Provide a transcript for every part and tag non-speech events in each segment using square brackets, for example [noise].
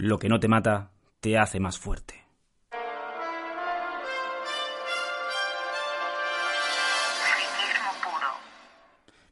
lo que no te mata te hace más fuerte.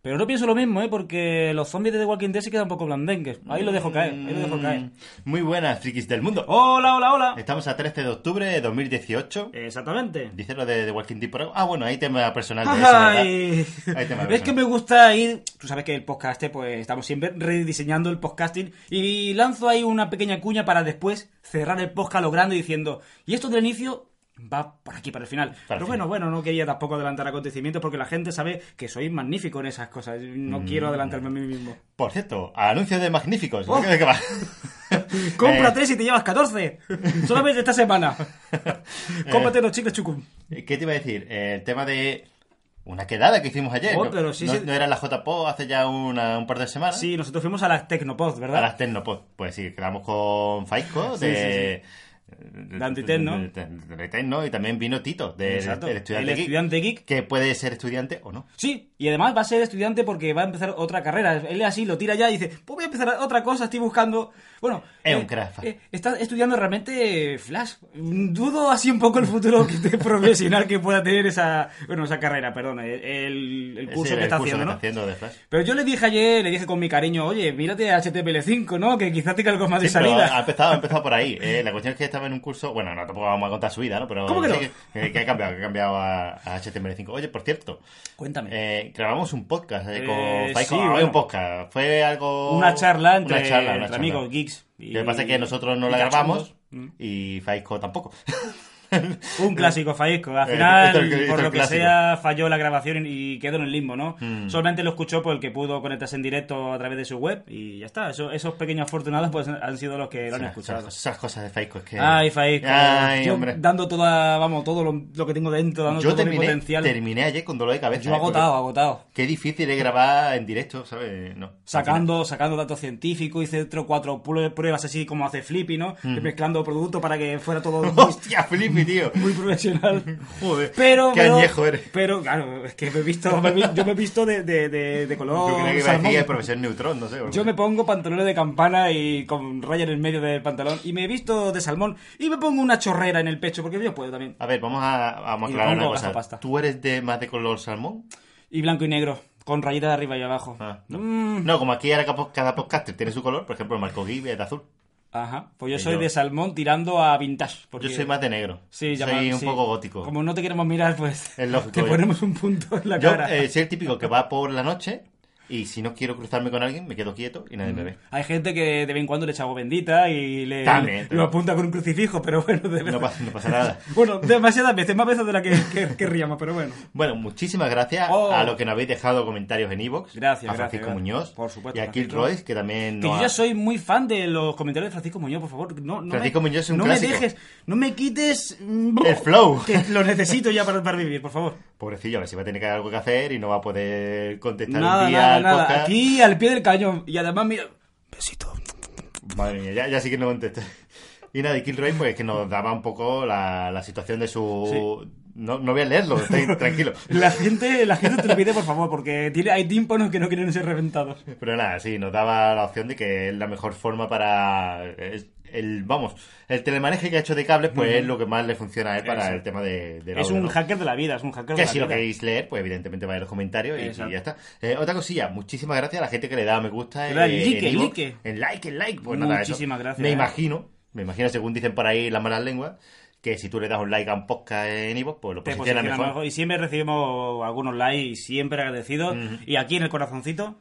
Pero no pienso lo mismo, ¿eh? Porque los zombies de The Walking Dead se quedan un poco blandengues. Ahí lo dejo caer, ahí lo dejo caer. Mm, Muy buenas, frikis del mundo. Hola, hola, hola. Estamos a 13 de octubre de 2018. Exactamente. Dice lo de The Walking Dead por algo. Ah, bueno, hay tema personal de eso, ¿verdad? Ay. Hay tema Es que personal. me gusta ir. Tú sabes que el podcast, pues estamos siempre rediseñando el podcasting. Y lanzo ahí una pequeña cuña para después cerrar el podcast lo grande diciendo. Y esto del inicio va por aquí para el final. Pero el bueno, final. bueno, no quería tampoco adelantar acontecimientos porque la gente sabe que soy magnífico en esas cosas. Mm. No quiero adelantarme a mí mismo. Por cierto, anuncios de magníficos. Oh. ¿De qué va? [laughs] Compra Eh, tres y te llevas 14. Solamente esta semana. [laughs] Cómprate los chicles chucum. ¿Qué te iba a decir? Eh, el tema de una quedada que hicimos ayer. Oh, ¿no? pero sí, ¿No, sí. no era la JPO hace ya una- un par de semanas? Sí, nosotros fuimos a las Tecnopod, ¿verdad? A las Tecnopod. Pues sí, quedamos con Faisco Sí, de... De Antitecno. De, de- de Tecno, y también vino Tito, de, del estudiante, El geek, estudiante geek. que puede ser estudiante o no. Sí, y además va a ser estudiante porque va a empezar otra carrera. Él así lo tira ya y dice, pues voy a empezar otra cosa, estoy buscando... Bueno, Es un crack. eh, está estudiando realmente Flash. Dudo así un poco el futuro [laughs] de profesional que pueda tener esa... Bueno, esa carrera, perdón, el, el curso Sí, que el está curso haciendo, que ¿no? está haciendo de Flash. Pero yo le dije ayer, le dije con mi cariño, oye, mírate HTML5, ¿no? Que quizás tenga algo más de Sí, pero salida. ha empezado, ha [laughs] empezado por ahí. eh. La cuestión es que estaba en un curso. Bueno, no tampoco vamos a contar su vida, ¿no? Pero ¿Cómo que no? que, que ha cambiado, que ha cambiado a, a HTML5. Oye, por cierto, Cuéntame. eh, grabamos un podcast eh, Eh, con Faisco. sí, Ah, bueno. un podcast. Fue algo. una charla entre, una charla, una entre charla. amigos geeks. y- Lo que pasa es que nosotros no la grabamos cachondos. y Faisco tampoco. [laughs] [laughs] Un clásico Faisco. Al Eh, final, esto esto por lo que sea, falló la grabación y quedó en el limbo, ¿no? Mm. Solamente lo escuchó por el que pudo conectarse en directo a través de su web y ya está. Eso- esos pequeños afortunados pues han sido los que lo han Esas- escuchado. Esas cosas de Faisco es que. Ay, Faisco. Ay, Yo hombre. dando toda, vamos, todo lo, lo que tengo dentro, dando Yo todo mi terminé, potencial. terminé ayer con dolor de cabeza. Yo eh, agotado, agotado. Qué difícil es grabar en directo, ¿sabes? No. Sacando, sacando datos científicos, hice tres o cuatro pru- pruebas así como hace Flippy, ¿no? Mm. Mezclando productos para que fuera todo [laughs] Hostia, Flippy, tío. [laughs] muy profesional. [laughs] Joder. Pero, Qué pero, añejo eres. pero, claro, es que me he visto, me yo me he visto de, de, de, de Yo color creía que iba a decir profesor Neutrón, no sé. Yo me pongo pantalones de campana y con raya en el medio del pantalón y me he visto de salmón y me pongo una chorrera en el pecho porque yo puedo también. A ver, vamos a, vamos a aclarar una cosa. ¿Tú eres de más de color salmón? Y blanco y negro, con rayita de arriba y abajo. Ah, no. Mm, No, como aquí ahora cada, podcaster tiene su color, por ejemplo, Marco Gibi es de azul. Ajá, pues yo soy yo- de salmón tirando a vintage. Porque... Yo soy más de negro. Sí, soy un sí. poco gótico. Como no te queremos mirar, pues Es lógico, [laughs] te ponemos un punto en la Yo cara. eh, soy el típico que va por la noche y si no quiero cruzarme con alguien, me quedo quieto y nadie me ve. Hay gente que de vez en cuando le echa agua bendita y le También, lo apunta con un crucifijo, pero bueno, de vez- No pasa, no pasa nada. [laughs] bueno, demasiadas veces, más veces de la que, que [laughs] querríamos, pero bueno. Bueno, muchísimas gracias Oh. a los que nos habéis dejado comentarios en Evox. Gracias, A Francisco gracias, Muñoz. por supuesto, Y a. Kilroy, que también Que yo ya soy muy fan de los comentarios de Francisco Muñoz, por favor. No, no Francisco me, Muñoz es un no clásico. me dejes, no me quites mm, El flow. Que lo [laughs] necesito ya para, para vivir, por favor. Pobrecillo, a ver si va a tener que algo que hacer y no va a poder contestar Nada, un día nada, al nada. podcast. Aquí al pie del cañón. Y además, mira. Besito. Madre mía, ya, ya sí que no contesta. [laughs] Y nada, y Kilroy, pues que nos daba un poco la, la situación de su... No, no voy a leerlo, [laughs] estoy tranquilo. La gente, la gente te lo pide, por favor, porque tiene, hay tímpanos que no quieren ser reventados. Pero nada, sí, nos daba la opción de que es la mejor forma para... es el, vamos, el telemaneje que ha hecho de cables, pues es lo que más le funciona a él para Eso. el tema de, del Es audio, un ¿no? hacker de la vida, es un hacker de Que la si lo vida. queréis leer, pues evidentemente vais a los comentarios y, y ya está. Eh, otra cosilla, muchísimas gracias a la gente que le da me gusta Que da el like, el like. El like, el like. Pues nada, eso. Muchísimas gracias, Me eh. imagino, me imagino según dicen por ahí las malas lenguas, que si tú le das un like a un podcast en iVoox, pues lo posiciona posiciona mejor. mejor. Y siempre recibimos algunos likes y siempre agradecidos. Y aquí en el corazoncito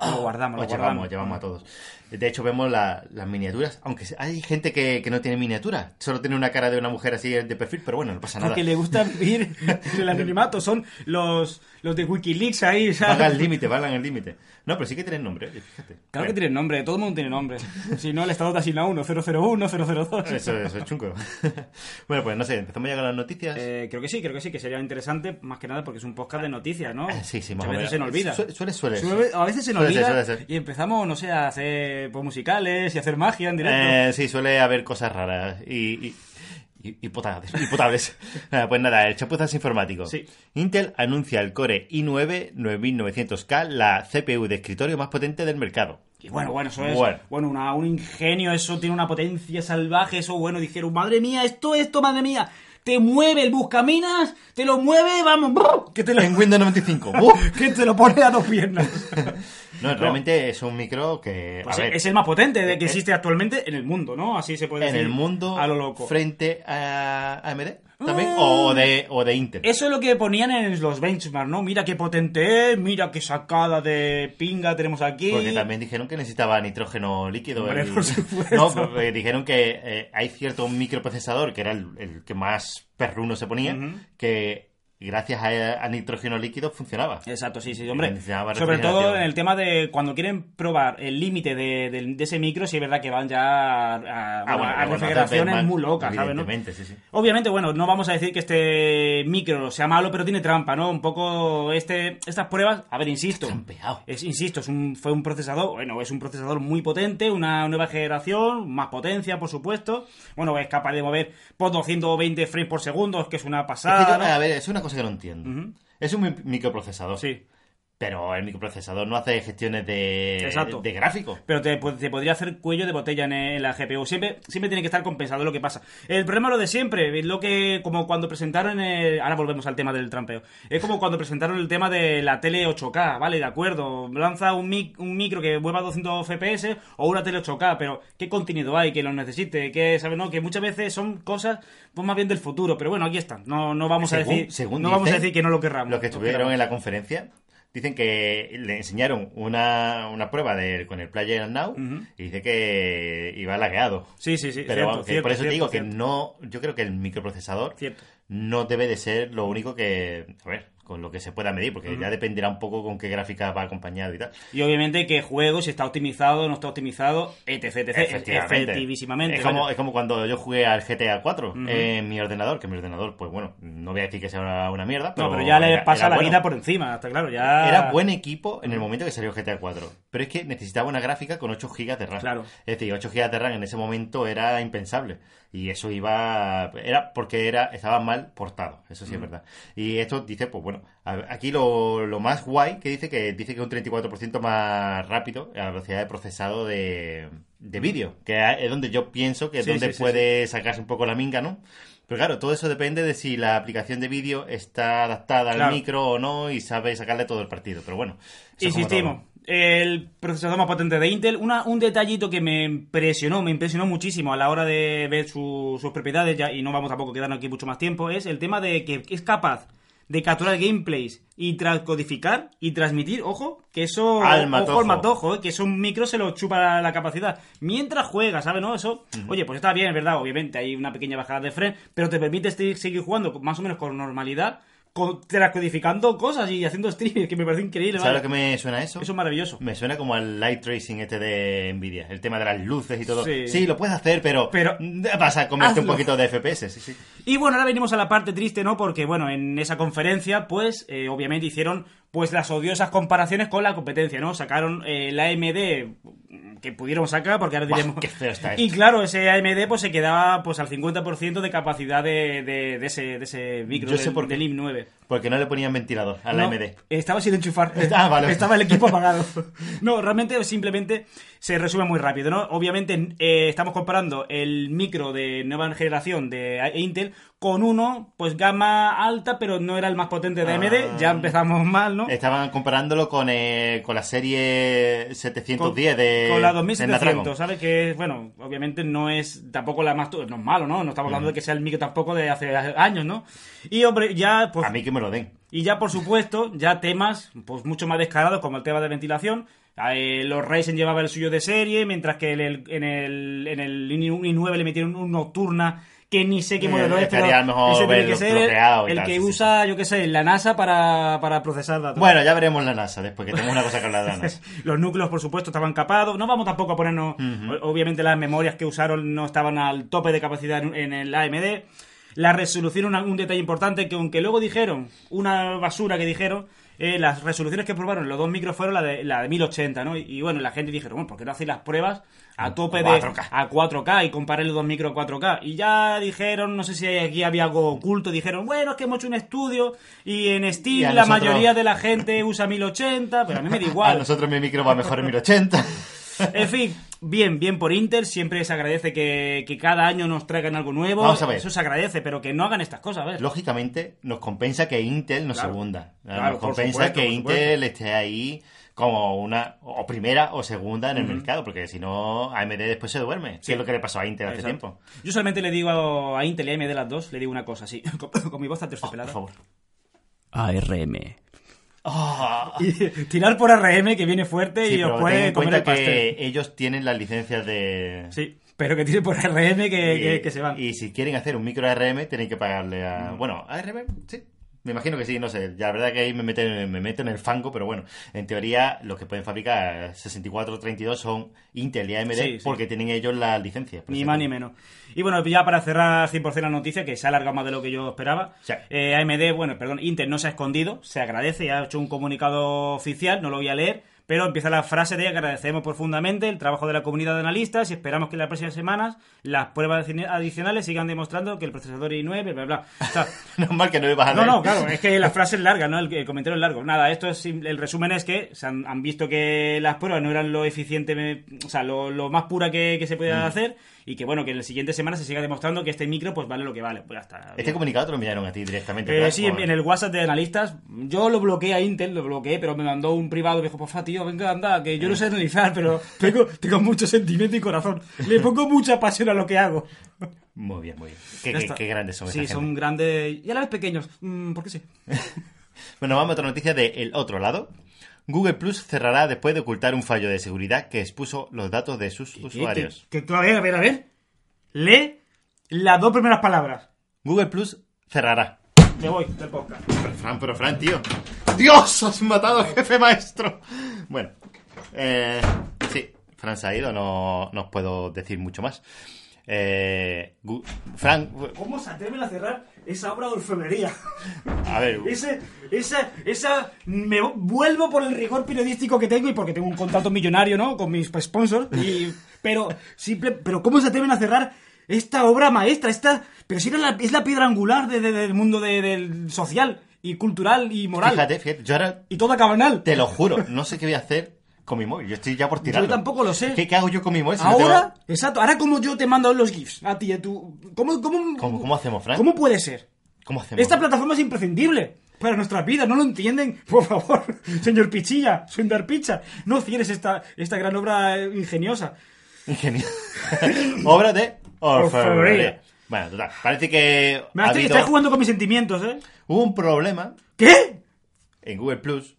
lo guardamos, lo Os guardamos. llevamos, llevamos a todos. De hecho, vemos la- las miniaturas, aunque hay gente que, que no tiene miniaturas, solo tiene una cara de una mujer así de perfil, pero bueno, no pasa nada. Porque le gusta [laughs] vivir el anonimato. Son los, los de Wikileaks ahí, ¿sabes? Van al límite, van al límite. No, pero sí que tienen nombre, oye, fíjate. Claro que tienen nombre, todo el mundo tiene nombre. Si no, el estado te asigna uno, 001, 002. Eso, eso es chungo. [laughs] bueno, pues no sé, empezamos ya con las noticias. Eh, creo que sí, creo que sí, que sería interesante, más que nada porque es un podcast de noticias, ¿no? Eh, sí, sí, más o a veces se nos olvida. Su- Suele, suele. Suele- a veces se nos ser, olvida ser. y empezamos, no sé, a hacer pues, musicales y hacer magia en directo. Eh, sí, suele haber cosas raras y, y, y- potables. y potables. [laughs] Ah, pues nada, el chapuzas informático. Sí. Intel anuncia el Core i9 9900K, la CPU de escritorio más potente del mercado. Y bueno, bueno, eso es. Bueno. Bueno, una- un ingenio, eso tiene una potencia salvaje, eso, bueno, dijeron, madre mía, esto, esto, madre mía. Te mueve el buscaminas, te lo mueve, vamos, que te lo, En Windows 95. ¡Uf! [laughs] que te lo pone a dos piernas. [laughs] No, realmente es un micro que. Pues a ver, es el más potente de que existe actualmente en el mundo, ¿no? Así se puede en decir. el mundo A lo loco. frente a AMD también. O, de, o de Intel. Eso es lo que ponían en los benchmarks, ¿no? Mira qué potente es, mira qué sacada de pinga tenemos aquí. Porque también dijeron que necesitaba nitrógeno líquido. Hombre, el- por supuesto. No, porque dijeron que eh, hay cierto microprocesador, que era el, el que más perruno se ponía, que gracias a, a nitrógeno líquido funcionaba. Exacto, sí, sí, hombre. Sobre todo en el tema de cuando quieren probar el límite de, de- de ese micro, sí es verdad que van ya a, a- Ah, bueno, a bueno, refrigeraciones muy locas, ¿sabes? sí, sí. Obviamente, bueno, no vamos a decir que este micro sea malo, pero tiene trampa, ¿no? Un poco este, estas pruebas, a ver, insisto. Es, insisto, es un, fue un procesador, bueno, es un procesador muy potente, una nueva generación, más potencia, por supuesto. Bueno, es capaz de mover por 220 frames por segundo, que es una Es que pasada. yo- ¿no? a ver, es una cosa que no entiendo. Es un mi- microprocesador. Sí. Pero el microprocesador no hace gestiones de, Exacto. de gráfico. Pero te, pu- te podría hacer cuello de botella en, en la GPU. Siempre, siempre tiene que estar compensado lo que pasa. El problema es lo de siempre. Es lo que, como cuando presentaron. el- ahora volvemos al tema del trampeo. Es como cuando presentaron el tema de la tele 8K, ¿vale? De acuerdo. Lanza un, mic- un micro que mueva 200 FPS o una tele 8K, pero ¿qué contenido hay que lo necesite? Que, ¿sabes? No? Que muchas veces son cosas, pues más bien del futuro. Pero bueno, aquí están. No, no vamos a decir. no vamos a decir que no lo querramos. Los que estuvieron en la conferencia dicen que le enseñaron una, una prueba de, con el Player Now y dice que iba lagueado. Sí, sí, sí. Pero cierto, cierto, por eso te digo que no. Yo creo que el microprocesador no debe de ser lo único que. A ver, con lo que se pueda medir, porque ya dependerá un poco con qué gráfica va acompañado y tal. Y obviamente que juego, si está optimizado, no está optimizado, etc, etc. Efectivamente. Efectivísimamente. Es como, es como cuando yo jugué al GTA 4 en mi ordenador, que mi ordenador, pues bueno, no voy a decir que sea una, una mierda, pero. No, pero ya le era- pasa era la bueno. vida por encima, está claro, ya... Era buen equipo en el momento que salió GTA 4. Pero es que necesitaba una gráfica con 8 GB de RAM. Claro. Es decir, 8 GB de RAM en ese momento era impensable. Y eso iba. Era porque era estaba mal portado. Eso sí es verdad. Y esto dice, pues bueno, a- aquí lo, lo más guay que dice que dice que un 34% más rápido a la velocidad de procesado de, de vídeo. Que es donde yo pienso que es Sí, donde sí, sí, puede sacarse un poco la minga, ¿no? Pero claro, todo eso depende de si la aplicación de vídeo está adaptada Claro. al micro o no y sabe sacarle todo el partido. Pero bueno, Insistimos. El procesador más potente de Intel, una, un detallito que me impresionó, me impresionó muchísimo a la hora de ver su- sus propiedades, ya, y no vamos tampoco a quedarnos aquí mucho más tiempo, es el tema de que es capaz de capturar gameplays y transcodificar y transmitir, ojo, que eso, Al ojo matojo. matojo, eh, que eso un micro se lo chupa la, la capacidad. Mientras juega, ¿sabes? ¿No? Eso, oye, pues está bien, es verdad, obviamente hay una pequeña bajada de frame, pero te permite seguir jugando más o menos con normalidad, con, transcodificando cosas y haciendo streaming, que me parece increíble. ¿Sabes ¿vale? lo que me suena eso? Eso es maravilloso. Me suena como al light tracing este de Nvidia, el tema de las luces y todo. Sí. Sí, lo puedes hacer, pero, Pero- vas a comerte un Hazlo. poquito de FPS. Sí, sí. Y bueno, ahora venimos a la parte triste, ¿no? Porque, bueno, en esa conferencia, pues, eh, obviamente hicieron, pues, las odiosas comparaciones con la competencia, ¿no? Sacaron eh, la AMD que pudieron sacar, porque ahora diremos... qué feo está [laughs] Y claro, ese AMD, pues, se quedaba, pues, al 50% de capacidad de, de, de ese, de ese micro Yo sé del, por qué. del IM9. Porque no le ponían ventilador a la No, AMD. Estaba sin enchufar. [laughs] Ah, vale. Estaba el equipo apagado. [laughs] No, realmente simplemente se resume muy rápido, ¿no? Obviamente eh, estamos comparando el micro de nueva generación de Intel con uno, pues gama alta, pero no era el más potente de AMD. Ah. Ya empezamos mal, ¿no? Estaban comparándolo con, eh, con la serie 710 de con la de 2700, Snapdragon. ¿sabes? Que, bueno, obviamente no es tampoco la más... No es malo, ¿no? No estamos hablando de que sea el micro tampoco de hace años, ¿no? Y, hombre, ya, pues... A mí que me lo den. Y ya, por supuesto, ya temas pues mucho más descarados como el tema de ventilación. Eh, los Ryzen llevaba el suyo de serie, mientras que en el, en el, en el i9 le metieron un Nocturna que ni sé qué Eh, modelo es, pero ese tiene que ser el, tal, que sí, usa, yo qué sé, la NASA para, para procesar datos. Bueno, ya veremos la NASA después, que tenemos una cosa que hablar de la [laughs] NASA. Los núcleos, por supuesto, estaban capados. No vamos tampoco a ponernos. o- Obviamente, las memorias que usaron no estaban al tope de capacidad en, en el AMD. La resolución, un detalle importante, que aunque luego dijeron, una basura que dijeron, eh, las resoluciones que probaron los dos micros fueron la de, la de 1080, ¿no? Y, y bueno, la gente dijeron, bueno, ¿por qué no hacéis las pruebas a tope de 4K. a 4K y comparar los dos micros a 4K? Y ya dijeron, no sé si aquí había algo oculto, dijeron, bueno, es que hemos hecho un estudio y en Steam la nosotros- mayoría de la gente usa 1080, pero a mí me da [laughs] igual. A nosotros mi micro va mejor en 1080. En fin, bien, bien por Intel. Siempre se agradece que, que cada año nos traigan algo nuevo. Vamos a ver. Eso se agradece, pero que no hagan estas cosas, ¿ves? Lógicamente, nos compensa que Intel nos Claro. segunda. Claro, nos compensa supuesto, que Intel esté ahí como una o primera o segunda en el mercado, porque si no, AMD después se duerme. Sí. ¿Qué es lo que le pasó a Intel hace tiempo? Yo solamente le digo a Intel y a AMD las dos, le digo una cosa así, con, [laughs] con mi voz tan Oh, por favor. ARM. Ah. [laughs] Y tirar por ARM que viene fuerte Sí, y os puede comer el pastel. que ellos tienen las licencias de... Sí, pero que tire por ARM que, que- que se van. Y si quieren hacer un micro ARM, tienen que pagarle a. Bueno, ARM, sí. Me imagino que sí, no sé. La verdad que ahí me meten, me meten en el fango, pero bueno, en teoría los que pueden fabricar 6432 son Intel y AMD Sí, sí. porque tienen ellos las licencias. Ni ejemplo. más ni menos. Y bueno, ya para cerrar 100% la noticia, que se ha alargado más de lo que yo esperaba, Sí. eh, AMD, bueno, perdón, Intel no se ha escondido, se agradece y ha hecho un comunicado oficial, no lo voy a leer, pero empieza la frase de agradecemos profundamente el trabajo de la comunidad de analistas y esperamos que en las próximas semanas las pruebas adicionales sigan demostrando que el procesador i9, bla, bla. O sea, [laughs] Normal que no ibas a no, leer. no, claro, es que la [laughs] frase es larga, ¿no? El, el comentario es largo. Nada, esto es el resumen es que se han, han visto que las pruebas no eran lo eficiente, o sea, lo, lo más pura que, que se Mm. podía hacer y que bueno, que en las siguientes semanas se siga demostrando que este micro pues vale lo que vale. Pues ya está. Este bien. comunicado te lo enviaron a ti directamente. Eh, sí, en, el WhatsApp de analistas, yo lo bloqueé a Intel, lo bloqueé, pero me mandó un privado y me dijo, porfa, tío, venga, anda, que yo no sé analizar, pero [laughs] tengo, tengo mucho sentimiento y corazón. Le pongo mucha pasión a lo que hago. Muy bien, muy bien. Qué, qué- qué grandes son Sí, son grandes y a la vez pequeños. Mm, ¿Por qué sí? [laughs] Bueno, vamos a otra noticia del otro lado. Google Plus cerrará después de ocultar un fallo de seguridad que expuso los datos de sus usuarios. Que, que- a ver, a ver, a ver. Lee las dos primeras palabras. Google Plus cerrará. Me voy del podcast. Pero Fran, pero Fran, tío. ¡Dios! ¡Has matado al jefe maestro! Bueno, eh, sí, Fran se ha ido, no, no os puedo decir mucho más. Eh, Fran, ¿Cómo se atreven a cerrar esa obra de orfebrería? a ver, Ese, esa, esa, me vuelvo por el rigor periodístico que tengo y porque tengo un contrato millonario, ¿no? Con mis sponsors. Y, pero, simple, pero ¿cómo se atreven a cerrar esta obra maestra? Esta, pero si era la, es la piedra angular de- de- del mundo de- del social y cultural y moral. fíjate, fíjate, yo ahora Y toda cabanal. te lo juro, no sé qué voy a hacer con mi móvil. Yo estoy ya por tirarlo. Yo tampoco lo sé. ¿Qué, qué hago yo con mi móvil? si Ahora, exacto, ahora como yo te mando los GIFs a ti, a tu... ¿Cómo, cómo, ¿Cómo- cómo hacemos, Fran? ¿Cómo puede ser? ¿Cómo hacemos? Esta plataforma es imprescindible para nuestras vidas, ¿no lo entienden? [laughs] Por favor, señor Pichilla, Sundar Picha, no cierres esta, esta gran obra eh, ingeniosa. Ingenio. [laughs] Obra de orfebrería. Bueno, total, parece que Me ha habido- jugando con mis sentimientos, ¿eh? hubo un problema ¿Qué? en Google Plus.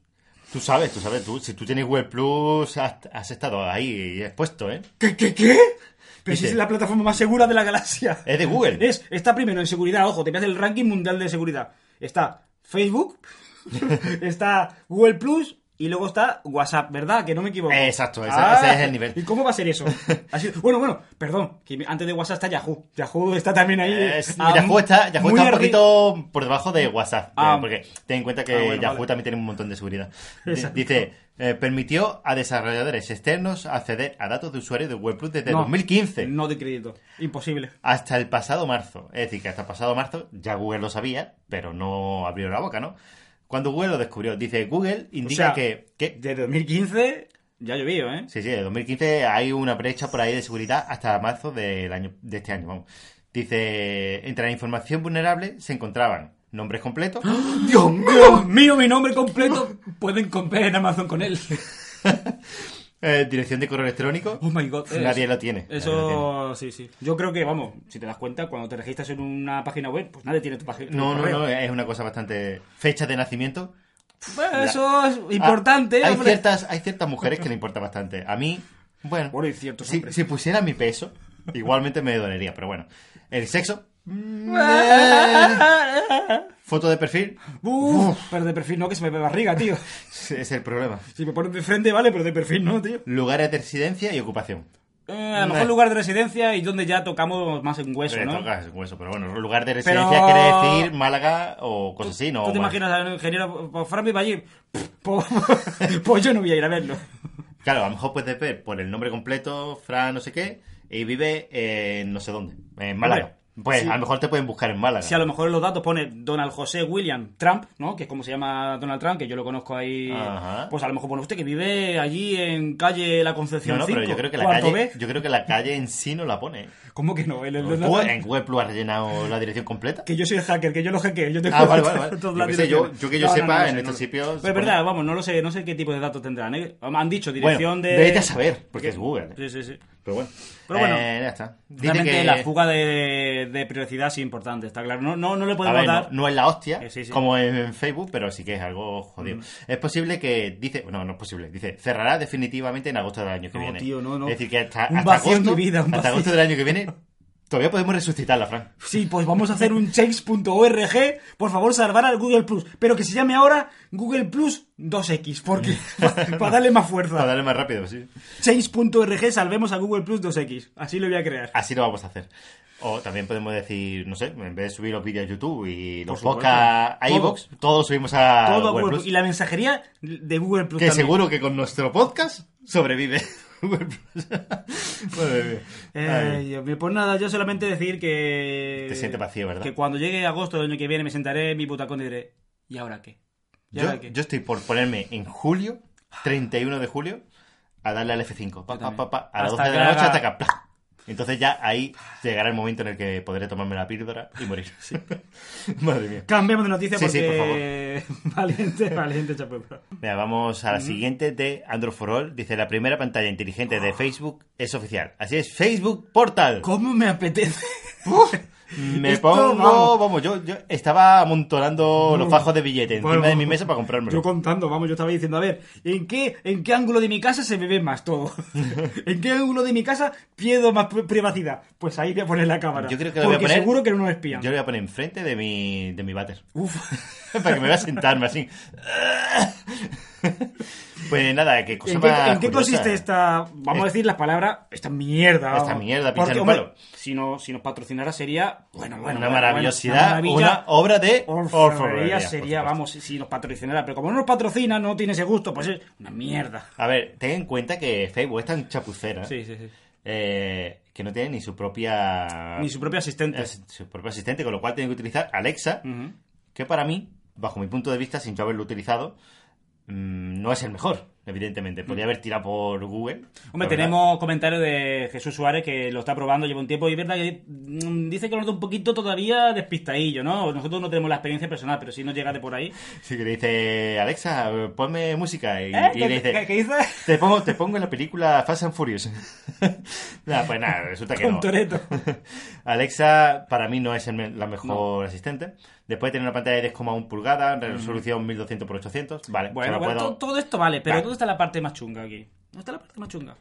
Tú sabes, tú sabes, tú, si tú tienes Google Plus, has, has estado ahí expuesto, ¿eh? ¿Qué, qué, qué? Pero si es la plataforma más segura de la galaxia. Es de Google. Es, está primero en seguridad, ojo, te el ranking mundial de seguridad. Está Facebook, [laughs] está Google Plus y luego está WhatsApp, ¿verdad? Que no me equivoco. Exacto, ese es el nivel. ¿Y cómo va a ser eso? [laughs] Así- bueno, bueno, perdón, que antes de WhatsApp está Yahoo. Yahoo está también ahí. Es- ah, Yahoo está, Yahoo está un poquito por debajo de WhatsApp. Ah. eh, porque ten en cuenta que Ah, bueno, Yahoo vale. también tiene un montón de seguridad. [laughs] Exacto. Dice, eh, permitió a desarrolladores externos acceder a datos de usuarios de Google Plus desde No, 2015 No de crédito. Imposible. hasta el pasado marzo. Es decir, que hasta el pasado marzo ya Google lo sabía, pero no abrió la boca, ¿no? Cuando Google lo descubrió, dice Google indica sea, que, que De 2015 ya llovió, ¿eh? Sí, sí, de 2015 hay una brecha por ahí de seguridad hasta marzo del año, de este año. Vamos. Dice, entre la información vulnerable se encontraban nombres completos, [gasps] Dios mío, mío, mi nombre completo. Pueden comprar en Amazon con él. [laughs] eh, dirección de correo electrónico. Oh my god. Nadie lo tiene. Eso, sí, sí. Yo creo que, vamos, si te das cuenta, cuando te registras en una página web, pues nadie tiene tu página. No, no, no, es una cosa bastante... Fecha de nacimiento. eso es importante. Ah, hay, hombre. ciertas, hay ciertas mujeres que le importa bastante. A mí, bueno, Bueno, y ciertos si, si pusiera mi peso, igualmente me dolería, pero bueno. El sexo... eh, [laughs] foto de perfil. Uf, pero de perfil no, que se me ve barriga, tío. Es el problema. Si me pones de frente, vale, pero de perfil no, tío. Lugares de residencia y ocupación. Eh, a lo mejor lugar de residencia y donde ya tocamos más en hueso, Le ¿no? tocas el hueso, pero bueno, lugar de residencia Pero- quiere decir Málaga o cosas así, ¿no? ¿Tú te imaginas al ingeniero, pues Fran va allí? [laughs] Pues, pues yo no voy a ir a verlo. Claro, a lo mejor puedes ver por el nombre completo, Fran no sé qué, y vive en no sé dónde, en Málaga. Pues Sí. a lo mejor te pueden buscar en Málaga. Si a lo mejor en los datos pone Donald José William Trump, ¿no? Que es como se llama Donald Trump, que yo lo conozco ahí. Ajá. Pues a lo mejor pone usted que vive allí en calle La Concepción no, pero 5, yo creo que la calle, yo creo que la calle en sí no la pone. [laughs] ¿Cómo que no? El- el- el- Google- en Google Plus ha rellenado la dirección completa. Que yo soy el hacker, que yo lo hackeo. Yo tengo Ah, vale, vale, [laughs] vale. todas Yo las qué sé, yo- yo que yo No, sepa, no en estos sitios Pero es se verdad, vamos, no lo sé, no sé qué tipo de datos tendrán. ¿eh? Han dicho dirección Bueno, de. vete a saber, porque es Google. Sí, sí, sí. Pero bueno. Pero bueno, Eh, ya está. Realmente que la fuga de, de sí es importante, está claro. No, no, no le podemos ver, no, dar. no es la hostia, Eh, sí, sí. como en, Facebook, pero sí que es algo jodido. Mm. Es posible que, dice, no, no es posible, dice, cerrará definitivamente en agosto del año que No, viene. tío, no, no. Es decir, que hasta, Un hasta vacío en agosto, mi vida, un hasta vacío. agosto del año que viene, todavía podemos resucitarla, Fran. Sí, pues vamos a hacer un change.org. Por favor, salvar al Google Plus. Pero que se llame ahora Google Plus 2X. Porque [laughs] [laughs] para darle más Para fuerza. darle más rápido, sí. Change.org, salvemos a Google Plus 2X. Así lo voy a crear. Así lo vamos a hacer. O también podemos decir, no sé, en vez de subir los vídeos a YouTube y los podcasts a iVoox, todos subimos a Todo a Google Google Plus. Plus. Y la mensajería de Google Plus Que también. seguro que con nuestro podcast sobrevive [laughs] Google Plus. Eh, pues nada, yo solamente decir que. Te sientes vacío, ¿verdad? Que cuando llegue agosto del año que viene me sentaré en mi butacón y diré, ¿y ahora qué? ¿Y Yo, ahora qué? yo estoy por ponerme en julio, 31 de julio, a darle al F5. Pa, Yo pa, pa, a las Hasta 12 de que la noche hasta acá. Entonces ya ahí llegará el momento en el que podré tomarme la píldora y morir. [laughs] [laughs] Madre mía. Cambiemos de noticia Sí, sí, porque. [laughs] valiente, valiente, chapepa. Mira, vamos a la siguiente de Android for All. Dice, la primera pantalla inteligente de Facebook es oficial. Así es, Facebook Portal. ¿Cómo me apetece? Me Esto, pongo, vamos. vamos, yo, yo estaba amontonando los fajos de billete encima Bueno, de mi mesa para comprármelo. Yo contando, vamos, yo estaba diciendo, a ver, ¿en qué, ¿en qué ángulo de mi casa se me ve más todo? [laughs] ¿En qué ángulo de mi casa pierdo más pri- privacidad? Pues ahí voy a poner la cámara. Yo creo que lo voy a poner- seguro que no nos espían. Yo lo voy a poner enfrente de mi, de mi váter. Uf. [laughs] para que me vea sentarme así. [laughs] [laughs] pues nada, que cosa ¿En qué, en qué consiste esta, vamos a decir las palabras, esta mierda? Esta mierda, un hombre, palo. Si, no, si nos patrocinara sería, bueno, bueno, una bueno, maravillosidad, bueno, una obra de Orfebrería sería, vamos, si nos patrocinara. Pero como no nos patrocina, no tiene ese gusto, pues es una mierda. A ver, ten en cuenta que Facebook es tan chapucera Sí, sí, sí. eh, que no tiene ni su propia Ni su propio asistente. su propio asistente, con lo cual tiene que utilizar Alexa, que para mí, bajo mi punto de vista, sin yo haberlo utilizado, mm, no es el mejor, evidentemente. Podría haber tirado por Google. Hombre, la verdad. tenemos comentarios de Jesús Suárez que lo está probando, lleva un tiempo y es verdad que mm, dice que lo nota un poquito todavía despistadillo, ¿no? Nosotros no tenemos la experiencia personal, pero sí nos llega de por ahí. Sí, que le dice, Alexa, ponme música. Y, ¿Eh? y ¿Qué, le dice, qué- qué dice? Te pongo, te pongo en la película Fast and Furious. [laughs] nada, pues nada, resulta que no. Toretto. [laughs] Alexa para mí no es el la mejor asistente. Después tiene una pantalla de 10,1 pulgadas, resolución 1200 x 800. Vale, Bueno, bueno, puedo- todo, esto vale, pero Vale. ¿dónde está la parte más chunga aquí? ¿Dónde está la parte más chunga?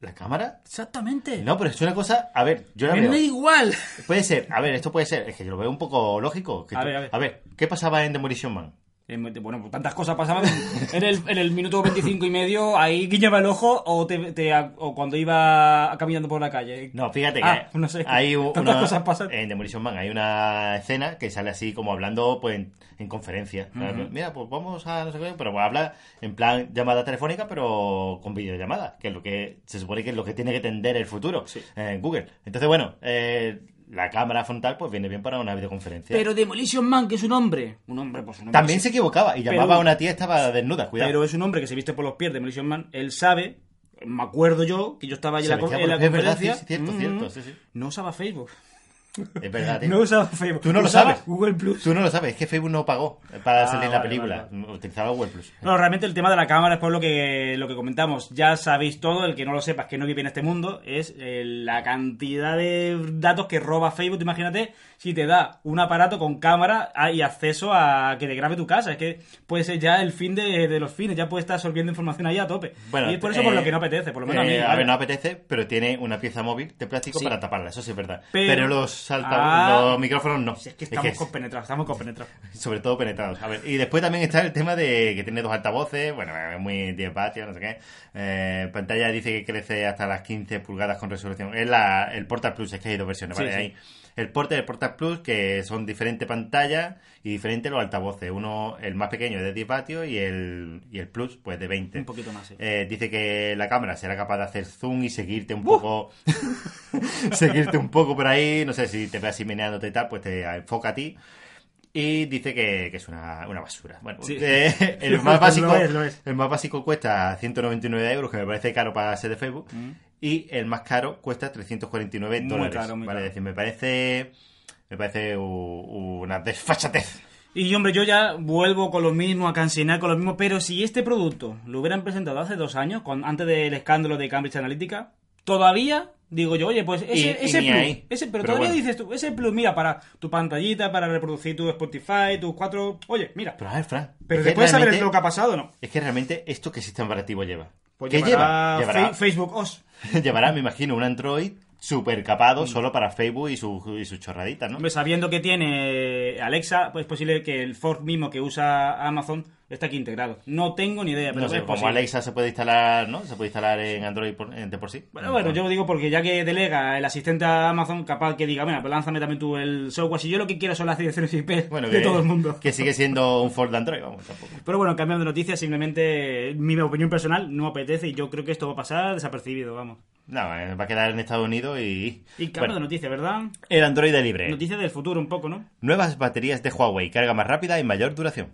¿La cámara? Exactamente. No, pero es una cosa... A ver, yo la me veo... da igual. Puede ser, a ver, esto puede ser, es que yo lo veo un poco lógico. que A tú- ver, a ver. ¿qué pasaba en Demolition Man? Eh, Bueno, pues tantas cosas pasaban. [laughs] En el, en el minuto 25 y medio, ahí guiñaba el ojo o, te, te- o cuando iba caminando por la calle. No, fíjate Ah, que [laughs] no sé. hay Tantas una, cosas pasan. en Demolition Man hay una escena que sale así como hablando pues en, en conferencia. Mira, pues vamos a no sé qué, pero habla en plan llamada telefónica, pero con videollamada, que es lo que se supone que es lo que tiene que tender el futuro Sí. en Google. Entonces, bueno, eh, la cámara frontal pues viene bien para una videoconferencia. Pero Demolition Man, que es un hombre. Un hombre, pues un hombre. También se equivocaba y llamaba Pero- a una tía y estaba desnuda, cuidado. Pero es un hombre que se viste por los pies de Demolition Man. Él sabe, me acuerdo yo, que yo estaba allí en la, en la es verdad, conferencia. sí, cierto, Mm, cierto, sí, sí. No usaba Facebook. Es verdad, tío. No usaba Facebook. Tú no lo sabes. Google Plus. Tú no lo sabes, es que Facebook no pagó para Ah, salir la vale, película. Utilizaba Google Plus. No, realmente el tema de la cámara es por lo que, lo que comentamos. Ya sabéis todo, el que no lo sepas, que no vive en este mundo, es eh, la cantidad de datos que roba Facebook. Imagínate si te da un aparato con cámara ah, y acceso a que te grabe tu casa. Es que puede ser ya el fin de, de los fines, ya puede estar absorbiendo información ahí a tope. y es por eso por eh, lo que no apetece, por lo menos a mí. eh, a ver, no apetece, pero tiene una pieza móvil de plástico Sí. para taparla, eso sí es verdad. Pero- Pero, los, salta, Ah. los micrófonos no. Si es que estamos es- compenetrados, estamos compenetrados. [laughs] sobre todo penetrados. A ver, y después también está el tema de que tiene dos altavoces, bueno, es muy 10 vatios, no sé qué. Eh, pantalla dice que crece hasta las 15 pulgadas con resolución. Es la, el Portal Plus, es que hay dos versiones, Sí, ¿vale? sí. Hay el Portal y el Portal Plus, que son diferentes pantallas y diferentes los altavoces. Uno, el más pequeño, es de 10 vatios y el, y el Plus, pues de 20. Un poquito más, sí. Eh, dice que la cámara será capaz de hacer zoom y seguirte un poco [laughs] seguirte un poco por ahí no sé si te ves así meneándote y tal, pues te enfoca a ti. Y dice que, que es una, una basura. Bueno, Sí. eh, [laughs] el, más básico, es, es. el más básico cuesta 199 euros, que me parece caro para ser de Facebook. Y el más caro cuesta 349 Mm. Muy dólares. caro, muy vale, caro. es decir, me parece, me parece una desfachatez. Y hombre, yo ya vuelvo con lo mismo, a cansinar con lo mismo, pero si este producto lo hubieran presentado hace dos años, con- antes del escándalo de Cambridge Analytica, todavía digo yo, oye, pues ese, Y- ese plus, ese, pero, Pero todavía bueno. dices tú, ese plus, mira, para tu pantallita, para reproducir tu Spotify, tus cuatro, oye, mira. Pero a ver, Fran. Pero después saber lo que ha pasado, ¿no? Es que realmente, ¿esto qué sistema operativo lleva? Pues ¿Qué llevará lleva? Llevará, Facebook OS. [laughs] llevará, me imagino, un Android super capado solo para Facebook y sus y sus chorraditas, ¿no? Hombre, sabiendo que tiene Alexa, pues es posible que el fork mismo que usa Amazon esté aquí integrado. No tengo ni idea, pero No sé, es como posible. Alexa se puede instalar, ¿no? Se puede instalar en Android por, en- de por sí. Bueno, bueno, yo lo digo porque ya que delega el asistente a Amazon, capaz que diga, bueno, pues lánzame también tú el software. Si yo lo que quiero son las direcciones IP Bueno, de que- todo el mundo. Que sigue siendo un Ford de Android, vamos, tampoco. Pero bueno, cambiando de noticias, simplemente mi opinión personal no me apetece y yo creo que esto va a pasar desapercibido, vamos. No, eh, va a quedar en Estados Unidos y... Y cambio Bueno, de noticias, ¿verdad? el Android de libre. Noticias del futuro un poco, ¿no? Nuevas baterías de Huawei, carga más rápida y mayor duración.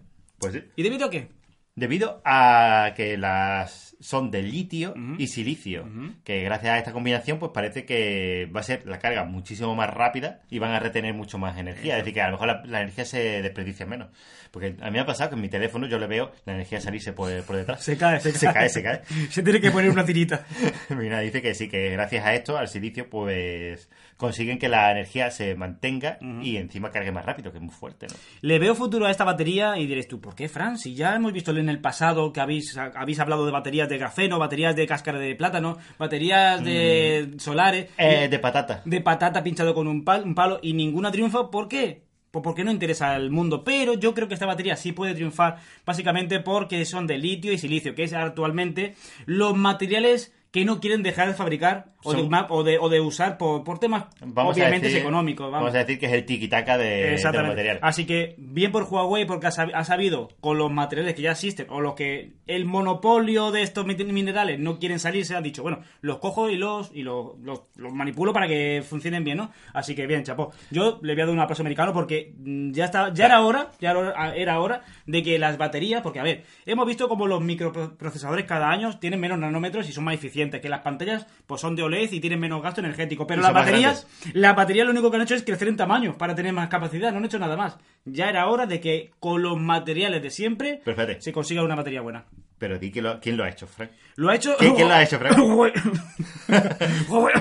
Pues sí. ¿Y debido a qué? Debido a que las son de litio y silicio, que gracias a esta combinación pues parece que va a ser la carga muchísimo más rápida y van a retener mucho más energía, es decir que a lo mejor la, la energía se desperdicia menos. Porque a mí me ha pasado que en mi teléfono yo le veo la energía salirse por, por detrás. Se cae, se cae. Se cae, se [laughs] cae. se tiene que poner una tirita. [laughs] Mira, dice que sí, que gracias a esto, al silicio, pues consiguen que la energía se mantenga y encima cargue más rápido, que es muy fuerte, ¿no? Le veo futuro a esta batería y diréis tú, ¿por qué, Fran? Si ya hemos visto en el pasado que habéis, habéis hablado de baterías de grafeno, baterías de cáscara de plátano, baterías de solares, Eh, de patata. de patata pinchado con un, pal- un palo y ninguna triunfa. ¿Por qué? Pues porque no interesa al mundo. Pero yo creo que esta batería sí puede triunfar básicamente porque son de litio y silicio, que es actualmente los materiales que no quieren dejar de fabricar o, de, Son- ma- o, de, o de usar por, por temas Vamos obviamente decir, económicos. Vamos. Vamos a decir que es el tiki-taka de, de los materiales. Así que, bien por Huawei, porque ha sab- ha sabido, con los materiales que ya existen, o los que el monopolio de estos minerales no quieren salirse, ha dicho, bueno, los cojo y los y los, los- los manipulo para que funcionen bien, ¿no? Así que bien, chapó. Yo le voy a dar un aplauso americano porque mm, ya está, ya era hora, ya era hora- era hora de que las baterías, porque a ver, hemos visto como los microprocesadores cada año tienen menos nanómetros y son más eficientes, que las pantallas pues son de Y tienen menos gasto energético, pero Y las baterías la batería lo único que han hecho es crecer en tamaño para tener más capacidad, no han hecho nada más. Ya era hora de que con los materiales de siempre se consiga una batería buena. Pero di que lo- quién lo ha hecho, Frank. Lo ha hecho. ¿Quién- quién lo ha hecho, Frank? Huawei. [laughs] Huawei.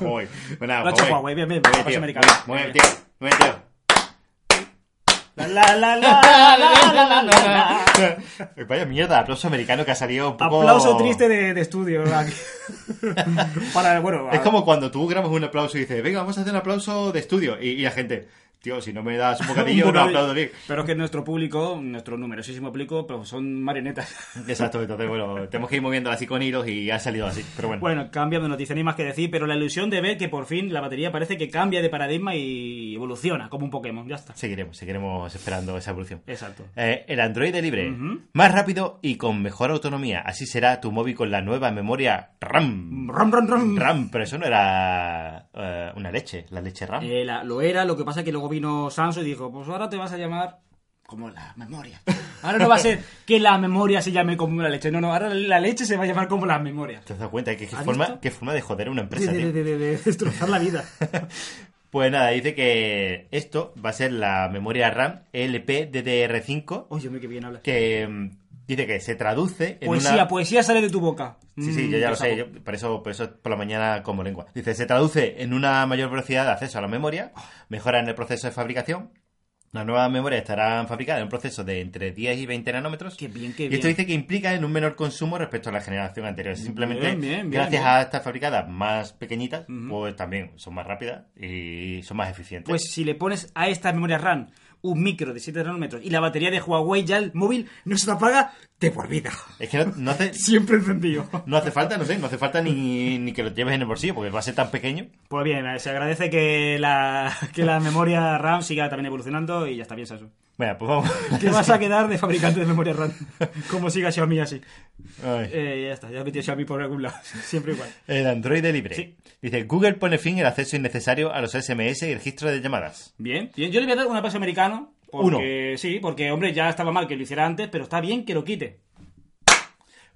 Huawei. Bueno, Lo ha hecho Huawei, bien, bien, Muy bien, tío. Muy bien, tío. [laughs] La, la, la, la, la, la, la, [laughs] la. Vaya mierda, aplauso americano que ha salido un poco... Aplauso triste de, de estudio. [laughs] Para, bueno, Es como cuando tú grabas un aplauso y dices, venga, vamos a hacer un aplauso de estudio. Y, y la gente, tío, si no me das un bocadillo, un no aplaudo bien. Pero es que nuestro público, nuestro numerosísimo público, pues son marionetas. [laughs] Exacto, entonces, bueno, tenemos que ir moviendo así con hilos y ha salido así. Pero bueno, Bueno, cambia de noticia, ni más que decir, pero la ilusión de ver que por fin la batería parece que cambia de paradigma y evoluciona, como un Pokémon, ya está. seguiremos, seguiremos esperando esa evolución. Exacto. Eh, el Android libre, más rápido y con mejor autonomía. Así será tu móvil con la nueva memoria RAM. Ram, ram, ram. RAM, pero eso no era eh, una leche, la leche RAM. Eh, la- lo era, lo que pasa es que luego vino Samsung y dijo, pues ahora te vas a llamar como la memoria. Ahora no va a ser [laughs] que la memoria se llame como la leche, no, no, ahora la leche se va a llamar como la memoria. ¿Te has dado cuenta? ¿Qué, qué ¿Has forma, qué forma de joder a una empresa, de- de- de- de destrozar la vida. [laughs] Pues nada, dice que esto va a ser la memoria RAM LPDDR5, Oye, me que bien hablas. que dice que se traduce en Poesía, una... poesía sale de tu boca. Sí, sí, Mm, yo ya lo sé, yo por eso, por eso por la mañana como lengua. Dice, se traduce en una mayor velocidad de acceso a la memoria, mejora en el proceso de fabricación. La nueva memoria estará fabricada en un proceso de entre 10 y 20 nanómetros. Qué bien, qué y esto bien. dice que implica en un menor consumo respecto a la generación anterior. Simplemente, Bien, bien, bien, gracias bien. a estas fabricadas más pequeñitas, pues también son más rápidas y son más eficientes. Pues si le pones a esta memoria RAM un micro de 7 nanómetros y la batería de Huawei ya el móvil no se te apaga de por vida. es que no, no hace, [laughs] Siempre encendido. no hace falta, no sé, no hace falta ni, ni que lo lleves en el bolsillo porque va a ser tan pequeño. Pues bien, se agradece que la, que la memoria RAM siga también evolucionando y ya está bien, Samsung. Bueno, pues vamos. [laughs] ¿Qué vas a quedar de fabricante de memoria RAM? [laughs] Como siga Xiaomi así. Eh, ya está, ya he metido Xiaomi por algún lado. [laughs] Siempre igual. El Android libre. Sí. Dice, Google pone fin al acceso innecesario a los SMS y registro de llamadas. Bien, bien. Yo le voy a dar un aplauso americano. Porque, Sí, porque, hombre, ya estaba mal que lo hiciera antes, pero está bien que lo quite.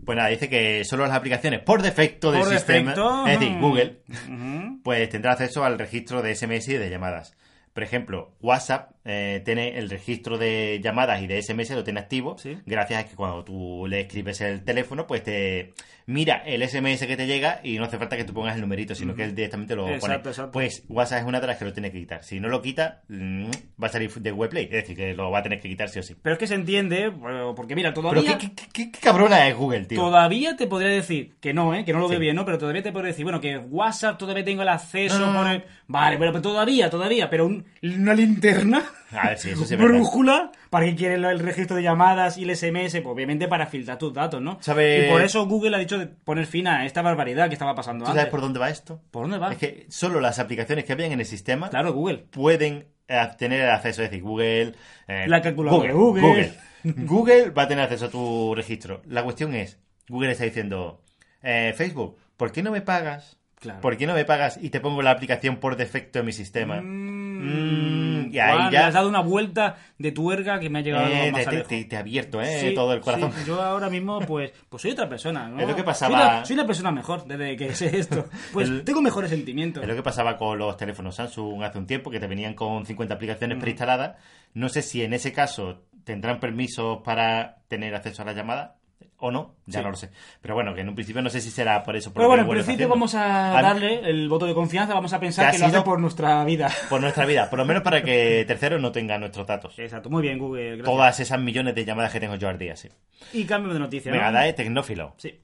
Pues nada, dice que solo las aplicaciones por defecto del Por sistema, defecto, es decir. Google, Ujú. pues tendrá acceso al registro de SMS y de llamadas. Por ejemplo, WhatsApp eh, tiene el registro de llamadas y de SMS, lo tiene activo, Sí. gracias a que cuando tú le escribes el teléfono, pues te mira el SMS que te llega y no hace falta que tú pongas el numerito, sino que él directamente lo Exacto, pone. exacto. Pues WhatsApp es una de las que lo tiene que quitar. Si no lo quita, mm, va a salir de WebPlay, es decir, que lo va a tener que quitar sí o sí. Pero es que se entiende, porque mira, Pero todavía... qué, qué- qué- qué cabrona es Google, tío. Todavía te podría decir que no, ¿eh? que no lo veo Sí. bien, ¿no? Pero todavía te podría decir, bueno, que WhatsApp todavía tengo el acceso No, no, por no. el... Vale, bueno, pero todavía, todavía, pero un- una linterna, A ver, sí, eso sí es verdad. brújula, ¿para qué quiere el registro de llamadas y el SMS? Pues obviamente para filtrar tus datos, ¿no? ¿Sabe- Y por eso Google ha dicho de poner fin a esta barbaridad que estaba pasando ¿Tú antes. sabes por dónde va esto? ¿Por dónde va? Es que solo las aplicaciones que habían en el sistema Claro, Google. pueden eh, tener acceso, es decir, Google... eh, La calculadora Google, de Google. Google. [laughs] Google va a tener acceso a tu registro. La cuestión es, Google está diciendo, eh, Facebook, ¿por qué no me pagas? Claro. ¿Por qué no me pagas y te pongo la aplicación por defecto en mi sistema? Mm, y ahí ya- Le has dado una vuelta de tuerca que me ha llegado Eh, más te, te- lejos. te- abierto eh, Sí, todo el corazón. sí, yo ahora mismo, pues, pues soy otra persona, ¿no? Es lo que pasaba- Soy la, soy la persona mejor desde que sé esto. [laughs] Pues El- tengo mejores sentimientos. Es lo que pasaba con los teléfonos Samsung hace un tiempo, que te venían con 50 aplicaciones preinstaladas. No sé si en ese caso tendrán permisos para tener acceso a la llamada o no, ya Sí. no lo sé. Pero bueno, que en un principio no sé si será por eso. Por Pero bueno, en principio vamos a darle el voto de confianza, vamos a pensar Que lo hace por nuestra vida. Por nuestra vida, por lo menos para que terceros no tengan nuestros datos. Exacto, muy bien, Google. Gracias. Todas esas millones de llamadas que tengo yo al día, sí. Y cambio de noticia, Venga, ¿no? da, eh, tecnófilo. Sí.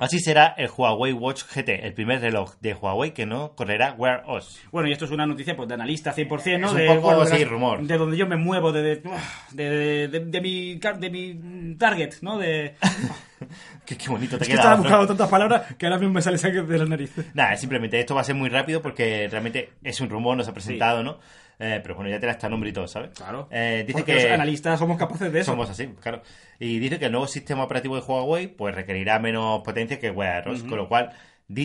Así será el Huawei Watch GT, el primer reloj de Huawei que no correrá Wear OS. Bueno, y esto es una noticia pues de analista 100%, ¿no? Es un de, poco, bueno, de sí, rumor. De donde yo me muevo, de, de, de, mi, de mi target, ¿no? De... [laughs] Qué, qué bonito te Es que queda. estaba Fran. buscando tantas palabras que ahora mismo me sale sangre de la nariz. Nada, simplemente esto va a ser muy rápido porque realmente es un rumor, no se ha presentado, ¿no? Eh, pero bueno, ya te hasta nombre y todo, ¿sabes? Claro. Eh, dice Porque que los analistas somos capaces de eso. somos así, claro. Y dice que el nuevo sistema operativo de Huawei pues requerirá menos potencia que Wear OS, con lo cual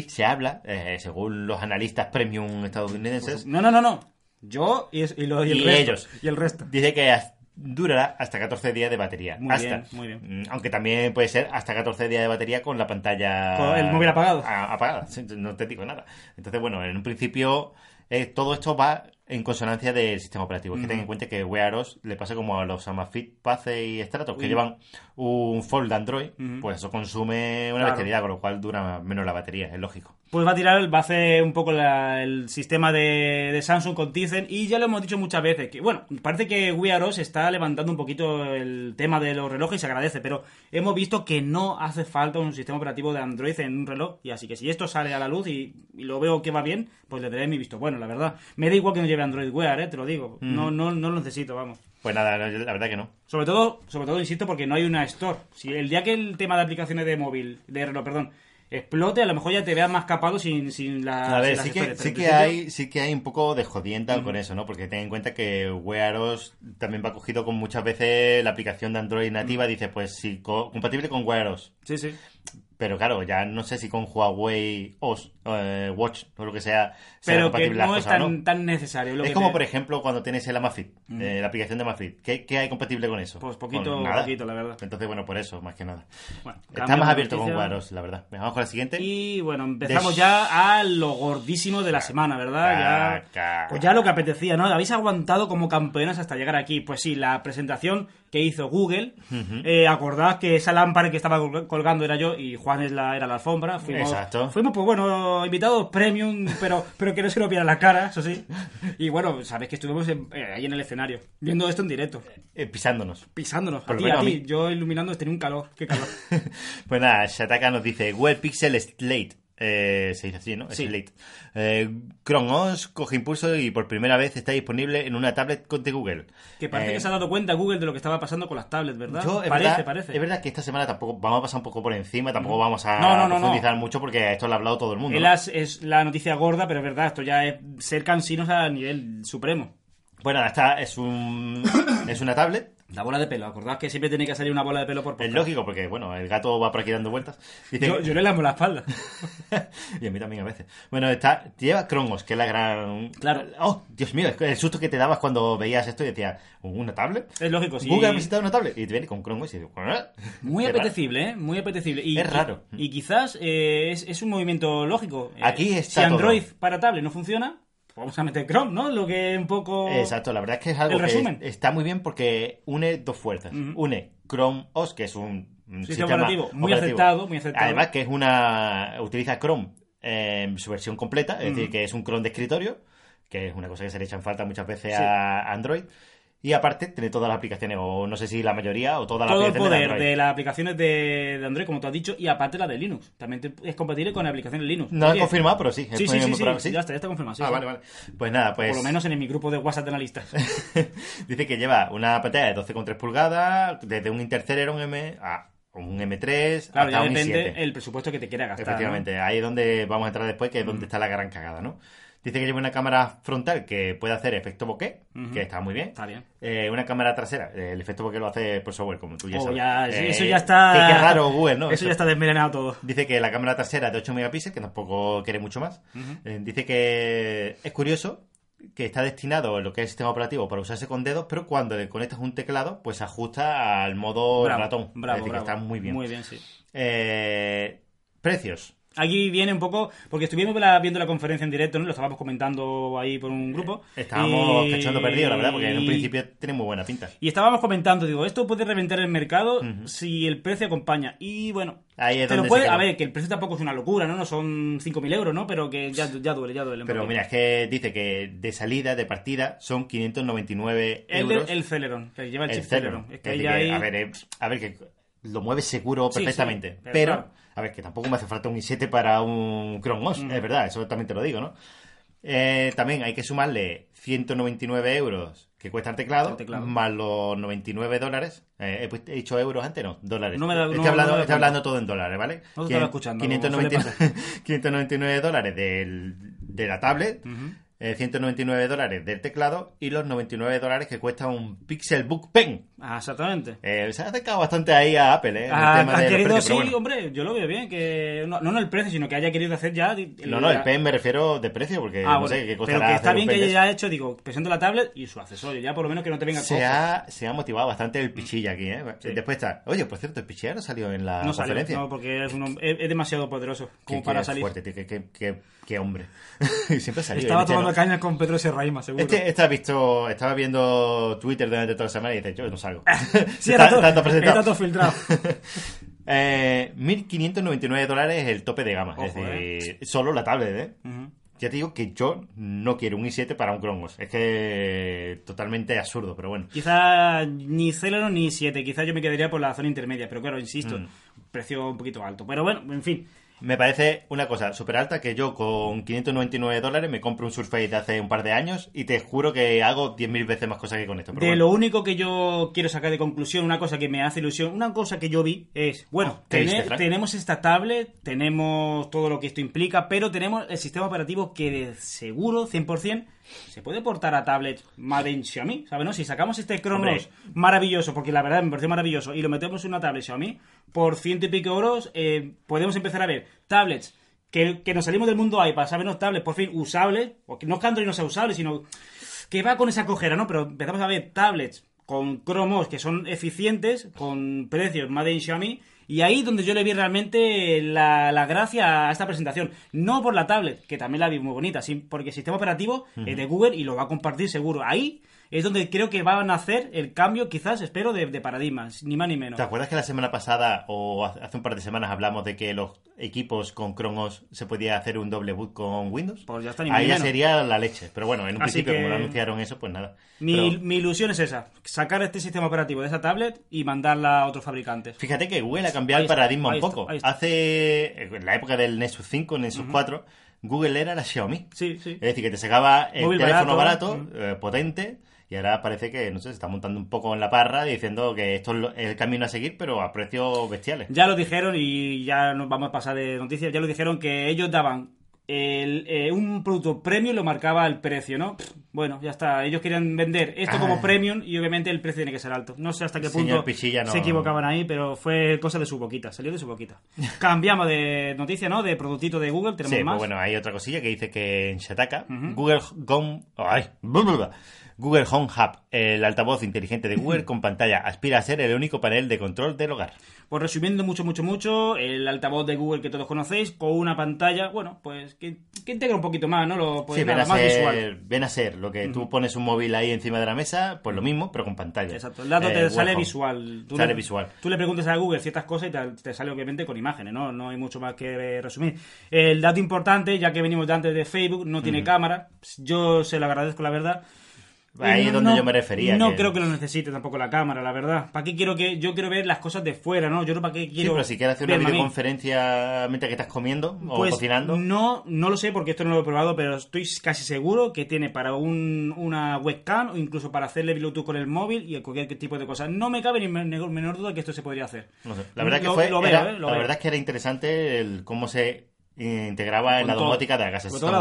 se habla, eh, según los analistas premium estadounidenses, No, no, no, no. Yo y, y lo- y el Y resto. ellos. Y el resto. dice que durará hasta 14 días de batería. Muy hasta. bien, muy bien. Mm, Aunque también puede ser hasta 14 días de batería con la pantalla... Con el móvil apagado. a- apagada, no te digo nada. Entonces, bueno, en un principio eh, todo esto va en consonancia del sistema operativo. Es que ten en cuenta que Wear OS le pasa como a los Amazfit Pace y Stratos, que llevan un fold de Android, pues eso consume una Claro. bestialidad, con lo cual dura menos la batería, es lógico. Pues va a tirar, va a hacer un poco la- el sistema de, de Samsung con Tizen y ya lo hemos dicho muchas veces que, bueno, parece que Wear OS está levantando un poquito el tema de los relojes y se agradece, pero hemos visto que no hace falta un sistema operativo de Android en un reloj y así que si esto sale a la luz y, y lo veo que va bien, pues le daré mi visto bueno, la verdad. Me da igual que no lleve Android Wear, eh, te lo digo. No, no, no lo necesito, vamos. Pues nada, la verdad que no. Sobre todo, sobre todo, insisto, porque no hay una store. Si el día que el tema de aplicaciones de móvil, de reloj, perdón, explote, a lo mejor ya te veas más capado sin, sin la. A ver, sin sí que, sí que hay, sí que hay un poco de jodienta con eso, ¿no? Porque ten en cuenta que Wear OS también va cogido con muchas veces la aplicación de Android nativa, dice, pues sí, co- compatible con Wear OS. Sí, sí. Pero claro, ya no sé si con Huawei OS, eh, Watch o lo que sea, será Pero que compatible las no es tan, ¿no? tan necesario. Lo Es que como, te- por ejemplo, cuando tienes el Amazfit, eh, la aplicación de Amazfit. ¿Qué, qué hay compatible con eso? Pues poquito, nada. poquito, la verdad. Entonces, bueno, por eso, más que nada. Bueno, Está más abierto con noticia. Wear OS, la verdad. Vamos con la siguiente. Y bueno, empezamos De- ya a lo gordísimo de la semana, ¿verdad? Ya, pues ya lo que apetecía, ¿no? Habéis aguantado como campeonas hasta llegar aquí. Pues sí, la presentación que hizo Google. Eh, acordad que esa lámpara que estaba col- colgando era yo y Juan es la, era la alfombra. Fuimos, Exacto. Fuimos, pues bueno, invitados premium, pero, [laughs] pero que no se nos viera la cara, eso sí. Y bueno, sabéis que estuvimos en- eh, ahí en el escenario, viendo esto en directo. Eh, pisándonos. Pisándonos, Por a ti, a mí. Yo iluminando, tenía un calor, qué calor. [laughs] Pues nada, Shataka nos dice Google Pixel Slate. Eh, se dice así, ¿no? Sí. Slate. Eh, Chrome OS coge impulso y por primera vez está disponible en una tablet con de Google. Que parece Eh, que se ha dado cuenta Google de lo que estaba pasando con las tablets, ¿verdad? Yo, es parece, verdad, parece. Es verdad que esta semana tampoco vamos a pasar un poco por encima, tampoco vamos a No, no, no, profundizar mucho porque esto lo ha hablado todo el mundo. Es la noticia gorda, pero es verdad, esto ya es ser cansinos a nivel supremo. Bueno, esta es un [coughs] es una tablet La bola de pelo, acordad que siempre tiene que salir una bola de pelo por Es podcast. lógico, porque, bueno, el gato va por aquí dando vueltas. [laughs] Yo, que- yo le lamo la espalda. [laughs] y a mí también a veces. Bueno, está, lleva Cromos, que es la gran... Claro. Oh, Dios mío, es el susto que te dabas cuando veías esto y decías, ¿una tablet? Es lógico, sí. Google ha visitado una tablet y te viene con Cromos y dices, "¿Ah?". Muy raro. apetecible, ¿eh? Muy apetecible. Y, Es raro. Y, y quizás eh, es, es un movimiento lógico. Eh, Aquí está Si Android todo. para tablet no funciona, vamos a meter Chrome, ¿no? Lo que un poco... Exacto, la verdad es que es algo El que está muy bien porque une dos fuerzas. Ujú. Une Chrome OS, que es un, Sistema operativo muy aceptado, muy aceptado. Además que es una... utiliza Chrome en su versión completa, es decir, que es un Chrome de escritorio, que es una cosa que se le echan falta muchas veces Sí. a Android. Y aparte tiene todas las aplicaciones, o no sé si la mayoría, o todas las todo el de poder Android. de las aplicaciones de, de Android, como tú has dicho, y aparte la de Linux. También te- es compatible con aplicaciones Linux. No he Oye, confirmado, pero sí. Sí, sí, sí, ya está, ya está confirmado. sí, ah, sí. vale, vale. Pues nada, pues... Por lo menos en mi grupo de WhatsApp de analistas. [laughs] Dice que lleva una pantalla de 12,3 pulgadas, desde un Interceleron M a un M3 Claro, hasta ya un depende i7. el presupuesto que te quiera gastar. Efectivamente, ahí es donde vamos a entrar después, que es Mm. donde está la gran cagada, ¿no? Dice que lleva una cámara frontal que puede hacer efecto bokeh, que está muy bien. Está bien. Eh, una cámara trasera, el efecto bokeh lo hace por software, como tú ya Oh, sabes. ya, Eh, eso ya está. Qué, qué raro Google, ¿no? [laughs] Eso ya está desmelenado todo. Dice que la cámara trasera es de 8 megapíxeles, que tampoco quiere mucho más. Eh, dice que es curioso que está destinado en lo que es el sistema operativo para usarse con dedos, pero cuando le conectas un teclado, pues se ajusta al modo Bravo, ratón. bravo, es decir, bravo. que está muy bien. Muy bien, sí. Precios. Aquí viene un poco, porque estuvimos la- viendo la conferencia en directo, ¿no? Lo estábamos comentando ahí por un grupo. Estábamos Y- cachando perdido, la verdad, porque en un principio tiene muy buena pinta. Y estábamos comentando, digo, esto puede reventar el mercado si el precio acompaña. Y bueno, Ahí es te lo donde puede, se a ver, que el precio tampoco es una locura, ¿no? No son 5.000 euros, ¿no? Pero que ya, ya duele, ya duele. Pero mira, es que dice que de salida, de partida, son 599 el, euros. el Celeron, que lleva el, el chip Celeron. Celeron. Es que Es hay... que, a ver, eh, a ver, que lo mueve seguro Sí, perfectamente. sí, pero pero, claro. A ver, que tampoco me hace falta un i7 para un Chrome OS, es verdad, eso también te lo digo, ¿no? Eh, también hay que sumarle 199 euros que cuesta el teclado, El teclado. más los 99 dólares. Eh, he, dicho euros antes, no, dólares. No me da- estoy no- hablando, no me estoy hablando todo en dólares, ¿vale? No te estaba escuchando, 599, 599 [laughs] dólares del, de la tablet. Ujú. eh, 199 dólares del teclado y los 99 dólares que cuesta un Pixelbook Pen. Ah, exactamente. Eh, se ha acercado bastante ahí a Apple, ¿eh? el Ha, tema ha de los querido, precios, sí, pero bueno. hombre, yo lo veo bien, que no, no el precio, sino que haya querido hacer ya... el- No, no, el Pen me refiero de precio, porque Ah, no bueno, sé qué pero costará que está bien que de haya hecho, digo, presento la tablet y su accesorio, ya por lo menos que no te venga Se cojo. ha, se ha motivado bastante el pichilla aquí, ¿eh? Sí. Después está. Oye, por cierto, el pichilla no salió en la No salió, conferencia. no, porque es, un es, es demasiado poderoso como para salir. fuerte, tío, qué, qué- qué- qué hombre. [laughs] Siempre salió. Estaba tomando ¿no? cañas con Pedro Serraima, seguro. Este, este ha visto, estaba viendo Twitter durante toda la semana y dice, yo no salgo. [laughs] sí, era todo, Tanto presentado. todo filtrado. [laughs] Eh, 1.599 dólares es el tope de gama. es Ojo, decir, solo la tablet, ¿eh? Ujú. Ya te digo que yo no quiero un i7 para un Chrome OS. Es que totalmente absurdo, pero bueno. Quizá ni Celeron ni 7, quizá yo me quedaría por la zona intermedia, pero claro, insisto, Mm. precio un poquito alto. Pero bueno, en fin, Me parece una cosa súper alta que yo con 599 dólares me compro un Surface de hace un par de años y te juro que hago 10.000 veces más cosas que con esto. Pero de bueno. lo único que yo quiero sacar de conclusión, una cosa que me hace ilusión, una cosa que yo vi es, bueno, ¿qué tener- viste, tenemos esta tablet, tenemos todo lo que esto implica, pero tenemos el sistema operativo que de seguro, 100%, se puede portar a tablet Made in Xiaomi, ¿sabes? No? Si sacamos este Hombre. maravilloso, porque la verdad me pareció maravilloso, y lo metemos en una tablet Xiaomi, por ciento y pico euros, eh, podemos empezar a ver tablets que, que nos salimos del mundo iPad, ¿sabes? No tablets, por fin, usables, no es que Android no sea usable, sino que va con esa cojera, ¿no? Pero empezamos a ver tablets con cromos que son eficientes, con precios Made in Xiaomi, y ahí donde yo le vi realmente la, la gracia a esta presentación. No por la tablet, que también la vi muy bonita, sí, porque el sistema operativo es de Google y lo va a compartir seguro. Ahí es donde creo que van a hacer el cambio, quizás, espero, de, de paradigmas, ni más ni menos. ¿Te acuerdas que la semana pasada o hace un par de semanas hablamos de que los equipos con Chrome OS se podía hacer un doble boot con Windows? Pues ya está, ni más Ahí ya sería la leche. Pero bueno, en un Así principio, que- como no anunciaron eso, pues nada. Mi, Pero mi ilusión es esa, sacar este sistema operativo de esa tablet y mandarla a otros fabricantes. Fíjate que Google ha cambiado el paradigma un poco. está. Hace. En la época del Nexus 5, Nexus 4, Google era la Xiaomi. Sí, sí. Es decir, que te sacaba el Móvil teléfono barato, barato, eh, potente, y ahora parece que, no sé, se está montando un poco en la parra diciendo que esto es el camino a seguir, pero a precios bestiales. Ya lo dijeron y ya nos vamos a pasar de noticias. Ya lo dijeron que ellos daban el, eh, un producto premium lo marcaba el precio, ¿no? Pff, Bueno, ya está. Ellos querían vender esto Ah. como premium y obviamente el precio tiene que ser alto. No sé hasta qué punto no- se equivocaban ahí, pero fue cosa de su boquita. Salió de su boquita. [laughs] Cambiamos de noticia, ¿no? De productito de Google. Tenemos Sí, más. pues bueno, hay otra cosilla que dice que en Shataka, Google Home, ay. Google Home Hub, el altavoz inteligente de Google con pantalla, aspira a ser el único panel de control del hogar. Pues resumiendo mucho, mucho, mucho, el altavoz de Google que todos conocéis, con una pantalla, bueno, pues que, que integra un poquito más, ¿no? Lo, pues sí, nada, más ser, visual. ven a ser lo que tú pones un móvil ahí encima de la mesa, pues lo mismo, pero con pantalla. Exacto, el dato Eh, te Google sale Home. visual. Tú Sale le, visual. Tú le preguntas a Google ciertas cosas y te, te sale obviamente con imágenes, ¿no? No hay mucho más que resumir. El dato importante, ya que venimos de antes de Facebook, no tiene cámara. Yo se lo agradezco, la verdad. Ahí es donde yo me refería, No que- creo que lo necesite tampoco la cámara, la verdad. ¿Para qué quiero que.? Yo quiero ver las cosas de fuera, ¿no? Yo no para qué Sí, quiero. pero si quieres hacer una videoconferencia mientras que estás comiendo o Pues cocinando. no, no lo sé porque esto no lo he probado, pero estoy casi seguro que tiene para un, una webcam o incluso para hacerle Bluetooth con el móvil y cualquier tipo de cosas. No me cabe ni menor, duda que esto se podría hacer. No sé. La verdad que fue. lo veo, era- ¿eh? Lo la veo. verdad es que era interesante el cómo se integraba en la domótica de la casa. Con toda la.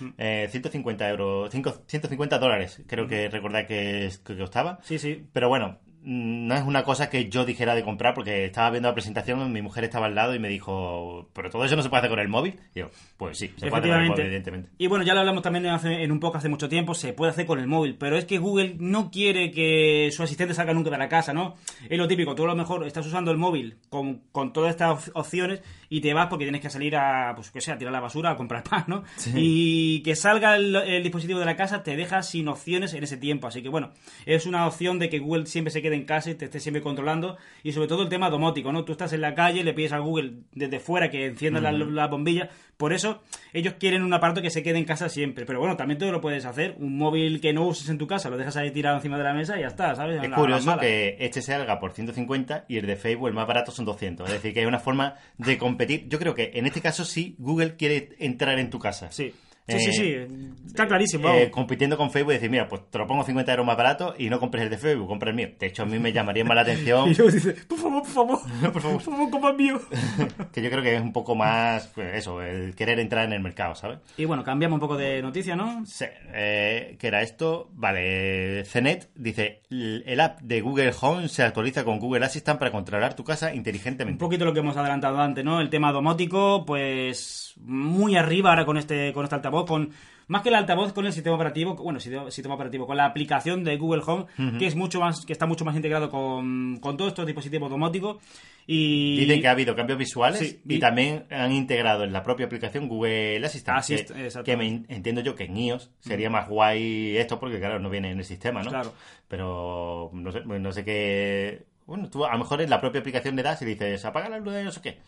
Mm. Eh, 150 euros, cinco- 150 dólares, creo que recordar que, que costaba. Sí, sí. Pero bueno, mm, no es una cosa que yo dijera de comprar porque estaba viendo la presentación, mi mujer estaba al lado y me dijo, pero todo eso no se puede hacer con el móvil. Y yo, pues sí, se puede hacer con el móvil, evidentemente. Y bueno, ya lo hablamos también hace- en un podcast hace mucho tiempo, se puede hacer con el móvil, pero es que Google no quiere que su asistente salga nunca de la casa, ¿no? Es lo típico, tú a lo mejor estás usando el móvil con, con todas estas op- opciones y te vas porque tienes que salir a, pues que sea, a tirar la basura, a comprar pan, ¿no? Y que salga el, el dispositivo de la casa te deja sin opciones en ese tiempo, así que bueno, es una opción de que Google siempre se quede en casa y te esté siempre controlando y sobre todo el tema domótico, ¿no? Tú estás en la calle, le pides a Google desde fuera que encienda la, la bombilla, por eso ellos quieren un aparato que se quede en casa siempre, pero bueno, también tú lo puedes hacer, un móvil que no uses en tu casa, lo dejas ahí tirado encima de la mesa y ya está, ¿sabes? Es la- curioso que este salga por 150 y el de Facebook, el más barato, son 200. Es decir, que es una forma de competir. Yo creo que en este caso sí Google quiere entrar en tu casa. Sí, sí, sí, Eh, sí, está clarísimo. Eh, compitiendo con Facebook y decir, mira, pues te lo pongo 50 euros más barato y no compres el de Facebook, compra el mío. De hecho, a mí me llamaría más la atención [laughs] Y luego dice, por favor, por favor, [laughs] por favor, por favor, como el mío. [laughs] que yo creo que es un poco más, pues eso, el querer entrar en el mercado, ¿sabes? Y bueno, cambiamos un poco de noticia, ¿no? Sí, eh, ¿qué era esto? Vale, CNET dice, "El- app de Google Home se actualiza con Google Assistant para controlar tu casa Un inteligentemente. poquito lo que hemos adelantado antes, ¿no? El tema domótico, pues muy arriba ahora con este, con este altavoz, con más que el altavoz con el sistema operativo, bueno, sistema, operativo, con la aplicación de Google Home, que es mucho más, que está mucho más integrado con, con todos estos dispositivos domóticos. Y Dicen que ha habido cambios visuales Sí, y y- también han integrado en la propia aplicación Google Assistant. Assist, que, exacto. que me en- entiendo yo que en iOS sería más guay esto porque, claro, no viene en el sistema, ¿no? Claro. Pero no sé, no sé qué. Bueno, tú a lo mejor en la propia aplicación le das y dices apaga la luz de no sé qué.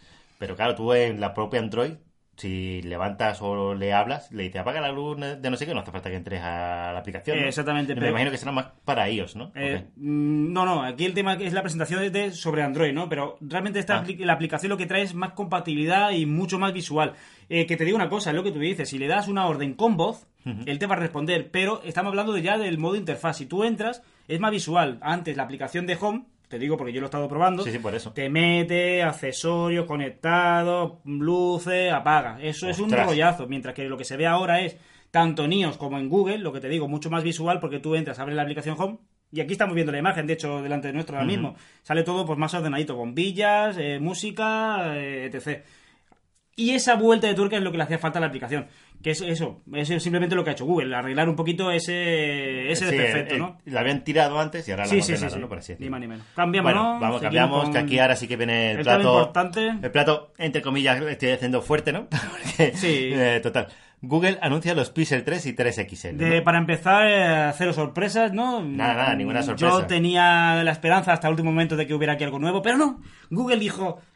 Pero claro, tú en la propia Android, si levantas o le hablas, le dices apaga la luz de no sé qué, no hace falta que entres a la aplicación. ¿no? Exactamente, Me pero- imagino que será más para iOS, ¿no? Eh, mm, no, no, aquí el tema es la presentación de, sobre Android, ¿no? Pero realmente esta Ah. la aplicación lo que trae es más compatibilidad y mucho más visual. Eh, que te digo una cosa, es lo que tú dices, si le das una orden con voz, él te va a responder, pero estamos hablando de ya del modo interfaz. Si tú entras, es más visual. Antes la aplicación de Home, te digo porque yo lo he estado probando, Sí, sí, por eso. te mete accesorios conectados, luces, apaga. Eso es un rollazo, mientras que lo que se ve ahora es tanto en iOS como en Google, lo que te digo, mucho más visual porque tú entras, abres la aplicación Home y aquí estamos viendo la imagen, de hecho, delante de nuestro ahora mismo. Sale todo pues más ordenadito, bombillas, eh, música, eh, etc. Y esa vuelta de tuerca es lo que le hacía falta a la aplicación. Que es eso, es simplemente lo que ha hecho Google, arreglar un poquito ese, ese Sí, desperfecto, el- ¿no? La habían tirado antes y ahora la Sí, sí, sí. ¿no? Por así Ni más ni menos. Cambiamos, Bueno, ¿no? vamos, cambiamos, con que aquí ahora sí que viene el, el plato. importante. El plato, entre comillas, estoy haciendo fuerte, ¿no? [laughs] Porque, Sí. eh, total. Google anuncia los Pixel 3 y 3XL. ¿no? De- para empezar, eh, cero sorpresas, ¿no? Nada, nada, ninguna sorpresa. Yo tenía la esperanza hasta el último momento de que hubiera aquí algo nuevo, pero no. Google dijo, "Ah, ah,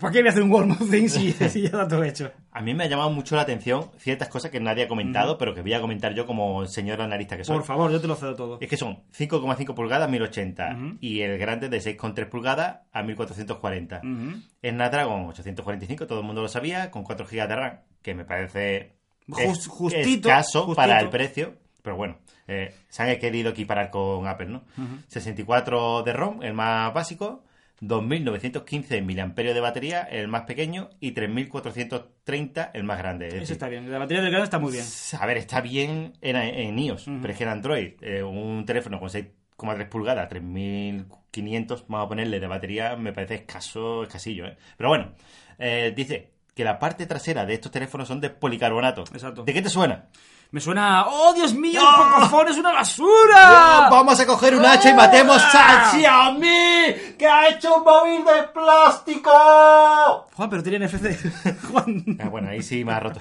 ¿para qué voy a hacer un World of Things si, [laughs] si ya está todo hecho? A mí me ha llamado mucho la atención ciertas cosas que nadie ha comentado, pero que voy a comentar yo como señor analista que soy. Por favor, yo te lo cedo todo. Es que son 5,5 pulgadas 1080 y el grande de 6,3 pulgadas a 1440. Ujú. Snapdragon 845, todo el mundo lo sabía, con 4 GB de RAM, que me parece Just- es- justito, escaso justito. para el precio, pero bueno, eh, se han querido equiparar con Apple, ¿no? 64 de ROM, el más básico, 2.915 mAh de batería, el más pequeño, y 3.430 el más grande. Es Eso decir, está bien. La batería del grano está muy bien. a ver, está bien en, en iOS, pero es que en Android, eh, un teléfono con 6,3 pulgadas, 3.500, vamos a ponerle de batería, me parece escaso, escasillo, ¿eh? Pero bueno, eh, dice que la parte trasera de estos teléfonos son de policarbonato. Exacto. ¿De qué te suena? Me suena. ¡Oh, Dios mío! ¡No! ¡El Pocophone es una basura! Vamos a coger un hacha y matemos a Xiaomi, que ha hecho un móvil de plástico. Juan, pero tiene NFC. [laughs] Juan, Ah, bueno, ahí sí me ha roto.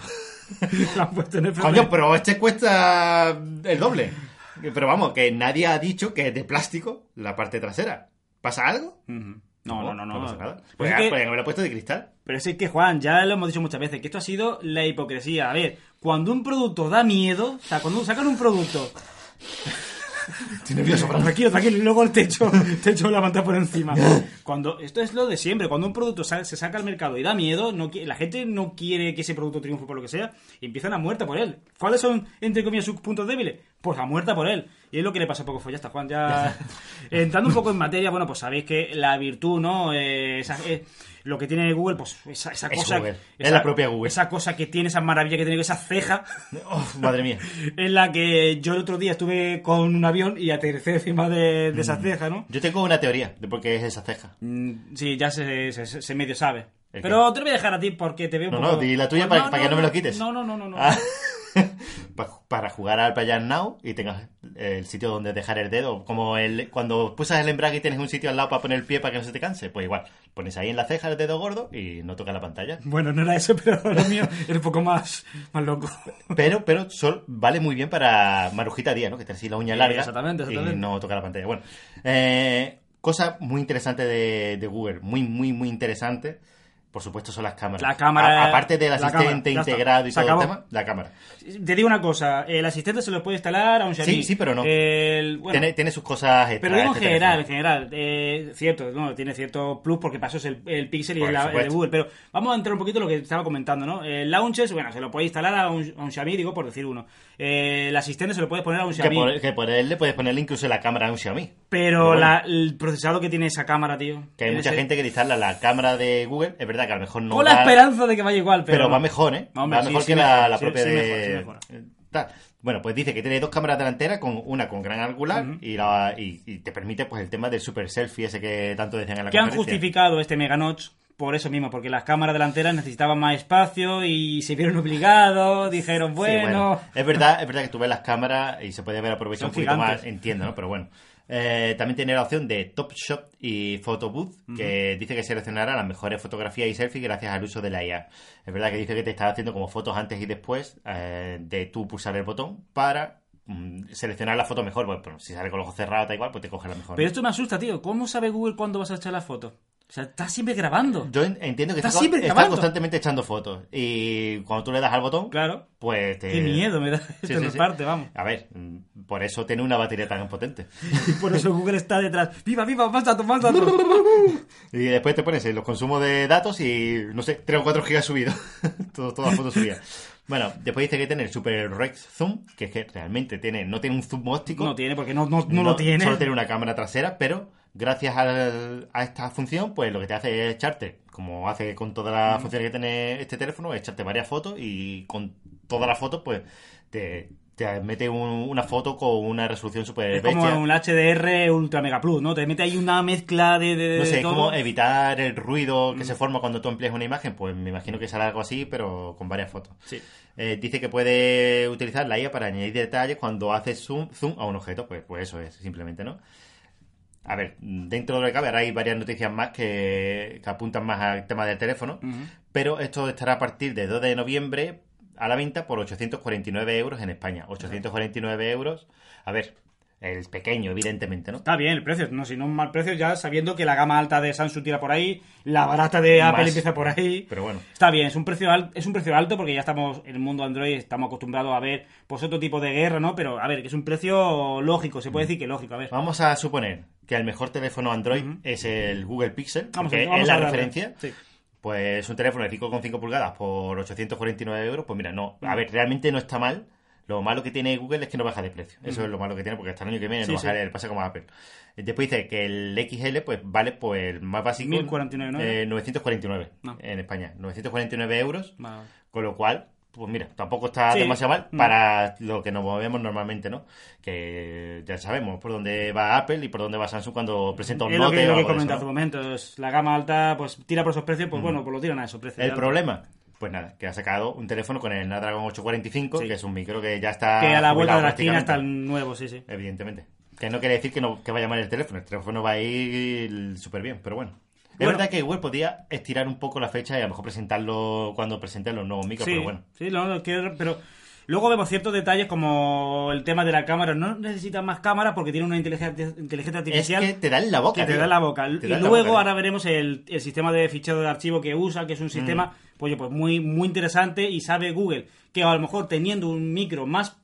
[laughs] lo han puesto en NFC. Coño, pero este cuesta el doble. Pero vamos, que nadie ha dicho que es de plástico la parte trasera. ¿Pasa algo? No, no, no, no. pasa nada. Pues Pues, es que- pues haberlo puesto de cristal. Pero es que, Juan, ya lo hemos dicho muchas veces, que esto ha sido la hipocresía. A ver, cuando un producto da miedo, o sea, cuando sacan un producto... Estoy nervioso, Fran. Tranquilo, tranquilo, y luego el techo, [laughs] techo la manta por encima. [laughs] Cuando, esto es lo de siempre, cuando un producto sa- se saca al mercado y da miedo, no, la gente no quiere que ese producto triunfe por lo que sea, y empiezan a muerta por él. ¿Cuáles son, entre comillas, sus puntos débiles? Pues a muerta por él. Y es lo que le pasa a poco fue, ya está, Juan, ya... [laughs] Entrando un poco en materia, bueno, pues sabéis que la virtud, ¿no? Eh, esa- eh, lo que tiene Google, pues esa, esa Es cosa... Google, es la propia Google. Esa cosa que tiene, esa maravilla que tiene, esa ceja Oh, madre mía. [laughs] en la que yo el otro día estuve con un avión y aterricé encima de, de Mm. esa ceja, ¿no? Yo tengo una teoría de por qué es esa ceja. Mm, Sí, ya se, se- medio sabe. ¿El Pero te lo voy a dejar a ti porque te veo un No, poco... no, di la tuya Pues para- para que no me lo quites. No, no, no, no. no. Ah. [laughs] Pa- para jugar al Player Now y tengas el sitio donde dejar el dedo. Como el, cuando pulsas el embrague y tienes un sitio al lado para poner el pie para que no se te canse. Pues igual, pones ahí en la ceja el dedo gordo y no toca la pantalla. Bueno, no era eso, [laughs] pero lo mío era un poco más, más loco. Pero, pero sol, vale muy bien para Marujita Díaz, ¿no? Que tiene así la uña larga exactamente, exactamente. y no toca la pantalla. Bueno, eh, cosa muy interesante de, de Google, muy, muy, muy interesante. Por supuesto son las cámaras. La cámara- A- aparte del asistente cámara, integrado y todo acabó. el tema, la cámara. Te digo una cosa, el asistente se lo puede instalar a un Xiaomi. Sí, sí, pero no. El- bueno, tiene, tiene sus cosas extra. Pero digo en este general, en general, eh, cierto, no, tiene cierto plus porque pasó es el, el Pixel y el, el de. Google. Pero vamos a entrar un poquito en lo que estaba comentando, ¿no? El Launcher, bueno, se lo puede instalar a un, a un Xiaomi, digo por decir uno. Eh, el asistente se lo puedes poner a un Que Xiaomi. por, que por él le puedes ponerle incluso la cámara a un Xiaomi. Pero bueno. la- el procesado que tiene esa cámara, tío. Que hay mucha ese- gente que le instala la cámara de Google. Es verdad que a lo mejor no. Con la da- esperanza de que vaya igual, pero. Pero, va mejor, ¿eh? Hombre, va mejor sí que la, la sí, propia de. tal. Bueno, pues dice que tiene dos cámaras delanteras, con una con gran angular y, la, y, y te permite pues el tema del super selfie ese que tanto decían en la que han justificado este Mega Notch por eso mismo, porque las cámaras delanteras necesitaban más espacio y se vieron obligados, dijeron, Sí, bueno. Es verdad, es verdad que tú ves las cámaras y se puede ver aprovechar Son un poquito gigantes. más, entiendo, ¿no? Pero bueno. Eh, también tiene la opción de Top Shot y Photo Booth, que dice que seleccionará las mejores fotografías y selfies gracias al uso de la IA. Es verdad que dice que te está haciendo como fotos antes y después eh, de tú pulsar el botón para mm, seleccionar la foto mejor. Pues, pues, si sale con los ojos cerrados, da igual, pues te coge la mejor. Pero esto me asusta, tío. ¿Cómo sabe Google cuándo vas a echar la foto? O sea, estás siempre grabando. Yo en- entiendo que Está está, siempre está constantemente echando fotos. Y cuando tú le das al botón, Claro. pues te... Qué miedo me da Sí, sí. parte, vamos. A ver, mm, por eso tiene una batería tan potente. Y [laughs] por eso Google está detrás. ¡Viva, viva! ¡Más datos, más datos! [laughs] Y después te pones los consumos de datos y, no sé, 3 o 4 gigas subidos. [laughs] Todas las fotos subidas. Bueno, después dice que tiene el Super Rex Zoom, que es que realmente tiene, no tiene un zoom óptico. No tiene, porque no, no, no lo tiene. Solo tiene una cámara trasera, pero gracias al- a esta función, pues lo que te hace es echarte, como hace con todas las funciones que tiene este teléfono, es echarte varias fotos y con todas las fotos, pues te, te mete un- una foto con una resolución super Es como bestia. un HDR Ultra Mega Plus, ¿no? Te mete ahí una mezcla de, de, No sé, de como evitar el ruido Mm. que se forma cuando tú empleas una imagen, pues me imagino que será algo así, pero con varias fotos. Sí. Eh, dice que puede utilizar la IA para añadir detalles cuando haces zoom, zoom a un objeto, pues, pues eso es, simplemente, ¿no? A ver, dentro de lo que cabe, ahora hay varias noticias más que, que apuntan más al tema del teléfono, pero esto estará a partir de 2 de noviembre a la venta por 849 euros en España. 849 euros, a ver, el pequeño, evidentemente, ¿no? Está bien el precio, no, si no un mal precio ya sabiendo que la gama alta de Samsung tira por ahí, la barata de Apple Más. empieza por ahí. Pero bueno. Está bien, es un precio al- es un precio alto porque ya estamos en el mundo Android, estamos acostumbrados a ver pues otro tipo de guerra, ¿no? Pero a ver, que es un precio lógico, se Mm. puede decir que lógico, a ver. Vamos a suponer que el mejor teléfono Android es el Google Pixel, Vamos, que es la referencia. Sí. Pues un teléfono de 5,5 pulgadas por 849 euros, pues mira, no. A ver, realmente no está mal. Lo malo que tiene Google es que no baja de precio. Eso es lo malo que tiene, porque hasta el año que viene Sí, no sí. bajará, pasa como Apple. Después dice que el XL pues vale pues el más básico 1049, ¿no? eh, 949 No. en España. 949 euros, Vale. con lo cual, pues mira, tampoco está Sí. demasiado mal Mm. para lo que nos movemos normalmente, ¿no? Que ya sabemos por dónde va Apple y por dónde va Samsung cuando presenta un Es lo Note que, lo que algo de comenté hace un momento. es la gama alta, pues tira por esos precios, pues bueno, pues lo tiran a esos precios. El ya. problema, pues nada, que ha sacado un teléfono con el Snapdragon 845, Sí. que es un micro que ya está. Que a la vuelta de la esquina está el nuevo, sí, sí. Evidentemente. Que no quiere decir que, no, que vaya mal el teléfono. El teléfono va a ir súper bien, pero bueno. Es verdad que Google podía estirar un poco la fecha y a lo mejor presentarlo cuando presenten los nuevos micros, Sí, pero bueno. sí, no, no, que- pero luego vemos ciertos detalles como el tema de la cámara. No necesitan más cámara porque tiene una inteligencia, inteligencia Es artificial que te da en la boca. que te da en la boca. Te y luego boca, ahora veremos el, el sistema de fichero de archivo que usa, que es un sistema pues, oye, pues muy, muy interesante y sabe Google que a lo mejor teniendo un micro más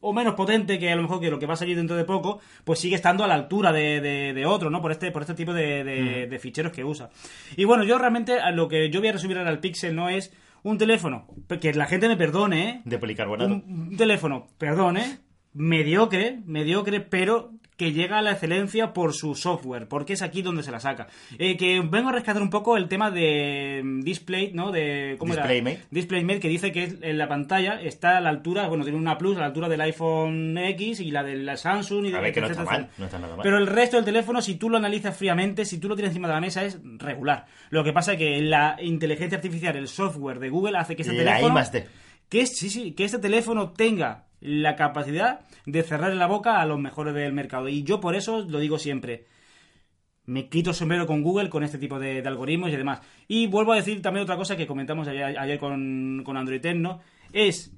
o menos potente que a lo mejor que lo que va a salir dentro de poco, pues sigue estando a la altura de, de- de otro, ¿no? Por este, por este tipo de, de- de ficheros que usa. Y bueno, yo realmente lo que yo voy a resumir ahora al Pixel no es un teléfono, que la gente me perdone, ¿eh? De policarbonato. un, un teléfono, perdón, ¿eh? mediocre, mediocre, pero que llega a la excelencia por su software, porque es aquí donde se la saca. Eh, que vengo a rescatar un poco el tema de mm, Display, ¿no? De, ¿cómo era? DisplayMate. DisplayMate, que dice que en la pantalla está a la altura, bueno, tiene una Plus a la altura del iPhone X y la de la Samsung y de que no está mal, no está nada mal. Pero el resto del teléfono, si tú lo analizas fríamente, si tú lo tienes encima de la mesa, es regular. Lo que pasa es que la inteligencia artificial, el software de Google, hace que este La teléfono. Que sí, sí, que este teléfono tenga la capacidad de cerrar la boca a los mejores del mercado. Y yo por eso lo digo siempre. Me quito el sombrero con Google, con este tipo de, algoritmos y demás. Y vuelvo a decir también otra cosa que comentamos ayer, con, con Android Techno. Es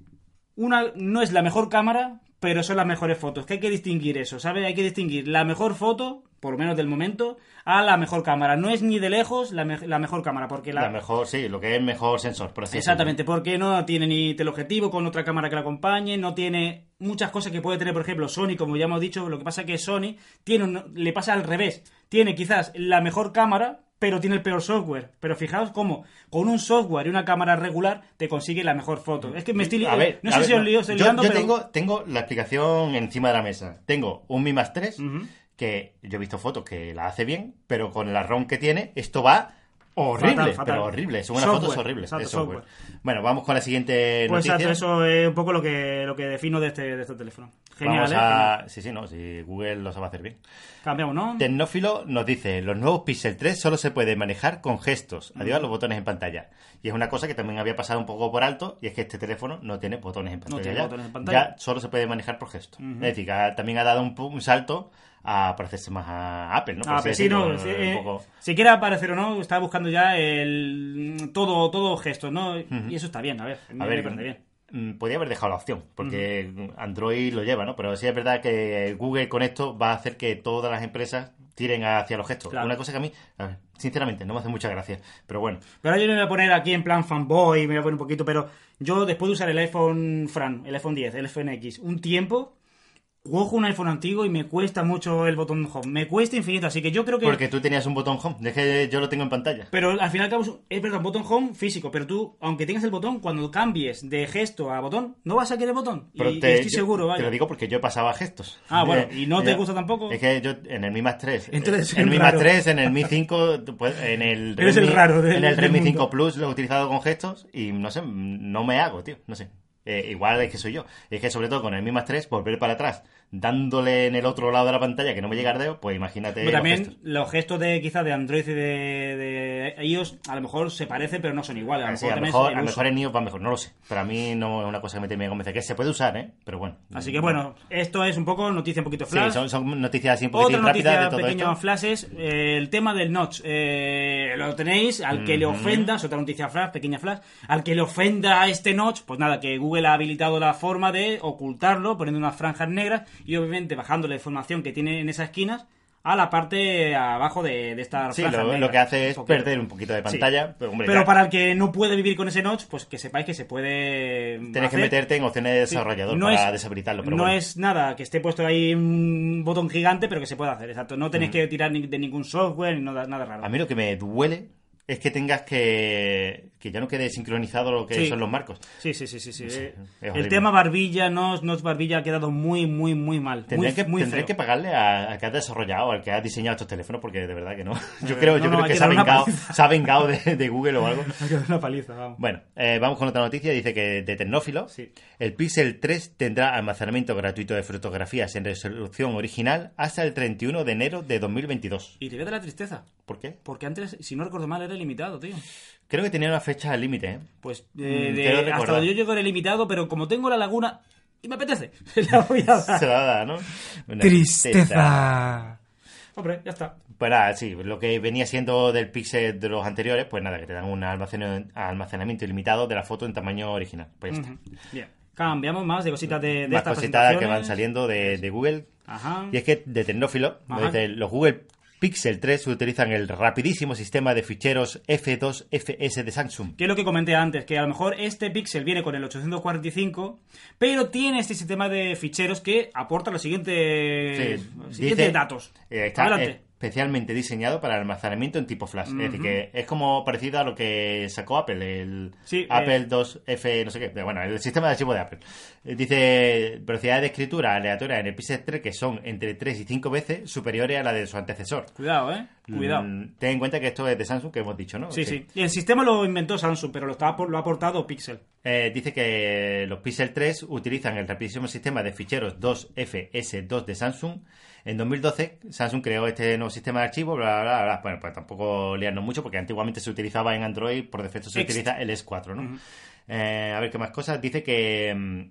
una, no es la mejor cámara, pero son las mejores fotos. Que hay que distinguir eso, ¿sabes? Hay que distinguir la mejor foto, por lo menos del momento, a la mejor cámara. No es ni de lejos la, me- la mejor cámara, porque La mejor, sí, lo que es mejor sensor, por así Exactamente, porque no tiene ni teleobjetivo con otra cámara que la acompañe, no tiene muchas cosas que puede tener, por ejemplo, Sony, como ya hemos dicho, lo que pasa es que Sony tiene un- le pasa al revés, tiene quizás la mejor cámara, pero tiene el peor software. Pero fijaos cómo con un software y una cámara regular te consigue la mejor foto. Es que me estoy A ver, no sé ver, si os lío, estoy yo, liando, yo pero tengo, tengo la explicación encima de la mesa. Tengo un Mi Más 3, Ujú. que yo he visto fotos que la hace bien, pero con el ROM que tiene, esto va horrible, Fatal, fatal. pero horrible. Son unas Software, fotos horribles. exacto, es software. software. Bueno, vamos con la siguiente pues noticia. exacto, eso es un poco lo que lo que defino de este de este teléfono. Genial, Vamos ¿eh? a... Genial. Sí, sí, no, si Google lo sabe hacer bien. Cambiamos, ¿no? Tecnófilo nos dice, los nuevos Pixel 3 solo se puede manejar con gestos, adiós a los botones en pantalla. Y es una cosa que también había pasado un poco por alto, y es que este teléfono no tiene botones en pantalla. tiene ya. botones en pantalla. Ya solo se puede manejar por gestos. Es decir, que ha- también ha dado un, un salto a parecerse más a Apple, ¿no? Por Ah, pero sí, no, un eh, poco- si quiere aparecer o no, está buscando ya el todo todo gestos, ¿no? Y eso está bien, a ver, A me ver, bien. mm, podría haber dejado la opción, porque Android lo lleva, ¿no? Pero sí es verdad que Google con esto va a hacer que todas las empresas tiren hacia los gestos. Claro. Una cosa que a mí, a ver, sinceramente, no me hace mucha gracia. Pero bueno, Pero yo me voy a poner aquí en plan fanboy, me voy a poner un poquito, pero yo después de usar el iPhone Fran, el iPhone 10, el iPhone X, un tiempo, cojo un iPhone antiguo y me cuesta mucho el botón home, me cuesta infinito, así que yo creo que... porque tú tenías un botón home, es que yo lo tengo en pantalla. Pero al final cabo es verdad, botón home físico, pero tú, aunque tengas el botón, cuando cambies de gesto a botón, no vas a querer el botón. Pero y, te, estoy yo- seguro, Te vaya. lo digo porque yo pasaba gestos. Ah, bueno, Eh, ¿y no te gusta tampoco? Es que yo en el Mi Más 3, Entonces, en el Mi Más raro. 3, en el Mi 5, pues, en el [laughs] Eres el raro en el Redmi mundo. 5 Plus lo he utilizado con gestos y no sé, no me hago, tío, no sé. Eh, igual es que soy yo. Es que sobre todo con el Mi Más 3, volver para atrás, dándole en el otro lado de la pantalla que no me llega el dedo, pues imagínate Pero los también gestos. los gestos de quizás de Android y de, de iOS a lo mejor se parecen pero no son iguales. A lo Sí, mejor a lo mejor, a en iOS va mejor, no lo sé. Pero a mí no es una cosa que me termina de. Que se puede usar, ¿eh? Pero bueno. Así que bueno, esto es un poco noticia un poquito Sí, flash. son, son noticias así un Otra poquitín rápidas de todo pequeños esto. flashes. eh, el tema del notch. eh, lo tenéis. Al que le ofenda, es otra noticia flash, pequeña flash. Al que le ofenda a este notch, pues nada, que Google ha habilitado la forma de ocultarlo, poniendo unas franjas negras y obviamente bajando la información que tiene en esas esquinas a la parte abajo de, de esta Sí, lo, lo que hace es poquito. perder un poquito de Sí. pantalla. Pero, hombre, Pero para el que no puede vivir con ese notch, pues que sepáis que se puede. tienes que meterte en opciones de Sí. desarrollador No para es- deshabilitarlo. Pero no bueno. es nada que esté puesto ahí un botón gigante, pero que se puede hacer, exacto. No tenéis que tirar ni- de ningún software ni nada, nada raro. A mí lo que me duele es que tengas que. que ya no quede sincronizado lo que Sí. son los marcos. Sí, sí, sí, sí. sí. Sí, Eh, el tema barbilla, no, no es barbilla, ha quedado muy, muy, muy mal. Tendré, muy, que, muy tendré que pagarle a- al que ha desarrollado, al que ha diseñado estos teléfonos, porque de verdad que no. Yo Eh, creo, no, yo no, creo hay que, que se ha dar vengado, se ha vengado de, de Google o algo. [laughs] Ha quedado una paliza, vamos. Bueno, eh, vamos con otra noticia. Dice que de Tecnófilo, Sí. El Pixel 3 tendrá almacenamiento gratuito de fotografías en resolución original hasta el 31 de enero de 2022. Y te voy a dar la tristeza. ¿Por qué? Porque antes, si no recuerdo mal, era ilimitado, tío. Creo que tenía una fecha límite, ¿eh? Pues Mm, eh, de- hasta donde yo llego era ilimitado, pero como tengo la laguna y me apetece, [laughs] la voy a dar. Se la da, ¿no? Una Tristeza. Hombre, ya está. Pues nada, sí, lo que venía siendo del Pixel de los anteriores, pues nada, que te dan un almacen- almacenamiento ilimitado de la foto en tamaño original. Pues ya está. Bien. Cambiamos más de cositas de, de Más estas cositas que van saliendo de, de Google. Ajá. Y es que de Tecnófilo, los Google Pixel 3 utilizan el rapidísimo sistema de ficheros F2FS de Samsung. Que es lo que comenté antes, que a lo mejor este Pixel viene con el 845, pero tiene este sistema de ficheros que aporta los siguientes, Sí, los siguientes dice- datos. Eh, está Adelante. Especialmente diseñado para almacenamiento en tipo flash. Es decir, que es como parecido a lo que sacó Apple, el Sí, Apple eh. 2F, no sé qué. Bueno, el sistema de archivo de Apple. Eh, Dice velocidades de escritura aleatoria en el Pixel 3 que son entre 3 y 5 veces superiores a la de su antecesor. Cuidado, eh. Cuidado. Mm, ten en cuenta que esto es de Samsung, que hemos dicho, ¿no? Sí, sí. Y el sistema lo inventó Samsung, pero lo, está, lo ha aportado Pixel. Eh, dice que los Pixel 3 utilizan el rapidísimo sistema de ficheros 2FS2 de Samsung. En 2012, Samsung creó este nuevo sistema de archivos, bla, bla, bla. Bueno, pues tampoco liarnos mucho, porque antiguamente se utilizaba en Android, por defecto se Ex. utiliza el S4, ¿no? Eh, a ver qué más cosas. Dice que mm,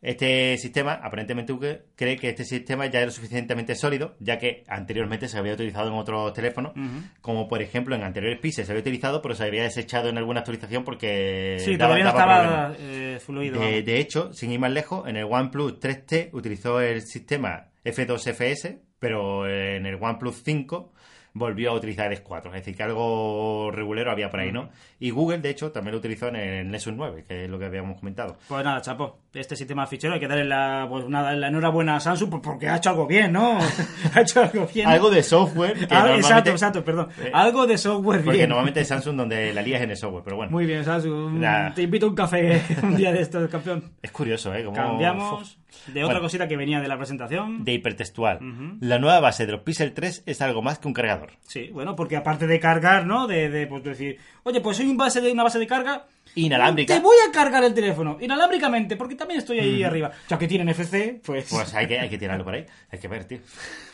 este sistema, aparentemente Google cree que este sistema ya lo suficientemente sólido, ya que anteriormente se había utilizado en otros teléfonos, como por ejemplo en anteriores Pixel se había utilizado, pero se había desechado en alguna actualización porque Sí, daba- todavía no daba estaba eh, fluido. De, de hecho, sin ir más lejos, en el OnePlus 3T utilizó el sistema F2FS, pero en el OnePlus 5 volvió a utilizar el S4. Es decir, que algo regulero había por ahí, ¿no? Y Google, de hecho, también lo utilizó en el Nexus 9, que es lo que habíamos comentado. Pues nada, chapo, este sistema de fichero hay que darle la, pues nada, la enhorabuena a Samsung porque ha hecho algo bien, ¿no? [laughs] ha hecho algo bien. Algo de software que Ah, exacto, exacto, perdón. Eh, algo de software Porque bien. normalmente es Samsung donde la lías en el software, pero bueno. Muy bien, Samsung. Te invito a un café [laughs] un día de estos, campeón. Es curioso, ¿eh? Como... Cambiamos de otra Bueno. cosita que venía de la presentación. De hipertextual. La nueva base de los Pixel 3 es algo más que un cargador. Sí, bueno, porque aparte de cargar, ¿no? De, de pues, decir, oye, pues soy un base de, una base de carga. Inalámbrica. Te voy a cargar el teléfono, inalámbricamente, porque también estoy ahí arriba. Ya que tienen FC, pues. Pues hay que, hay que tirarlo por ahí. Hay que ver, tío.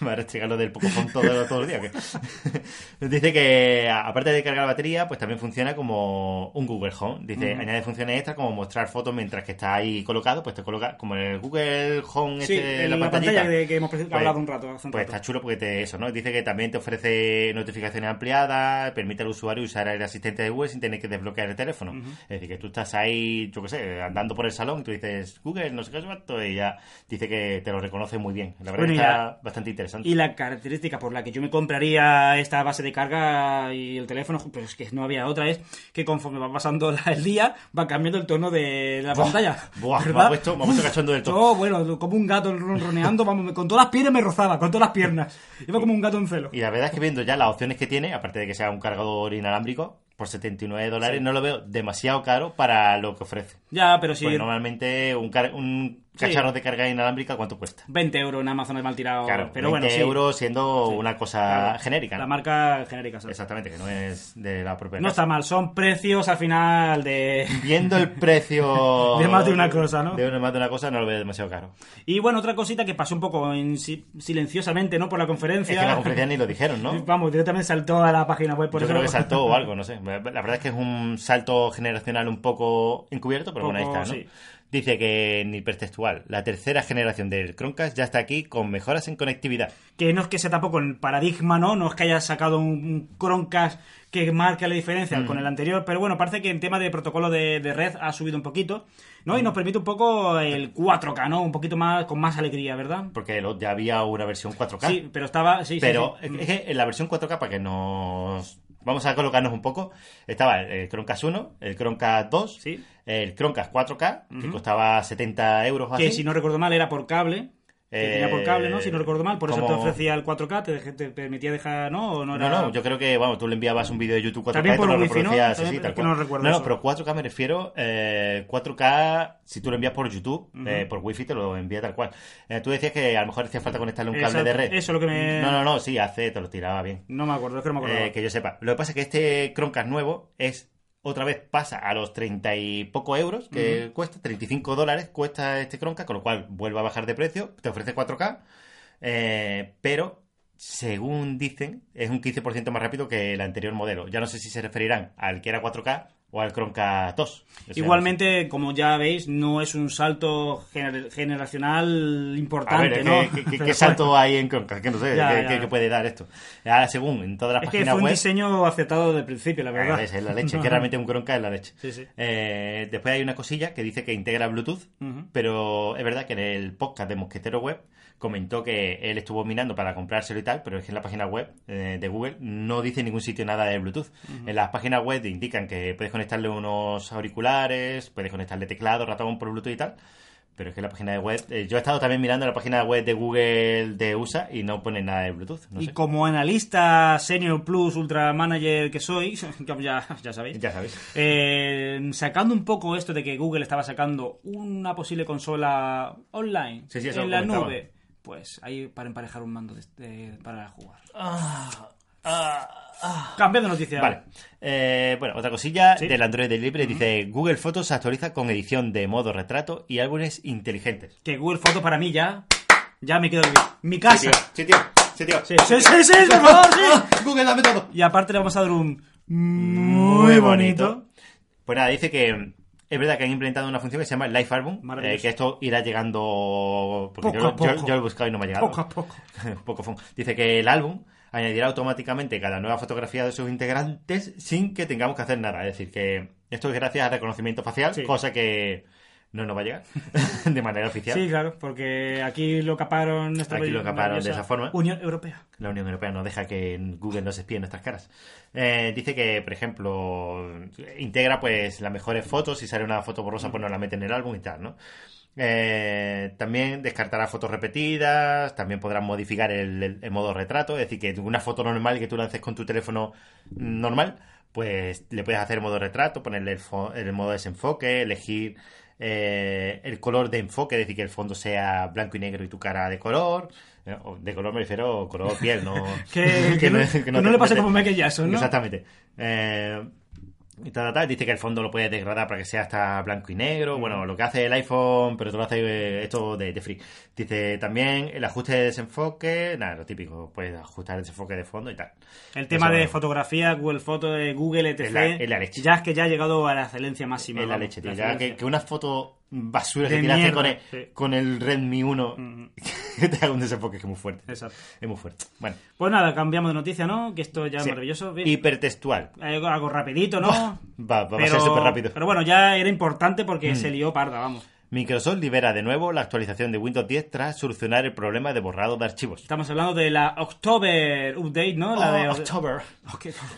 Va a restregarlo del Pokémon todo, todo el día. [laughs] Dice que, aparte de cargar la batería, pues también funciona como un Google Home. Dice, añade funciones extras como mostrar fotos mientras que está ahí colocado. Pues te coloca como en el Google Home sí, este, en la, pantalla de que hemos Pues- hablado un rato. hace un Pues rato. está chulo porque te eso, ¿no? Dice que también te ofrece notificaciones ampliadas, permite al usuario usar el asistente de Google sin tener que desbloquear el teléfono. Es decir, que tú estás ahí, yo qué sé, andando por el salón tú dices Google, no sé qué, cuánto, y ya dice que te lo reconoce muy bien. La verdad Bueno, que está la- bastante interesante. Y la característica por la que yo me compraría esta base de carga y el teléfono, pero es que no había otra, es que conforme va pasando el día, va cambiando el tono de la pantalla. Buah, me ha puesto, me ha puesto cachondo del todo. Oh, bueno, como un gato ronroneando, vamos, con todas las piernas me rozaba, con todas las piernas. Iba como un gato en celo. Y la verdad es que viendo ya las opciones que tiene, aparte de que sea un cargador inalámbrico, por 79 dólares no lo veo demasiado caro para lo que ofrece. Ya, pero sí, Porque normalmente un, car- un Sí. cacharro de carga inalámbrica, ¿cuánto cuesta? 20 euros en Amazon es mal tirado. Claro, pero 20 bueno, sí. euros siendo una cosa Claro. genérica. La marca genérica. ¿sabes? Exactamente, que no es de la propia No casa. está mal, son precios al final de... [laughs] Viendo el precio... [laughs] De más de una cosa, ¿no? De más de una cosa no lo veo demasiado caro. Y bueno, otra cosita que pasó un poco en si- silenciosamente, ¿no? Por la conferencia. Es que en la conferencia ni lo dijeron, ¿no? [laughs] Vamos, directamente saltó a la página web. Por Yo eso creo que saltó o algo, no sé. La verdad es que es un salto generacional un poco encubierto, pero bueno, ahí está, ¿no? Sí. Dice que en hipertextual, la tercera generación del Chromecast ya está aquí con mejoras en conectividad. Que no es que sea tampoco el paradigma, ¿no? No es que haya sacado un, Chromecast que marque la diferencia con el anterior, pero bueno, parece que en tema de protocolo de, de red ha subido un poquito, ¿no? Y nos permite un poco el 4K, ¿no? Un poquito más, con más alegría, ¿verdad? Porque ya había una versión 4K. Sí, pero estaba... Sí, sí, Pero sí. es que en la versión 4K, para que nos... Vamos a colocarnos un poco, estaba el Chromecast 1, el Chromecast 2, Sí. El Chromecast 4K, que costaba 70 euros o Que así. si no recuerdo mal era por cable. Que Eh, tenía por cable, ¿no? Si no recuerdo mal. Por eso te ofrecía el 4K, te, dej- te permitía dejar, ¿no? ¿O no, No, era... no, yo creo que, vamos, tú le enviabas un vídeo de YouTube 4K También y te por lo ¿no? reproducías así, es tal cual. no recuerdo no, no, pero 4K me refiero, eh, 4K, si tú lo envías por YouTube, eh, por wifi te lo envía tal cual. Eh, tú decías que a lo mejor hacía falta conectarle un cable de red. eso es lo que me- No, no, no, sí, hace, te lo tiraba bien. No me acuerdo, es que no me acordaba. Eh, que yo sepa. Lo que pasa es que este Chromecast nuevo es otra vez pasa a los 30 y poco euros que cuesta, 35 dólares cuesta este Chromecast, con lo cual vuelve a bajar de precio, te ofrece 4K, eh, pero según dicen es un 15% más rápido que el anterior modelo. Ya no sé si se referirán al que era 4K o al Chromecast 2. O sea, Igualmente, como ya veis, no es un salto gener- generacional A importante, ver, ¿no? ¿qué, salto hay en Chromecast? Que no sé, Ya, ¿qué, ya. qué- qué puede dar esto? Ahora, según en todas las Es que páginas fue un diseño aceptado desde el principio, la verdad. Ah, Es, es la leche, que [laughs] realmente un Chromecast es la leche. Sí, sí. Eh, después hay una cosilla que dice que integra Bluetooth, pero es verdad que en el podcast de Mosquetero Web comentó que él estuvo mirando para comprárselo y tal, pero es que en la página web eh, de Google no dice en ningún sitio nada de Bluetooth. En las páginas web te indican que puedes conectarle unos auriculares, puedes conectarle teclado, ratón por Bluetooth y tal. Pero es que en la página de web, eh, yo he estado también mirando la página web de Google de USA y no pone nada de Bluetooth. No y sé. como analista senior plus ultra manager que soy, [laughs] ya, ya sabéis, Ya sabéis. eh, sacando un poco esto de que Google estaba sacando una posible consola online Sí, sí, eso en la comentaba. nube, pues ahí para emparejar un mando de- de- para jugar. Cambiando de noticia. Vale. Eh, bueno, otra cosilla Sí. del Android de Libre dice Google Fotos se actualiza con edición de modo retrato y álbumes inteligentes. Que Google Fotos para mí ya, ya me quedo bien. Mi casa. sí, tío, sí, tío. Sí, sí, sí, sí, por favor, sí. [laughs] Google, dame todo. Y aparte le vamos a dar un muy bonito. Pues nada, dice que es verdad que han implementado una función que se llama Live Album, eh, que esto irá llegando... Porque Poco yo, a poco. yo lo he buscado y no me ha llegado. Poco a poco. [laughs] Poco fun. Dice que el álbum añadirá automáticamente cada nueva fotografía de sus integrantes sin que tengamos que hacer nada. Es decir, que esto es gracias al reconocimiento facial, Sí. cosa que no nos va a llegar [laughs] de manera oficial. Sí, claro, porque aquí lo caparon. esta Aquí lo caparon de esa forma. Unión Europea. La Unión Europea no deja que Google nos espíe nuestras caras. Eh, dice que, por ejemplo, integra pues las mejores fotos. Si sale una foto borrosa, pues no la mete en el álbum y tal, ¿no? Eh, también descartará fotos repetidas. También podrás modificar el, el- el modo retrato. Es decir, que una foto normal que tú lances con tu teléfono normal, pues le puedes hacer modo retrato, ponerle el, fo- el modo desenfoque, elegir eh, el color de enfoque, es decir, que el fondo sea blanco y negro y tu cara de color. Eh, De color me refiero color piel, no. [laughs] Que, [laughs] que no, que no le pase como Michael Jackson, ¿no? Exactamente. Eh, y tal, tal, tal. Dice que el fondo lo puedes degradar para que sea hasta blanco y negro. Bueno, lo que hace el iPhone, pero te lo hace eh, esto de, de free. Dice también el ajuste de desenfoque. Nada, lo típico. Puedes ajustar el desenfoque de fondo y tal. El tema Eso- de fotografía, Google Fotos, de Google, etc. Es la- es la leche. Ya es que ya ha llegado a la excelencia máxima. Es la leche, tío. la Ya que una foto basura De que tiraste mierda, con el, sí. con el Redmi 1 Mm. [laughs] que te haga un desenfoque que es muy fuerte. Exacto. Es muy fuerte. Bueno, Pues nada, cambiamos de noticia, ¿no? Que esto ya es maravilloso. Bien. hipertextual. Algo, algo rapidito, ¿no? Va, va a ser súper rápido. Pero bueno, ya era importante porque Mm. se lió parda, vamos. Microsoft libera de nuevo la actualización de Windows 10 tras solucionar el problema de borrado de archivos. Estamos hablando de la October Update, ¿no? La de Oh, October.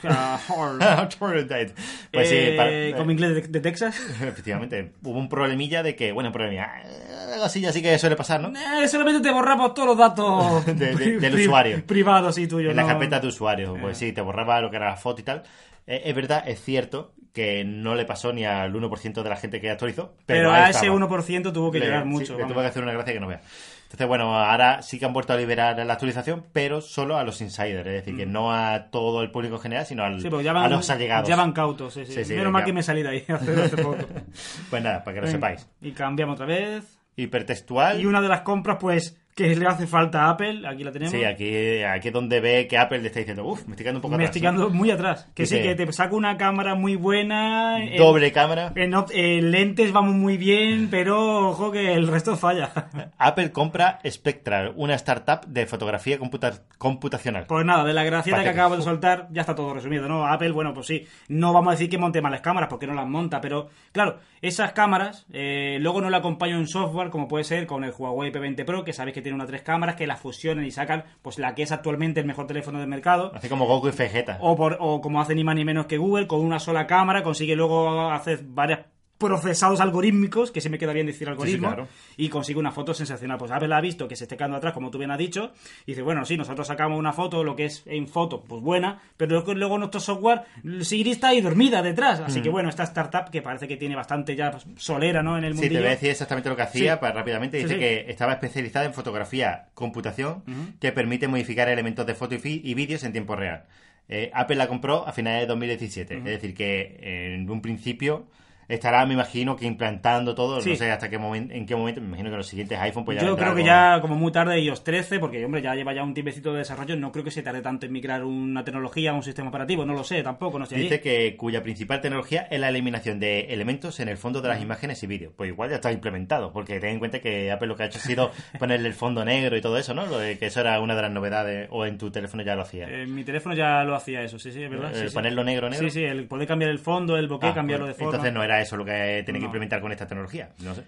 Ah, [laughs] hard. [laughs] October update. Pues sí, Eh, para- como inglés de, de Texas. [laughs] efectivamente. Hubo un problemilla de que, bueno, un problemilla. eh, Algo así ya sí que suele pasar, ¿no? Eh, solamente te borramos todos los datos De- de- del usuario. privados y tuyos. en la ¿no? carpeta de usuario. Pues sí, te borraba lo que era la foto y tal. Eh, es verdad, es cierto que no le pasó ni al 1% de la gente que actualizó. Pero, a ese estaba. 1% tuvo que Le- llorar sí, mucho. le vamos. tuvo que hacer una gracia que no vea. Entonces, bueno, ahora sí que han vuelto a liberar la actualización, pero solo a los insiders, es decir, que no a todo el público en general, sino al- Mm. Sí, van, a los allegados. ya van cautos. Sí, sí. Sí, sí, Menos mal que me salí de ahí [laughs] hace, hace poco. [laughs] Pues nada, para que lo Venga, sepáis. Y cambiamos otra vez. Hipertextual. Y una de las compras, pues, que le hace falta a Apple, aquí la tenemos. Sí, aquí, aquí es donde ve que Apple le está diciendo, uff, me estoy quedando un poco me atrás, estoy ¿no? quedando muy atrás. Que sí, que te saco una cámara muy buena. en- Doble cámara. En, lentes vamos muy bien, pero ojo que el resto falla. [laughs] Apple compra Spectral, una startup de fotografía computa- computacional. Pues nada, de la gracieta que acabo de soltar, ya está todo resumido, ¿no? Apple, bueno, pues sí, no vamos a decir que monte malas cámaras, porque no las monta, pero claro, esas cámaras eh, luego no la acompaño en software, como puede ser con el Huawei P20 Pro, que sabéis que tiene una tres cámaras, que las fusionan y sacan, pues la que es actualmente el mejor teléfono del mercado. Así como Goku y Vegeta. O, por, o como hace ni más ni menos que Google, con una sola cámara consigue luego hacer varias procesados algorítmicos, que se me queda bien decir algoritmo, claro. y consigue una foto sensacional. Pues Apple ha visto que se esté quedando atrás, como tú bien has dicho, y dice, bueno, sí, nosotros sacamos una foto, lo que es en foto, pues buena, pero luego- nuestro software, Siri está ahí dormida detrás. Así que bueno, esta startup, que parece que tiene bastante ya solera, ¿no? En el Sí, te voy a decir exactamente lo que hacía Sí. para rápidamente. Dice que estaba especializada en fotografía, computación, que permite modificar elementos de foto y, y vídeos en tiempo real. Eh, Apple la compró a finales de 2017. Es decir, que en un principio estará, me imagino, que implantando todo. Sí. No sé hasta qué momento, en qué momento. Me imagino que los siguientes iPhone pues ya Yo creo que con- ya como muy tarde iOS 13, porque hombre, ya lleva ya un tiempecito de desarrollo, no creo que se tarde tanto en migrar una tecnología a un sistema operativo, no lo sé, tampoco, no sé. Dice que cuya principal tecnología es la eliminación de elementos en el fondo de las imágenes y vídeos. Pues igual ya está implementado, porque ten en cuenta que Apple lo que ha hecho ha sido [laughs] ponerle el fondo negro y todo eso, ¿no? Lo de que eso era una de las novedades, o en tu teléfono ya lo hacía. En mi teléfono ya lo hacía eso, sí, sí, es verdad. El sí, sí. ponerlo negro, negro. Sí, sí, el poder cambiar el fondo, el bokeh, Ah, cambiarlo de forma. Entonces no era eso lo que tenía que implementar con esta tecnología. No sé.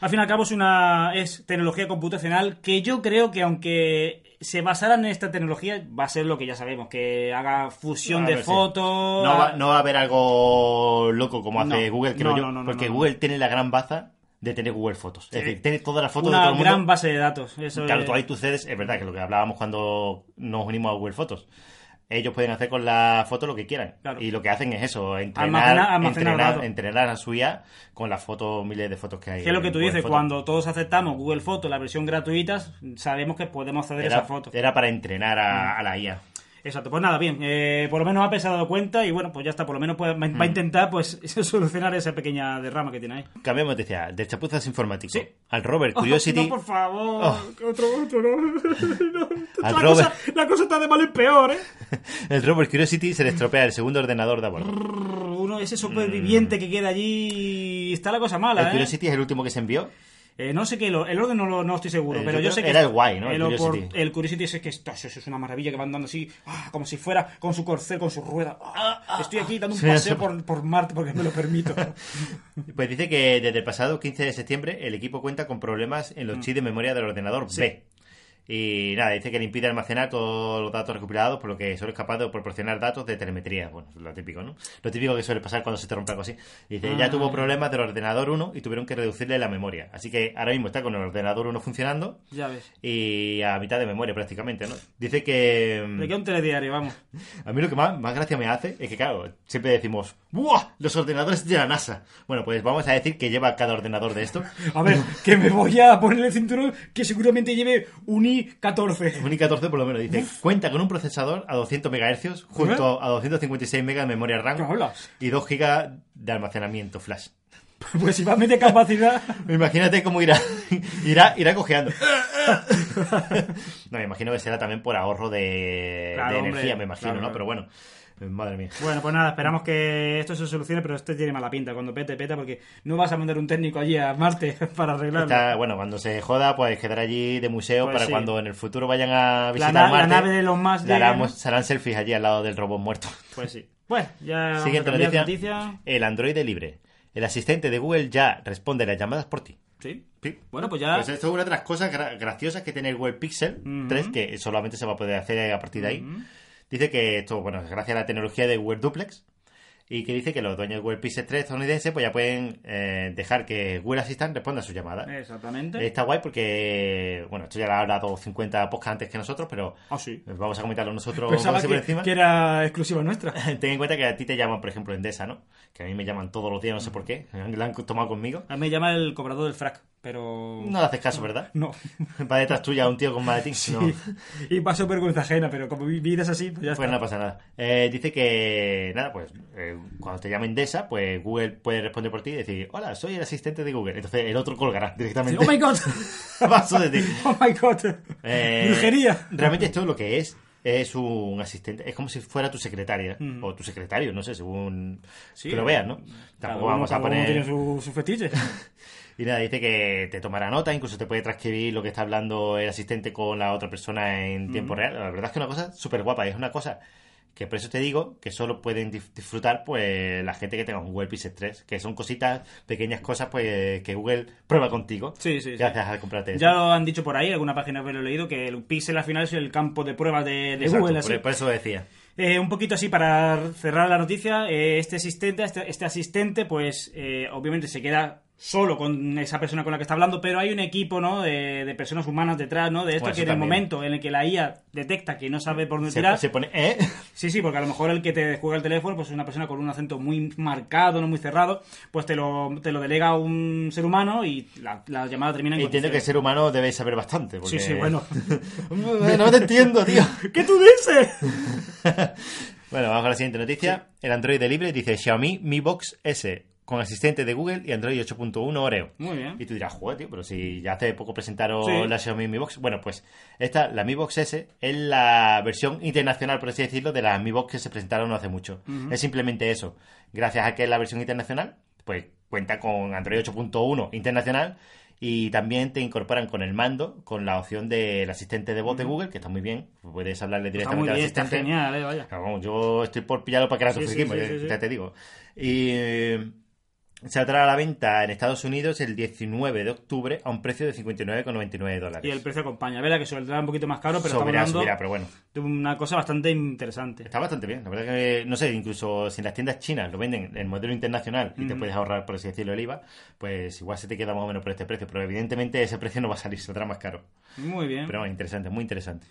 Al fin y al cabo es una es tecnología computacional que yo creo que aunque se basaran en esta tecnología va a ser lo que ya sabemos, que haga fusión de sí. fotos. No va, no va a haber algo loco como hace No. Google, creo No, yo. porque. Google tiene la gran baza de tener Google Fotos. Es decir, tiene todas las fotos de todo el mundo. gran base de datos. Eso Claro, es- tú ahí tú cedes, es verdad que lo que hablábamos cuando nos unimos a Google Fotos. Ellos pueden hacer con la foto lo que quieran. Claro. Y lo que hacen es eso, entrenar, entrenar, entrenar a su IA con las fotos, miles de fotos que hay. que es lo que tú Google dices, Fotos. cuando todos aceptamos Google Fotos, la versión gratuita, sabemos que podemos acceder a Era, esa foto. era para entrenar a, a la IA. Exacto, pues nada, bien, eh, por lo menos Apple se ha dado cuenta y bueno, pues ya está, por lo menos puede- va Mm. va a intentar pues [laughs] solucionar esa pequeña derrama que tiene ahí. Cambiamos de noticia, del chapuzas informático Sí. al Robert [laughs] Curiosity. no, por favor, Oh. otro, otro, no. [laughs] No, Al la, Robert. cosa, la cosa está de mal en peor, ¿eh? El Robert Curiosity se le estropea el segundo ordenador de a bordo. Uno, ese superviviente que queda allí, está la cosa mala, Mm. El ¿eh? Curiosity es el último que se envió. Eh, no sé qué, el orden no, lo- no estoy seguro, Eh, pero yo sé que era el guay, ¿no? El Curiosity. el Curiosity es que esto, eso es una maravilla que van dando así, ah, como si fuera con su corcel, con su rueda. Ah, estoy aquí dando un Sí, paseo eso. por, por Marte porque me lo permito. [laughs] Pues dice que desde el pasado 15 de septiembre el equipo cuenta con problemas en Mm. los chips de memoria del ordenador B. Y nada, dice que le impide almacenar todos los datos recopilados, por lo que solo es capaz de proporcionar datos de telemetría. Bueno, lo típico, ¿no? Lo típico que suele pasar cuando se te rompe algo así. Dice, ya Ah. tuvo problemas del ordenador 1 y tuvieron que reducirle la memoria. Así que ahora mismo está con el ordenador 1 funcionando ya ves. y a mitad de memoria prácticamente, ¿no? Dice que... mm, Le queda un telediario, vamos. [laughs] a mí lo que más, más gracia me hace es que, claro, siempre decimos, ¡buah! Los ordenadores de la NASA. Bueno, pues vamos a decir que lleva cada ordenador de esto. [laughs] A ver, que me voy a poner el cinturón que seguramente lleve un i14. Un i14 por lo menos dice, cuenta con un procesador a 200 MHz junto a 256 MB de memoria ¿Qué RAM y 2 GB de almacenamiento flash. [laughs] Pues si va a meter capacidad... [laughs] Imagínate cómo irá, [laughs] irá, irá cojeando. no, me imagino que será también por ahorro de, Claro, de hombre, energía, me imagino, claro, ¿no? claro. Pero bueno, madre mía. Bueno, pues nada, esperamos que esto se solucione, pero esto tiene mala pinta. Cuando pete, peta, porque no vas a mandar un técnico allí a Marte [laughs] para arreglarlo. Está- bueno, cuando se joda, pues quedará allí de museo Pues para sí. cuando en el futuro vayan a visitar la Marte. nave de Elon Musk le harán- llegue, ¿no? se harán selfies allí al lado del robot muerto. Pues sí. Bueno, ya Siguiente de noticia. noticia. El Android libre. El asistente de Google ya responde las llamadas por ti. Sí. Sí. Bueno, pues ya... Pues esto es una de las cosas gra- graciosas que tiene el Google Pixel Ujú. 3, que solamente se va a poder hacer a partir de ahí. Dice que esto, bueno, es gracias a la tecnología de Google Duplex. Y que dice que los dueños de Google Pixel 3 estadounidenses pues ya pueden eh, dejar que Google Assistant responda a sus llamadas. Exactamente. Está guay porque, bueno, esto ya lo ha hablado 50 podcasts antes que nosotros, pero Ah, sí. vamos a comentarlo nosotros Pensaba así por que, encima. que era exclusiva nuestra. [laughs] Ten en cuenta que a ti te llaman, por ejemplo, Endesa, ¿no? Que a mí me llaman todos los días, no sé por qué. La han tomado conmigo. A mí me llama el cobrador del frac, pero... No le haces caso, ¿verdad? No. [laughs] Va detrás tuya un tío con maletín. No. [laughs] Y paso vergüenza ajena, pero como mi vida es así, pues ya Pues está. no pasa nada. Eh, dice que, nada, pues eh, cuando te llame Endesa, pues Google puede responder por ti y decir, hola, soy el asistente de Google. Entonces el otro colgará directamente. Oh my god. paso de ti. Oh my god. Eh, Brujería. Realmente esto lo que es es un asistente, es como si fuera tu secretaria o tu secretario, no sé, según Sí. que lo veas, ¿no? Tampoco vamos a poner tiene su, su fetiche. [laughs] y nada, dice que te tomará nota, incluso te puede transcribir lo que está hablando el asistente con la otra persona en tiempo real. La verdad es que es una cosa súper guapa, y es una cosa que por eso te digo que solo pueden disfrutar pues la gente que tenga un Google Pixel 3, que son cositas, pequeñas cosas pues que Google prueba contigo. Sí, sí, sí. Gracias a comprarte eso. Ya lo han dicho por ahí, alguna página que lo he leído, que el Pixel al final es el campo de pruebas de, de Exacto, Google. por, Así. por eso decía. Eh, un poquito así para cerrar la noticia, eh, este asistente, este, este asistente, pues eh, obviamente se queda solo con esa persona con la que está hablando, pero hay un equipo, ¿no? De, de personas humanas detrás, ¿no? De esto Bueno, que en el momento en el que la IA detecta que no sabe por dónde Se, tirar, se pone, ¿eh? [laughs] Sí, sí, porque a lo mejor el que te juega el teléfono pues es una persona con un acento muy marcado, no muy cerrado, pues te lo, te lo delega un ser humano y la, la llamada termina en Entiendo que ser humano debe saber bastante. Porque... Sí, sí, [laughs] bueno. no te entiendo, tío. [laughs] ¿Qué tú dices? Bueno, vamos a la siguiente noticia. El Android de libre dice Xiaomi Mi Box S con asistente de Google y Android 8.1 Oreo. Muy bien. Y tú dirás, joder, tío, pero si ya hace poco presentaron Sí. la Xiaomi Mi Box. Bueno, pues esta, la Mi Box S, es la versión internacional, por así decirlo, de la Mi Box que se presentaron no hace mucho. Es simplemente eso. Gracias a que es la versión internacional, pues cuenta con Android 8.1 internacional y también te incorporan con el mando, con la opción del asistente de voz de Google, que está muy bien. Puedes hablarle Está directamente muy al está asistente. genial, eh, vaya. Vamos, yo estoy por pillarlo para que Sí, sí, sí. ya te digo. Y eh, saldrá a la venta en Estados Unidos el 19 de octubre a un precio de 59,99 dólares. Y el precio acompaña. Verá que saldrá un poquito más caro, pero subirá, estamos hablando subirá, pero bueno. de una cosa bastante interesante. Está bastante bien. La verdad que, no sé, incluso si en las tiendas chinas lo venden en modelo internacional y te puedes ahorrar, por así decirlo, el IVA, pues igual se te queda más o menos por este precio. Pero evidentemente ese precio no va a salir, saldrá más caro. Muy bien. Pero bueno, interesante, muy interesante.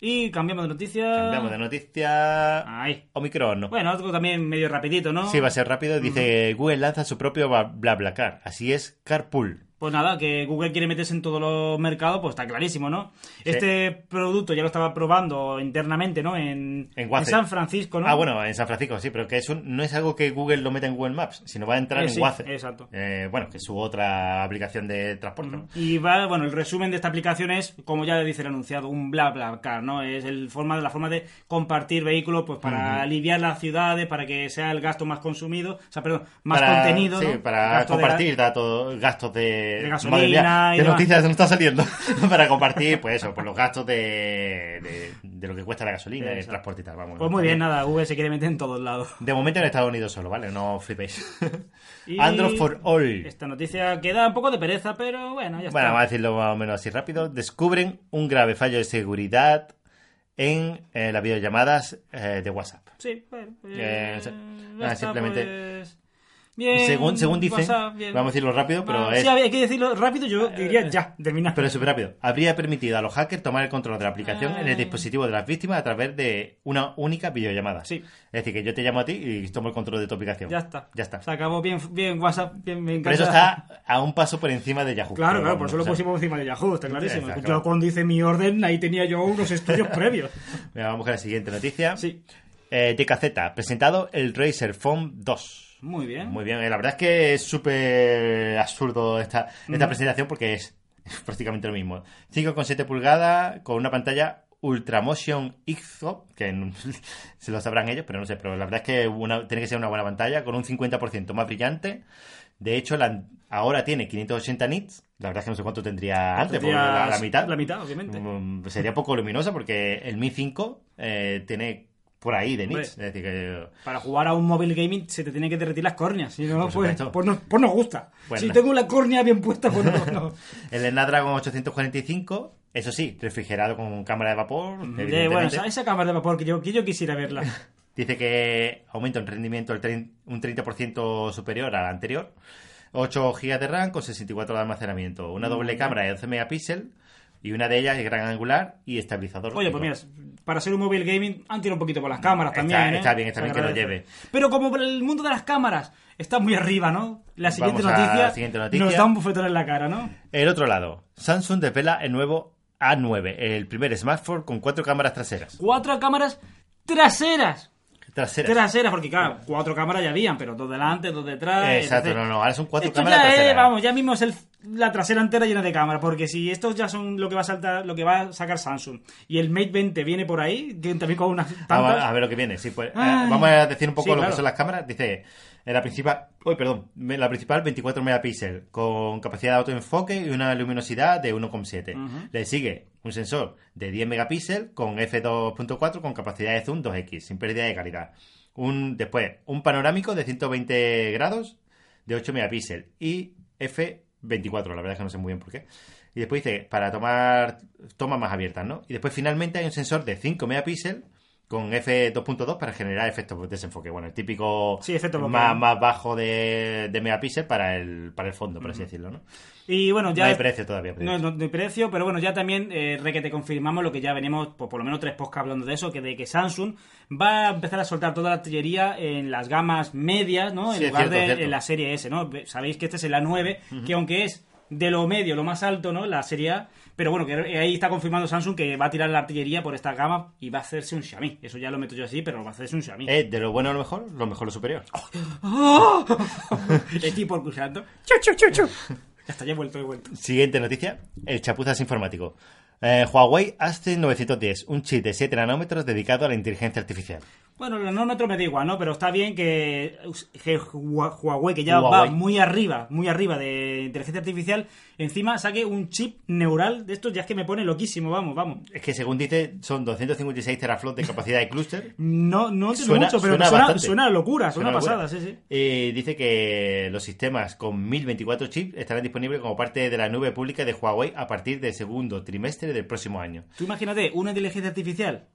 Y cambiamos de noticia. Cambiamos de noticia. Ahí. Omicron, ¿no? Bueno, algo también medio rapidito, ¿no? Sí, va a ser rápido. Dice Google lanza su propio Bla- BlaBlaCar. Así es, Carpool. Pues nada, que Google quiere meterse en todos los mercados, pues está clarísimo, ¿no? Este producto ya lo estaba probando internamente, ¿no? En, En. San Francisco, ¿no? Ah, bueno, en San Francisco, sí, pero que es un- no es algo que Google lo meta en Google Maps, sino va a entrar Eh, en sí, Waze. exacto. Eh, bueno, que es su otra aplicación de transporte. ¿no? Y va, bueno, el resumen de esta aplicación es, como ya dice el anunciado, un bla bla car, ¿no? Es el forma la forma de compartir vehículos, pues para aliviar las ciudades, para que sea el gasto más consumido, o sea, perdón, más Para- contenido, Sí, ¿no? para Gasto de- compartir datos, gastos de... De gasolina Madre mía, y ¿Qué demás. noticias nos está saliendo? [laughs] para compartir, pues eso, por los gastos de, de, de lo que cuesta la gasolina, el transporte y tal. Vamos, Pues muy bien, nada, Google se quiere meter en todos lados. De momento en Estados Unidos solo, ¿vale? No flipéis. Y [laughs] Android for All. Esta noticia queda un poco de pereza, pero bueno, ya Bueno, está. vamos a decirlo más o menos así rápido. Descubren un grave fallo de seguridad en eh, las videollamadas eh, de WhatsApp. Sí, bueno. Eh, eh, nada, está, simplemente- pues, Bien, según según dicen, bien. vamos a decirlo rápido, pero Ah, es, Sí, hay que decirlo rápido, yo diría ya, terminar. pero es súper rápido. Habría permitido a los hackers tomar el control de la aplicación en el Ah. dispositivo de las víctimas a través de una única videollamada. Sí. Es decir, que yo te llamo a ti y tomo el control de tu aplicación. Ya está. Ya está. Se acabó bien, bien WhatsApp, bien, me Pero eso está a un paso por encima de Yahoo. Claro, claro, por eso lo o sea, pusimos encima de Yahoo, está clarísimo. Está Yo claro. cuando hice mi orden, ahí tenía yo unos estudios [laughs] previos. Venga, vamos con la siguiente noticia. Sí, Eh, DKZ, presentado el Razer Phone 2. Muy bien. Muy bien, eh, la verdad es que es súper absurdo esta, esta presentación porque es, es [laughs] prácticamente lo mismo. 5,7 pulgadas con una pantalla Ultramotion IXO, que [laughs] se lo sabrán ellos, pero no sé, pero la verdad es que una- tiene que ser una buena pantalla con un 50% más brillante. De hecho, la- ahora tiene 580 nits, la verdad es que no sé cuánto tendría antes, porque Tendría la, la mitad. La mitad, obviamente. Mm, Sería poco luminosa porque el Mi 5 eh, tiene por ahí de. Hombre. Es decir, que Para jugar a un móvil gaming se te tiene que derretir las córneas, si no, Por pues, pues, no, pues no gusta. Bueno. Si tengo la córnea bien puesta, pues no. no. [laughs] El Snapdragon 845, eso sí, refrigerado con cámara de vapor. Eh, evidentemente. bueno, esa, esa cámara de vapor que yo, que yo quisiera verla. [laughs] Dice que aumenta el rendimiento un 30% superior al anterior. 8 GB de RAM con 64 de almacenamiento. Una doble cámara de 12 megapíxeles y una de ellas es gran angular y estabilizador. Oye, pues mira, para ser un móvil gaming han tirado un poquito por las cámaras Está- también. ¿eh? está bien, está bien que lo lleve. Pero como el mundo de las cámaras está muy arriba, ¿no? La siguiente, la noticia, siguiente noticia. nos da un bufetón en la cara, ¿no? El otro lado, Samsung desvela el nuevo A9, el primer smartphone con cuatro cámaras traseras. Cuatro cámaras traseras. Traseras. Traseras, porque claro, cuatro cámaras ya habían, pero dos delante, dos detrás. Exacto, no, no, ahora son cuatro Esto cámaras ya es, vamos, ya mismo es el- la trasera entera llena de cámaras, porque si estos ya son lo que va a saltar, lo que va a sacar Samsung y el Mate 20 viene por ahí, que también con unas tantas. a, a ver lo que viene. Sí, pues, eh, Ay. vamos a decir un poco Sí, lo claro. que son las cámaras. Dice, la principal, uy, perdón, la principal 24 megapíxeles con capacidad de autoenfoque y una luminosidad de 1,7. Le sigue un sensor de 10 megapíxeles con f2.4 con capacidad de zoom 2x, sin pérdida de calidad. Un, después, un panorámico de 120 grados de 8 megapíxeles y f24, la verdad es que no sé muy bien por qué. Y después dice, para tomar tomas más abiertas, ¿no? Y después finalmente hay un sensor de 5 megapíxeles con F2.2 para generar efectos de desenfoque. Bueno, el típico Sí, más, más bajo de, de megapíxel para el, para el fondo, por así decirlo, ¿no? Y bueno, ya. No hay precio todavía. No, no, hay precio, pero bueno, ya también eh, re que te confirmamos lo que ya venimos, pues, por lo menos tres podcasts hablando de eso, que de que Samsung va a empezar a soltar toda la artillería en las gamas medias, ¿no? En Sí, lugar cierto, de cierto. en la serie S, ¿no? Sabéis que este es el A9, que aunque es de lo medio, lo más alto, ¿no? La serie A, pero bueno, que ahí está confirmando Samsung que va a tirar la artillería por esta gama y va a hacerse un Xiaomi. Eso ya lo meto yo así, pero va a hacerse un Xiaomi. Eh, de lo bueno a lo mejor, lo mejor lo superior. [laughs] Estoy por cruzando. Chu, chu, chu, chu. Ya está, ya he vuelto, he vuelto. Siguiente noticia, el chapuzas informático. Eh, Huawei Aston 910, un chip de 7 nanómetros dedicado a la inteligencia artificial. Bueno, el nanómetro me da igual, ¿no? Pero está bien que, que Hua- Huawei, que ya Huawei. va muy arriba, muy arriba de inteligencia artificial, encima saque un chip neural de estos, ya es que me pone loquísimo, vamos, vamos. Es que según dice, son 256 teraflops de capacidad de clúster. No, no entiendo Suena- mucho, pero suena suena, suena locura, suena, pasada, sí, sí. Y dice que los sistemas con 1024 chips estarán disponibles como parte de la nube pública de Huawei a partir del segundo trimestre del próximo año. Tú imagínate una inteligencia artificial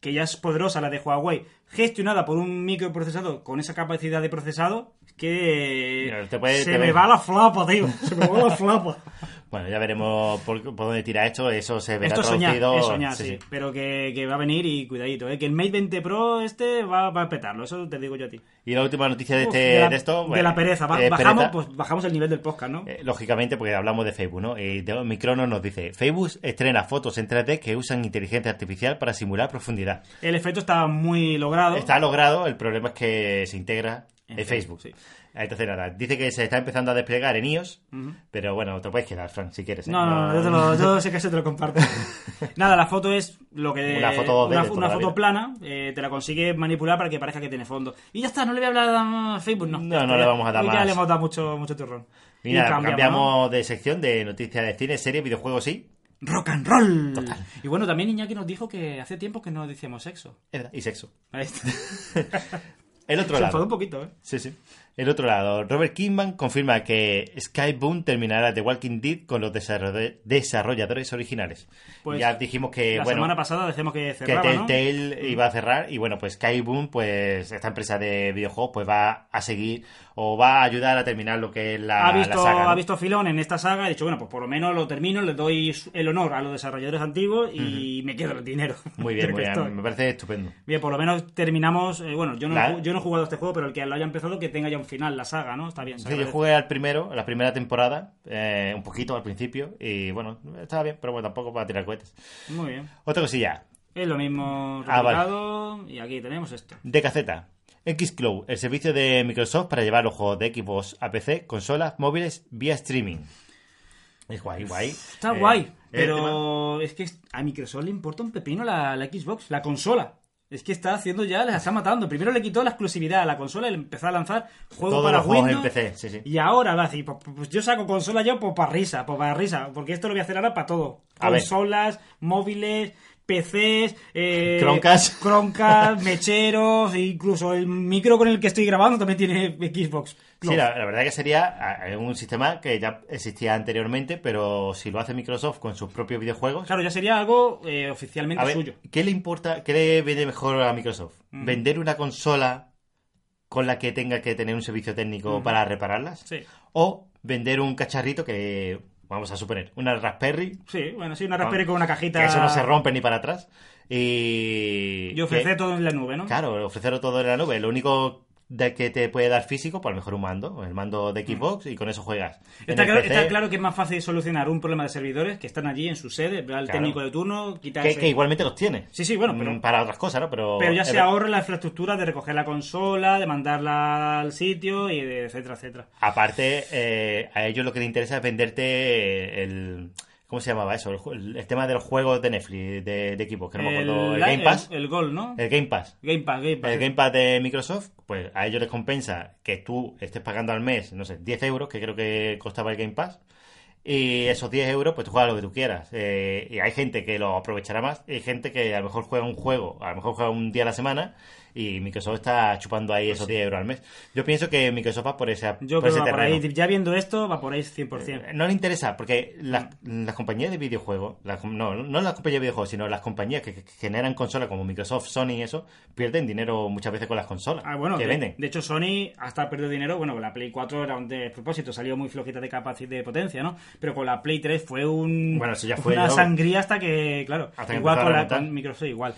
que ya es poderosa, la de Huawei, gestionada por un microprocesador con esa capacidad de procesado, que Mira, te puede- se te me ve- va la flapa, tío. Se me va la flapa. [laughs] Bueno, ya veremos por, por dónde tira esto. Eso se verá Esto traducido. es soñar, sí, sí, sí. Pero que, que va a venir y cuidadito, ¿eh? que el Mate 20 Pro este va, va a petarlo, eso te digo yo a ti. Y la última noticia de, Uf, este, de, la, de esto. de la pereza, ba- eh, bajamos, pereza. pues bajamos el nivel del podcast, ¿no? Eh, lógicamente, porque hablamos de Facebook, ¿no? Y de Micronos nos dice: Facebook estrena fotos en 3D que usan inteligencia artificial para simular profundidad. El efecto está muy logrado. Está logrado, el problema es que se integra en, Facebook. Sí. Entonces, nada, dice que se está empezando a desplegar en iOS, pero bueno, te lo puedes quedar, Frank, si quieres. ¿eh? No, no, no, yo, te lo, yo [laughs] sé que se te lo comparto. Nada, la foto es lo que. Una foto de- una, una foto plana, eh, te la consigue manipular para que parezca que tiene fondo. Y ya está, no le voy a hablar a Facebook, no. No, Ya no le vamos a dar hoy Ya más. le hemos dado mucho, mucho turrón. Nada, cambiamos, ¿no? de sección de noticias de cine, series, videojuegos, sí. Rock and roll. Y bueno, también Iñaki nos dijo que hace tiempo que no decíamos sexo. Es verdad, Y sexo. [laughs] El otro Se lado. un poquito, ¿eh? Sí, sí. El otro lado, Robert Kingman confirma que Skyboom terminará The Walking Dead con los desarroll- desarrolladores originales. Pues, ya dijimos que, la bueno, semana pasada decíamos que que cerraba, ¿no? Telltale iba a cerrar y bueno, pues Skyboom, pues esta empresa de videojuegos, pues va a seguir o va a ayudar a terminar lo que es la, ha visto, la saga. ¿no? ha visto filón en esta saga y ha dicho, bueno, pues por lo menos lo termino, le doy el honor a los desarrolladores antiguos y me quedo el dinero. Muy [laughs] bien, muy bien. Me parece estupendo. Bien, por lo menos terminamos. eh, bueno, yo no, La- yo no he jugado a este juego, pero el que lo haya empezado, que tenga ya un final, la saga, ¿no? Está bien. Sí, yo jugué al primero, la primera temporada, eh, un poquito al principio, y bueno, estaba bien, pero bueno, tampoco para tirar cohetes. Muy bien. Otra cosilla, Es lo mismo Ah, vale. Y aquí tenemos esto. DKZ. Xcloud, el servicio de Microsoft para llevar los juegos de Xbox a PC, consolas, móviles, vía streaming. Es guay, guay. Está Eh, guay, tema- pero es que a Microsoft le importa un pepino la, la Xbox, la consola. Es que está haciendo ya, les está matando. Primero le quitó la exclusividad a la consola y le empezó a lanzar juegos Todos para los juegos Windows. en PC, sí, sí. Y ahora va a decir, pues, pues yo saco consola yo pues para risa, pues para risa, porque esto lo voy a hacer ahora para todo. Consolas, móviles, PCs, eh, Chromecast. [laughs] Chromecast, mecheros, e incluso el micro con el que estoy grabando también tiene Xbox. Sí, la, la verdad que sería un sistema que ya existía anteriormente, pero si lo hace Microsoft con sus propios videojuegos, Claro, ya sería algo eh, oficialmente A ver, suyo. ¿qué le importa, qué le viene mejor a Microsoft? Mm. ¿Vender una consola con la que tenga que tener un servicio técnico para repararlas? Mm. Sí. ¿O vender un cacharrito que, vamos a suponer, una Raspberry, Sí, bueno, sí, una Raspberry con una cajita. que eso no se rompe ni para atrás, y... Y ofrecer que- todo en la nube, ¿no? Claro, ofrecerlo todo en la nube. Lo único de que te puede dar físico, pues a lo mejor un mando, el mando de Xbox, y con eso juegas. Está claro, PC, está claro que es más fácil solucionar un problema de servidores que están allí en su sede, el Claro. técnico de turno, quitar que, que igualmente los tiene. Sí, sí, bueno, pero- Mm, Para otras cosas, ¿no? Pero, Pero ya se ahorra la infraestructura de recoger la consola, de mandarla al sitio y de etcétera, etcétera. Aparte, eh, a ellos lo que les interesa es venderte el... ¿Cómo se llamaba eso? El, el tema de los juegos de Netflix, de, de equipos, que no me acuerdo. El, Game Pass. El, el Gol, ¿no? El Game Pass. Game Pass, Game Pass. El. Game Pass de Microsoft, pues a ellos les compensa que tú estés pagando al mes, no sé, 10 euros, que creo que costaba el Game Pass. Y esos 10 euros, pues tú juegas lo que tú quieras. Eh, y hay gente que lo aprovechará más. Y hay gente que a lo mejor juega un juego, a lo mejor juega un día a la semana. y Microsoft está chupando ahí esos 10 euros al mes. Yo pienso que Microsoft va por ese, Yo por creo ese que va por terreno. ahí, ya viendo esto, va por ahí 100%. Eh, No le interesa, porque las, las compañías de videojuegos, las no, no las compañías de videojuegos, sino las compañías que, que generan consolas como Microsoft, Sony y eso, pierden dinero muchas veces con las consolas Ah, bueno, que de, venden. de hecho Sony hasta perdió dinero, bueno, la Play 4 era un despropósito, salió muy flojita de capacidad de potencia, ¿no? Pero con la Play 3 fue un Bueno, eso ya fue una sangría hasta que, claro, Hasta igual con, la, con Microsoft igual.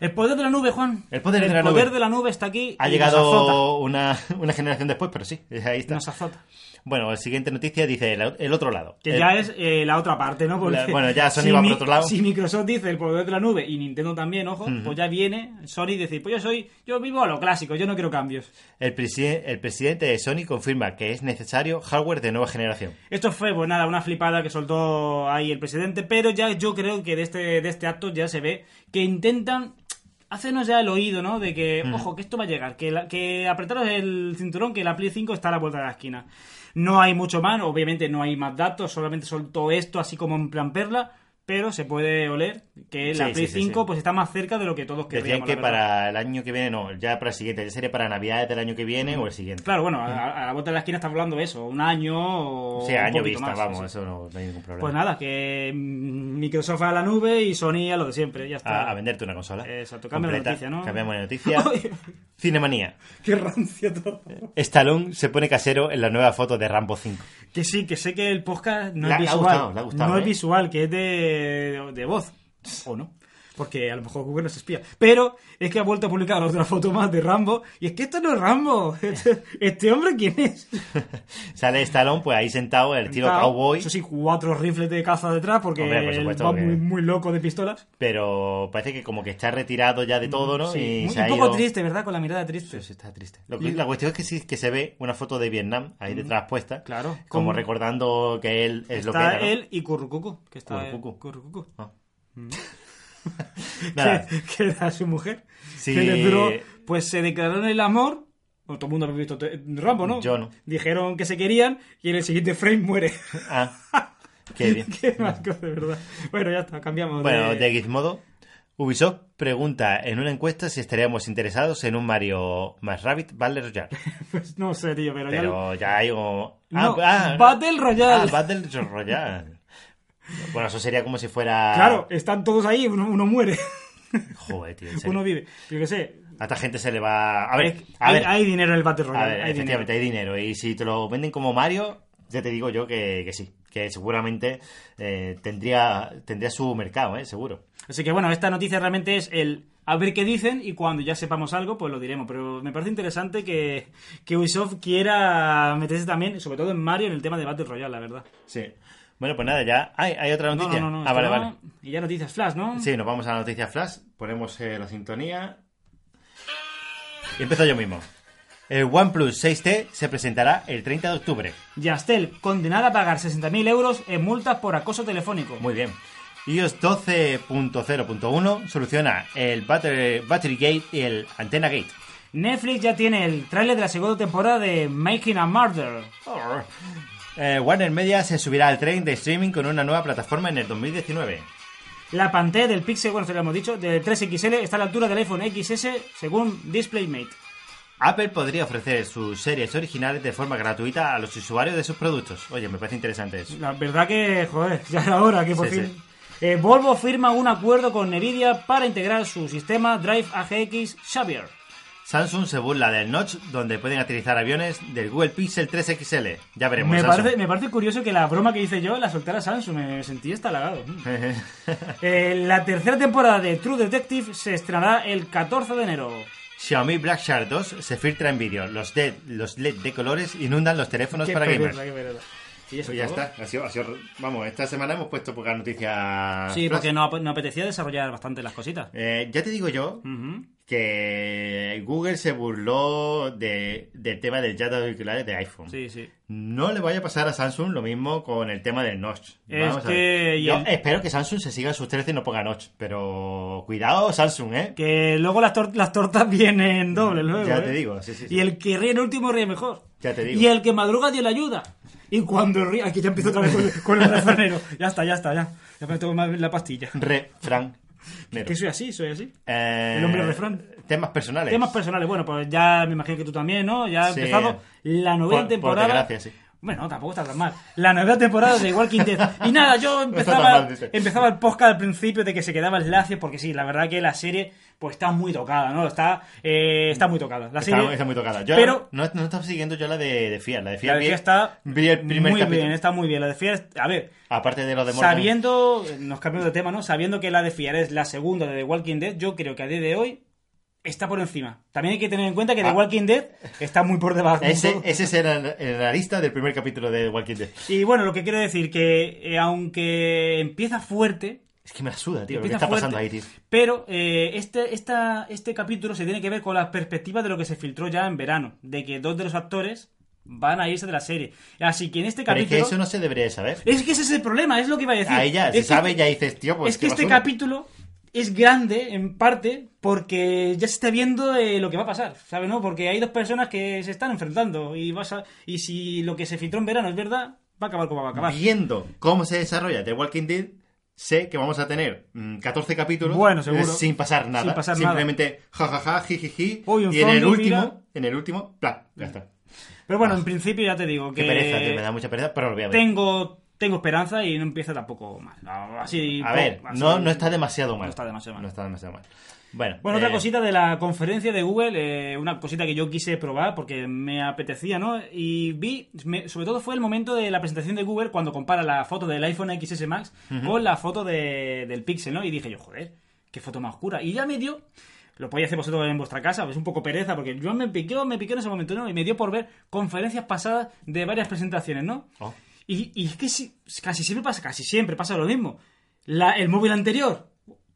El poder de la nube, Juan. El poder de la nube. de la nube está aquí Ha llegado una, [laughs] una generación después, pero sí, ahí está. Nos azota. Bueno, la siguiente noticia dice el, el otro lado. Que El- ya es eh, la otra parte, ¿no? Porque La- bueno, ya [laughs] Sony si va por otro lado. Si Microsoft dice el poder de la nube y Nintendo también, ojo, pues ya viene Sony y decir, pues yo soy, yo vivo a lo clásico, yo no quiero cambios. El, el presidente de Sony confirma que es necesario hardware de nueva generación. Esto fue, pues nada, una flipada que soltó ahí el presidente, pero ya yo creo que de este, de este acto ya se ve que intentan hacernos ya el oído, ¿no? De que, ojo, que esto va a llegar, que, la- que apretaros el cinturón, que la Play 5 está a la vuelta de la esquina. No hay mucho más, obviamente no hay más datos, solamente soltó esto así como en plan perla, pero se puede oler que la Sí, Play sí, sí, 5 sí. pues está más cerca de lo que todos Decían querríamos. que la verdad. para el año que viene, no, ya para el siguiente, ya sería para Navidades del año que viene o el siguiente. Claro, bueno, a, a la vuelta de la esquina estamos hablando de eso, un año o Sí, un año vista, más, vamos, eso no, no hay ningún problema. Pues nada, que Microsoft a la nube y Sony a lo de siempre, ya está. a, a venderte una consola. Exacto, cambia Completa. noticia, ¿no? Cambiamos de noticia. [laughs] Cinemanía. [laughs] Qué rancio todo. Stallone se pone casero en la nueva foto de Rambo 5. Que sí, que sé que el podcast no es ha visual. gustado, le ha gustado, no ¿eh? es visual, que es de, de voz. ¿O no? Porque a lo mejor Google nos espía. Pero es que ha vuelto a publicar otra foto más de Rambo. Y es que esto no es Rambo. [laughs] Este, este hombre, ¿quién es? [laughs] Sale Stallone, pues ahí sentado, el tiro Claro, cowboy. Eso sí, cuatro rifles de caza detrás porque Hombre, por supuesto, va porque- muy, muy loco de pistolas. Pero parece que como que está retirado ya de todo, ¿no? Sí, Y muy- se ha un poco ido- triste, ¿verdad? Con la mirada triste. Sí, sí, está triste. Lo que- la cuestión es que sí que se ve una foto de Vietnam ahí detrás puesta. Mm. Claro. Como Con- recordando que él es lo que Está era. ¿no? él y Currucucu. Que está Currucucu. Currucucu. Ah. Mm. [laughs] Nada. [laughs] que, que era su mujer. Sí. Que duró, pues se declararon el amor. Bueno, todo el mundo ha visto Rambo, ¿no? Yo no. Dijeron que se querían y en el siguiente frame muere. [laughs] Ah, qué bien. Qué asco, de verdad. Bueno, ya está, cambiamos. Bueno, de... de Gizmodo, Ubisoft pregunta en una encuesta si estaríamos interesados en un Mario más Rabbit Battle Royale. Pues no sé, tío, pero, ya... Pero ya hay como... No, Battle Royale. Ah, Battle Royale. Bueno, eso sería como si fuera... Claro, están todos ahí, uno, uno muere, [laughs] Joder, tío, en serio. uno vive. Yo qué sé. A esta gente se le va... A ver, a hay, ver, hay dinero en el Battle a Royale. ver, hay efectivamente dinero. hay dinero. Y si te lo venden como Mario, ya te digo yo que, que sí. Que seguramente eh, tendría, tendría su mercado, ¿eh? Seguro. Así que bueno, esta noticia realmente es el a ver qué dicen y cuando ya sepamos algo, pues lo diremos. Pero me parece interesante que, que Ubisoft quiera meterse también, sobre todo en Mario, en el tema de Battle Royale, la verdad. Sí. Bueno, pues nada, ya... ¿Hay, hay otra No, noticia? no, no, no. ah, vale, vale. Y ya noticias flash, ¿no? Sí, nos vamos a la noticia flash, ponemos eh, la sintonía y empiezo yo mismo. El OnePlus 6T se presentará el 30 de octubre. Yastel, condenada a pagar 60.000 euros en multas por acoso telefónico. Muy bien. iOS 12.0.1 soluciona el Battery, Battery Gate y el Antenna Gate. Netflix ya tiene el tráiler de la segunda temporada de Making a Murder. Eh, Warner Media se subirá al tren de streaming con una nueva plataforma en el 2019. La pantalla del Pixel, bueno, ya lo hemos dicho, de 3XL está a la altura del iPhone XS según DisplayMate. Apple podría ofrecer sus series originales de forma gratuita a los usuarios de sus productos. Oye, me parece interesante eso. La verdad que, joder, [laughs] ya era hora que por Sí, fin. sí. Eh, Volvo firma un acuerdo con Nvidia para integrar su sistema Drive AGX Xavier. Samsung se burla del notch donde pueden aterrizar aviones del Google Pixel 3 XL. Ya veremos. Me parece, me parece curioso que la broma que hice yo la soltara Samsung, me sentí estalagado. [laughs] Eh, la tercera temporada de True Detective se estrenará el 14 de enero. Xiaomi Black Shark 2 se filtra en vídeo. Los, LED, los LED de colores inundan los teléfonos Qué para gamers. qué pereza. ¿Y eso Pues ya todo? está. Ha sido- ha sido- vamos, esta semana hemos puesto pocas noticias. Sí, flash. porque no, ap- no apetecía desarrollar bastante las cositas. Eh, ya te digo yo. Que Google se burló de, del tema del jack de auriculares de iPhone. Sí, sí. No le vaya a pasar a Samsung lo mismo con el tema del notch. Es Vamos a que- Yo el- espero que Samsung se siga sus 13 y no ponga notch. Pero cuidado, Samsung, ¿eh? Que luego las, tor- las tortas vienen dobles luego. Ya ¿eh? te digo, sí, sí, sí. Y el que ríe en último ríe mejor. Ya te digo. Y el que madruga Dios le ayuda. Y cuando ríe. Aquí ya empiezo otra vez con, el [laughs] refranero. Ya está, ya está, ya. Ya me tomo más la pastilla. Refrán. Nero. Que soy así, soy así. Eh, El hombre refrán. Temas personales. Temas personales, bueno, pues ya me imagino que tú también, ¿no? Ya ha Sí. empezado la novena Por- por temporada. desgracia, sí. Bueno, tampoco está tan mal. La nueva temporada de Walking Dead. [laughs] Y nada, yo empezaba, mal, empezaba el podcast al principio de que se quedaba el lacio, porque sí, la verdad que la serie pues está muy tocada, ¿no? Está, eh, está muy tocada. La serie, está muy tocada. Yo pero no, no estaba siguiendo yo la de, de Fiat. La de Fiat, la de está vi el primer muy capítulo. bien, está muy bien. La de Fia, a ver, Aparte de los de Morgan. sabiendo, nos cambiamos de tema, ¿no? Sabiendo que la de Fiar es la segunda de The Walking Dead, yo creo que a día de hoy está por encima. También hay que tener en cuenta que The Ah. Walking Dead está muy por debajo. Ese, ese en la lista del primer capítulo de The Walking Dead. Y bueno, lo que quiero decir que eh, aunque empieza fuerte, Es que me la suda, tío. Lo que está pasando fuerte, ahí, tío. pero eh, este, esta, este capítulo se tiene que ver con la perspectiva de lo que se filtró ya en verano, de que dos de los actores van a irse de la serie. Así que en este Pero es capítulo... que eso no se debería de saber. Es que ese es el problema, es lo que iba a decir. Ahí ya, se que- sabe, ya dices, tío, pues es que este basura. capítulo es grande, en parte, porque ya se está viendo eh, lo que va a pasar, ¿sabes? ¿No? Porque hay dos personas que se están enfrentando y vas a, y si lo que se filtró en verano es verdad, va a acabar como va a acabar. Viendo cómo se desarrolla The Walking Dead, sé que vamos a tener mm, 14 capítulos Bueno, seguro. eh, sin pasar nada. Sin pasar. Simplemente jajaja, jijiji. Uy, un y en el último, mira. en el último, plan, ya está. Pero bueno, en principio ya te digo Qué que pereza, tío, me da mucha pereza, pero lo voy a ver. tengo, tengo esperanza y no empieza tampoco mal. Así, A ver, así- no, no está demasiado mal. No está demasiado mal. No está demasiado mal. Bueno, Bueno, eh, otra cosita de la conferencia de Google, eh, una cosita que yo quise probar porque me apetecía, ¿no? Y vi, me- sobre todo fue el momento de la presentación de Google cuando compara la foto del iPhone XS Max con la foto de- del Pixel, ¿no? Y dije yo, joder, qué foto más oscura. Y ya me dio, lo podéis hacer vosotros en vuestra casa, es un poco pereza porque yo me piqué, me piqué en ese momento, ¿no? Y me dio por ver conferencias pasadas de varias presentaciones, ¿no? Oh. Y, y es que sí, casi siempre pasa, casi siempre pasa lo mismo. La- el móvil anterior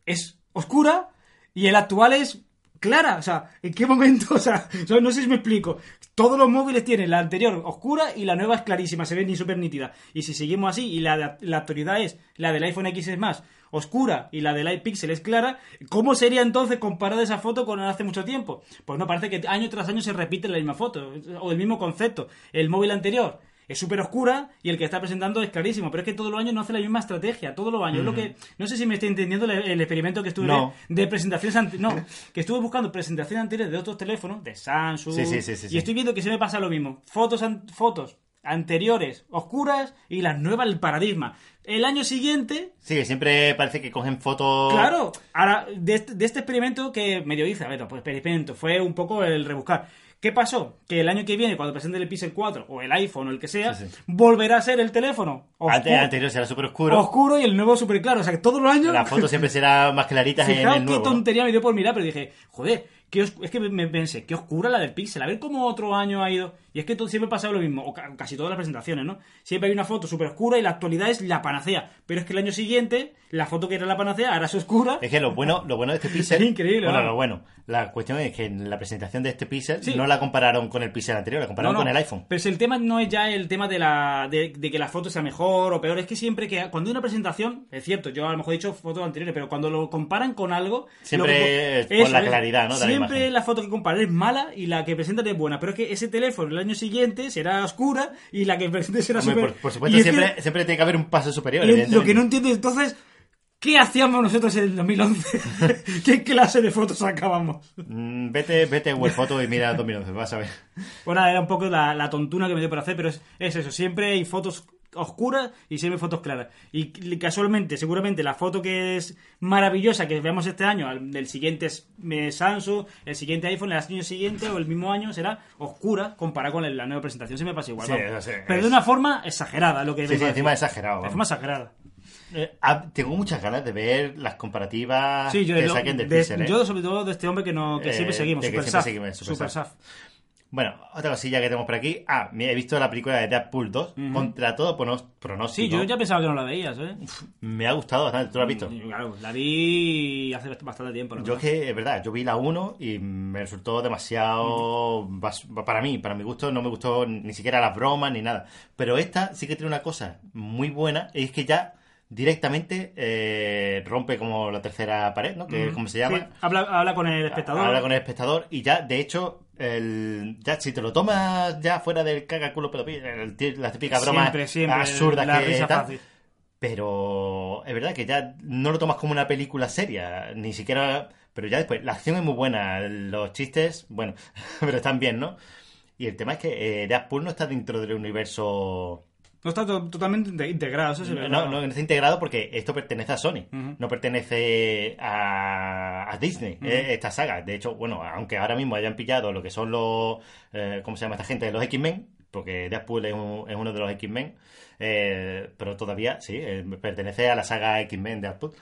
es oscura y el actual es clara. O sea, ¿en qué momento? [laughs] O sea, no sé si me explico. Todos los móviles tienen la anterior oscura y la nueva es clarísima, se ve ni súper nítida. Y si seguimos así y la, la actualidad es la del iPhone X es más oscura y la del iPixel es clara, ¿cómo sería entonces comparada esa foto con hace mucho tiempo? Pues no, parece que año tras año se repite la misma foto o el mismo concepto. El móvil anterior es súper oscura y el que está presentando es clarísimo, pero es que todos los años no hace la misma estrategia, todos los años. Lo que no sé si me estoy entendiendo el, el experimento que estuve No. de presentaciones ante- no, que estuve buscando presentaciones anteriores de otros teléfonos, de Samsung, Sí, sí, sí, y estoy viendo que se me pasa lo mismo. Fotos an- fotos anteriores oscuras y las nuevas el paradigma. El año siguiente Sí, siempre parece que cogen fotos. Claro, ahora, de este, de este experimento que medio hice, a ver, pues experimento, fue un poco el rebuscar. ¿Qué pasó? Que el año que viene, cuando presente el Pixel 4 o el iPhone o el que sea, Sí, sí. volverá a ser el teléfono oscuro, anterior será súper oscuro. oscuro y el nuevo súper claro. O sea, que todos los años... La foto siempre será más clarita [laughs] en el qué nuevo. ¿no? tontería me dio por mirar, pero dije, joder, qué os- es que me pensé, qué oscura la del Pixel, a ver cómo otro año ha ido. Y es que todo, siempre pasa lo mismo, o ca- casi todas las presentaciones, ¿no? Siempre hay una foto súper oscura y la actualidad es la panacea. Pero es que el año siguiente, la foto que era la panacea ahora es oscura. Es que lo bueno, lo bueno de este Pixel. [laughs] Es increíble, Bueno, ¿no? lo bueno. La cuestión es que en la presentación de este Pixel Sí. no la compararon con el Pixel anterior, la compararon No, no, con el iPhone. Pero si el tema no es ya el tema de, la, de, de que la foto sea mejor o peor, es que siempre que cuando hay una presentación, es cierto, yo a lo mejor he dicho fotos anteriores, pero cuando lo comparan con algo... Siempre es por la claridad, ¿no? de la Siempre imagen. la foto que comparan es mala y la que presentan es buena, pero es que ese teléfono el año siguiente será oscura y la que presente será Hombre, por, por supuesto, que- siempre, siempre tiene que haber un paso superior. y lo que no entiendo entonces... ¿Qué hacíamos nosotros en el 2011? [laughs] ¿Qué clase de fotos sacábamos? Mm, Vete, vete a Photos y mira 2011, vas a ver. Bueno, era un poco la, la tontuna que me dio por hacer, pero es, es eso. Siempre hay fotos oscuras y hay fotos claras. Y casualmente, seguramente, la foto que es maravillosa que veamos este año, del siguiente eh, Samsung, el siguiente iPhone, el año siguiente o el mismo año será oscura comparada con la nueva presentación. Se me pasa igual. Sí, pero es- de una forma exagerada, lo que Sí, sí, encima exagerado. De forma exagerada. Eh, ah, tengo muchas ganas de ver las comparativas Sí, yo, que saquen del de- Pixel. ¿eh? yo sobre todo de este hombre que, no, que Eh, siempre seguimos, que Super siempre Saf. seguimos, Super Super Saf. Saf. Bueno, otra cosilla que tenemos por aquí. Ah, he visto la película de Deadpool 2. Contra todo pronóstico. Sí, yo ya pensaba que no la veías, ¿eh? Me ha gustado bastante. ¿Tú la has visto? Sí, Claro, la vi hace bastante tiempo. Yo es que, es verdad, yo vi la 1 y me resultó demasiado... Para mí, para mi gusto, no me gustó ni siquiera las bromas ni nada. Pero esta sí que tiene una cosa muy buena, es que ya directamente eh, rompe como la tercera pared, ¿no? Que es como se llama. Sí, habla, habla con el espectador. Habla con el espectador y ya, de hecho, el, ya si te lo tomas ya fuera del caga culo pedo pi- el tí- las típicas bromas Siempre, siempre, absurdas la que risa tal, fácil. Pero es verdad que ya no lo tomas como una película seria, ni siquiera... Pero ya después, la acción es muy buena, los chistes, bueno, [laughs] pero están bien, ¿no? Y el tema es que eh, Deadpool no está dentro del universo No está to- totalmente inte- integrado, eso no, no, no está integrado porque esto pertenece a Sony, no pertenece a, a Disney, eh, esta saga. De hecho, bueno, aunque ahora mismo hayan pillado lo que son los. eh, ¿Cómo se llama esta gente? Los X-Men, porque Deadpool es, un- es uno de los X-Men, eh, pero todavía, sí, eh, pertenece a la saga X-Men de Deadpool.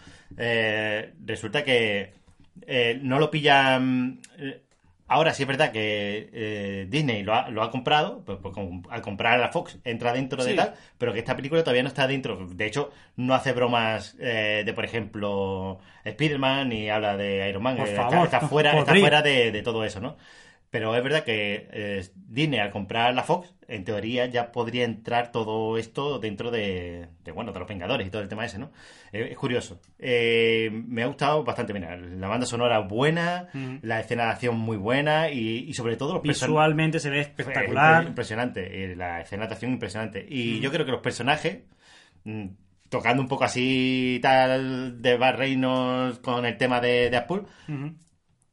Resulta que no lo pillan. Ahora sí es verdad que eh, Disney lo ha, lo ha comprado, pues, pues, al comprar a la Fox entra dentro de Sí. tal, pero que esta película todavía no está dentro. De hecho, no hace bromas eh, de, por ejemplo, Spider-Man ni habla de Iron Man. Por favor, está, está fuera, está fuera de, de todo eso, ¿no? Pero es verdad que eh, Disney al comprar la Fox, en teoría ya podría entrar todo esto dentro de, de, bueno, de los Vengadores y todo el tema ese, ¿no? Eh, es curioso. Eh, me ha gustado bastante, mira, la banda sonora buena, la escena de acción muy buena y, y sobre todo los. Visualmente se ve Es espectacular. Impresionante, la escena de acción impresionante. Y yo creo que los personajes, mm, tocando un poco así tal de Bar Reynolds con el tema de, de Apple.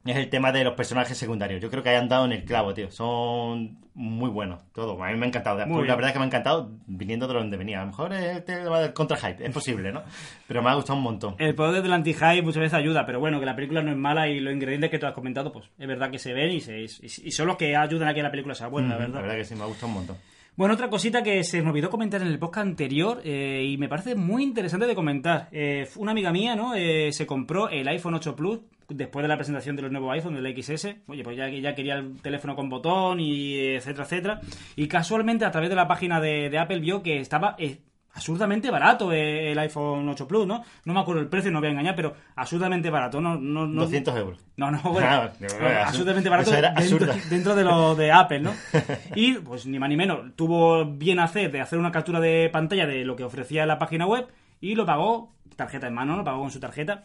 Es el tema de los personajes secundarios. Yo creo que hayan dado en el clavo, tío. Son muy buenos, todo. A mí me ha encantado. Muy Apple, la verdad es que me ha encantado viniendo de donde venía. A lo mejor es el tema del contra-hype, es posible, ¿no? Pero me ha gustado un montón. El poder del anti-hype muchas veces ayuda, pero bueno, que la película no es mala y los ingredientes que tú has comentado, pues es verdad que se ven y, se, y, son los que ayudan a que la película sea buena, la verdad. La verdad que sí, me ha gustado un montón. Bueno, otra cosita que se me olvidó comentar en el podcast anterior eh, y me parece muy interesante de comentar. Eh, una amiga mía, ¿no? Eh, se compró el iPhone 8 Plus después de la presentación de los nuevos iPhone, del XS. Oye, pues ya, quería el teléfono con botón y etcétera, etcétera. Y casualmente a través de la página de, de Apple vio que estaba eh, absurdamente barato eh, el iPhone 8 Plus, ¿no? No me acuerdo el precio, no voy a engañar, pero absurdamente barato. No, no, no, 200 euros. no, no, [laughs] bueno, Ah, bueno, eso barato era dentro, [laughs] dentro de lo de Apple, ¿no? [laughs] Y, pues ni más ni menos, tuvo bien hacer de hacer una captura de pantalla de lo que ofrecía la página web y lo pagó, tarjeta en mano, lo pagó con su tarjeta.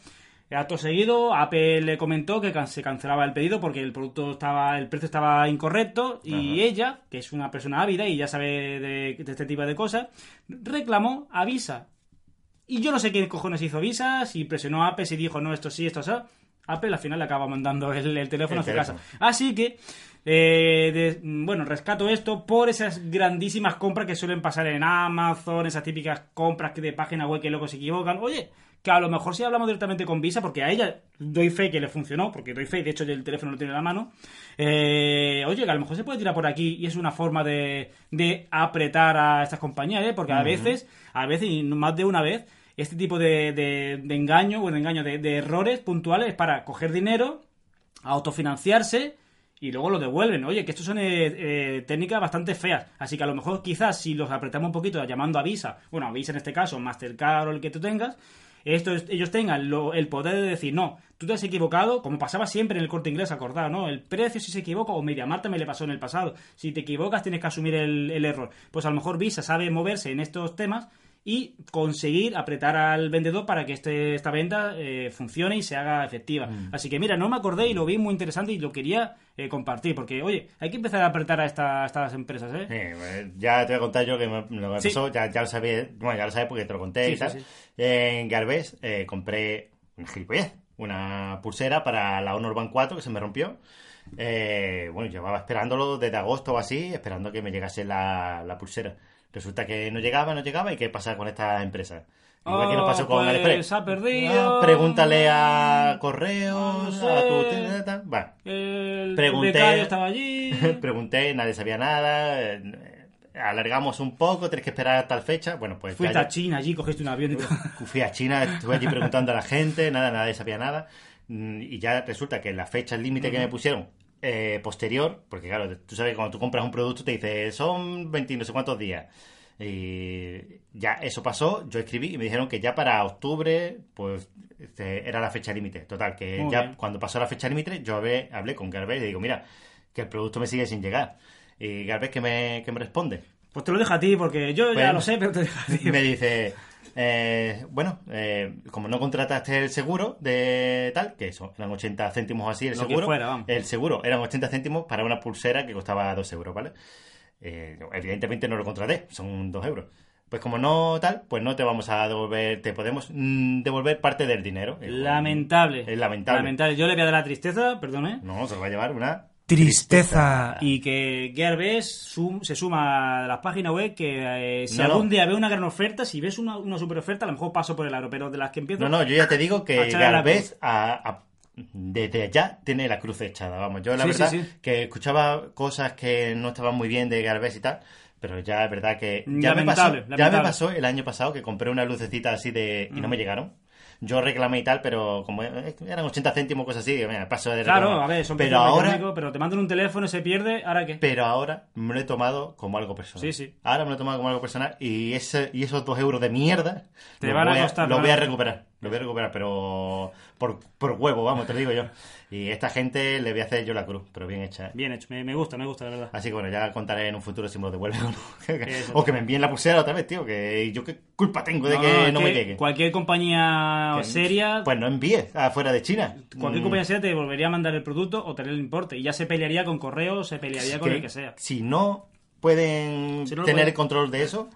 Acto seguido, Apple le comentó que se cancelaba el pedido porque el producto estaba, el precio estaba incorrecto y Ajá. ella, que es una persona ávida y ya sabe de, de este tipo de cosas, reclamó a Visa y yo no sé quién cojones hizo Visa, si presionó a Apple, si dijo no, esto sí, esto sí. Apple al final le acaba mandando el, el teléfono El a su teléfono. casa. Así que, eh, de- bueno, rescato esto por esas grandísimas compras que suelen pasar en Amazon, esas típicas compras que de página web que luego se equivocan. Oye, que a lo mejor si hablamos directamente con Visa, porque a ella doy fe que le funcionó, porque doy fe, de hecho el teléfono lo tiene en la mano. eh, oye, que a lo mejor se puede tirar por aquí y es una forma de, de apretar a estas compañías, ¿eh? porque a veces, a veces y más de una vez, este tipo de, de, de engaño, bueno, engaño, de, de errores puntuales es para coger dinero, autofinanciarse y luego lo devuelven. Oye, que estos son eh, eh, técnicas bastante feas. Así que a lo mejor quizás si los apretamos un poquito llamando a Visa, bueno, a Visa en este caso, Mastercard o el que tú tengas, esto es- ellos tengan lo- el poder de decir, no, tú te has equivocado, como pasaba siempre en el corte inglés, acordado, ¿no? El precio si se equivoca, o Media Marta me le pasó en el pasado. Si te equivocas tienes que asumir el, el error. Pues a lo mejor Visa sabe moverse en estos temas y conseguir apretar al vendedor para que este, esta venta eh, funcione y se haga efectiva. Así que mira, no me acordé y lo vi muy interesante y lo quería eh, compartir, porque oye, hay que empezar a apretar a, esta- a estas empresas, ¿eh? Pues, ya te voy a contar yo que me- lo que Sí. pasó, ya, ya lo sabía, bueno, ya lo sabes porque te lo conté Sí, y tal. En Garbés eh, compré una gilipollez, una pulsera para la Honor Band 4 que se me rompió. Eh, bueno, llevaba esperándolo desde agosto o así, esperando que me llegase la, la pulsera. Resulta que no llegaba, no llegaba, ¿y qué pasa con esta empresa? Igual que nos Oh, pasó con pues, AliExpress. se ha perdido. Ah, pregúntale a correos, No sé. a tu tal. Bueno, El Pregunté- becario estaba allí. [laughs] pregunté, nadie sabía nada. eh, alargamos un poco, tenés que esperar a tal fecha. Bueno, pues Fuiste a China allí, cogiste un avión y todo. [laughs] Fui a China, estuve allí preguntando a la gente, nada, nadie sabía nada. Mm, Y ya resulta que la fecha límite que me pusieron eh, posterior, porque claro, tú sabes que cuando tú compras un producto te dice son 20 no sé cuántos días. Y ya eso pasó, yo escribí y me dijeron que ya para octubre, pues este, era la fecha límite. Total, que Muy ya bien. cuando pasó la fecha límite, yo hablé, hablé con Garbés y le digo, mira, que el producto me sigue sin llegar. Y Garbés que me, que me responde. Pues te lo dejo a ti, porque yo ya Bueno. lo sé, pero te dejo a ti. me dice, eh, bueno, eh, como no contrataste el seguro de tal, que eso, eran 80 céntimos así el Lo que seguro, fuera, vamos. el seguro eran 80 céntimos para una pulsera que costaba 2 euros, ¿vale? Eh, evidentemente no lo contraté, son 2 euros. Pues como no tal, pues no te vamos a devolver, te podemos mm, devolver parte del dinero. Lamentable. Es lamentable. Yo le voy a dar la tristeza, perdón, ¿eh? No, se lo va a llevar una Tristeza. Y que Gearbest sum- se suma a las páginas web que eh, si No, no. algún día veo una gran oferta, si ves una, una super oferta, a lo mejor paso por el aro, pero de las que empiezo... No, no, yo ya te digo que Garbés a- a- desde ya tiene la cruz echada. Vamos, yo la Sí, verdad sí, sí. que escuchaba cosas que no estaban muy bien de Garbés y tal. Pero ya es verdad que ya me, pasó, Lamentable, ya me pasó el año pasado que compré una lucecita así de y no Mm. me llegaron. Yo reclamé y tal, pero como eh, eran 80 céntimos cosas así, mira, paso de Claro, reclamar. a ver, son pero ahora pero te mandan un teléfono, se pierde, ¿ahora qué? pero ahora me lo he tomado como algo personal. Sí, sí. Ahora me lo he tomado como algo personal y ese y esos dos euros de mierda Te los van a costar, Los voy a- recuperar. Los voy a recuperar, pero por, por huevo, vamos, te lo digo yo. Y esta gente le voy a hacer yo la cruz, pero bien hecha. ¿eh? Bien hecho, me, me gusta, me gusta, de verdad. Así que bueno, ya contaré en un futuro si me lo devuelven o no. [laughs] [laughs] O que me envíen la pulsera otra vez, tío. Que yo qué culpa tengo de No, que no, es me que llegue. Cualquier compañía Que- seria, Pues no envíe afuera de China. cualquier Mm, compañía seria te volvería a mandar el producto o tener el importe. Y ya se pelearía con correo, se pelearía con que el que sea. Si no pueden Si no lo tener pueden- el control de eso,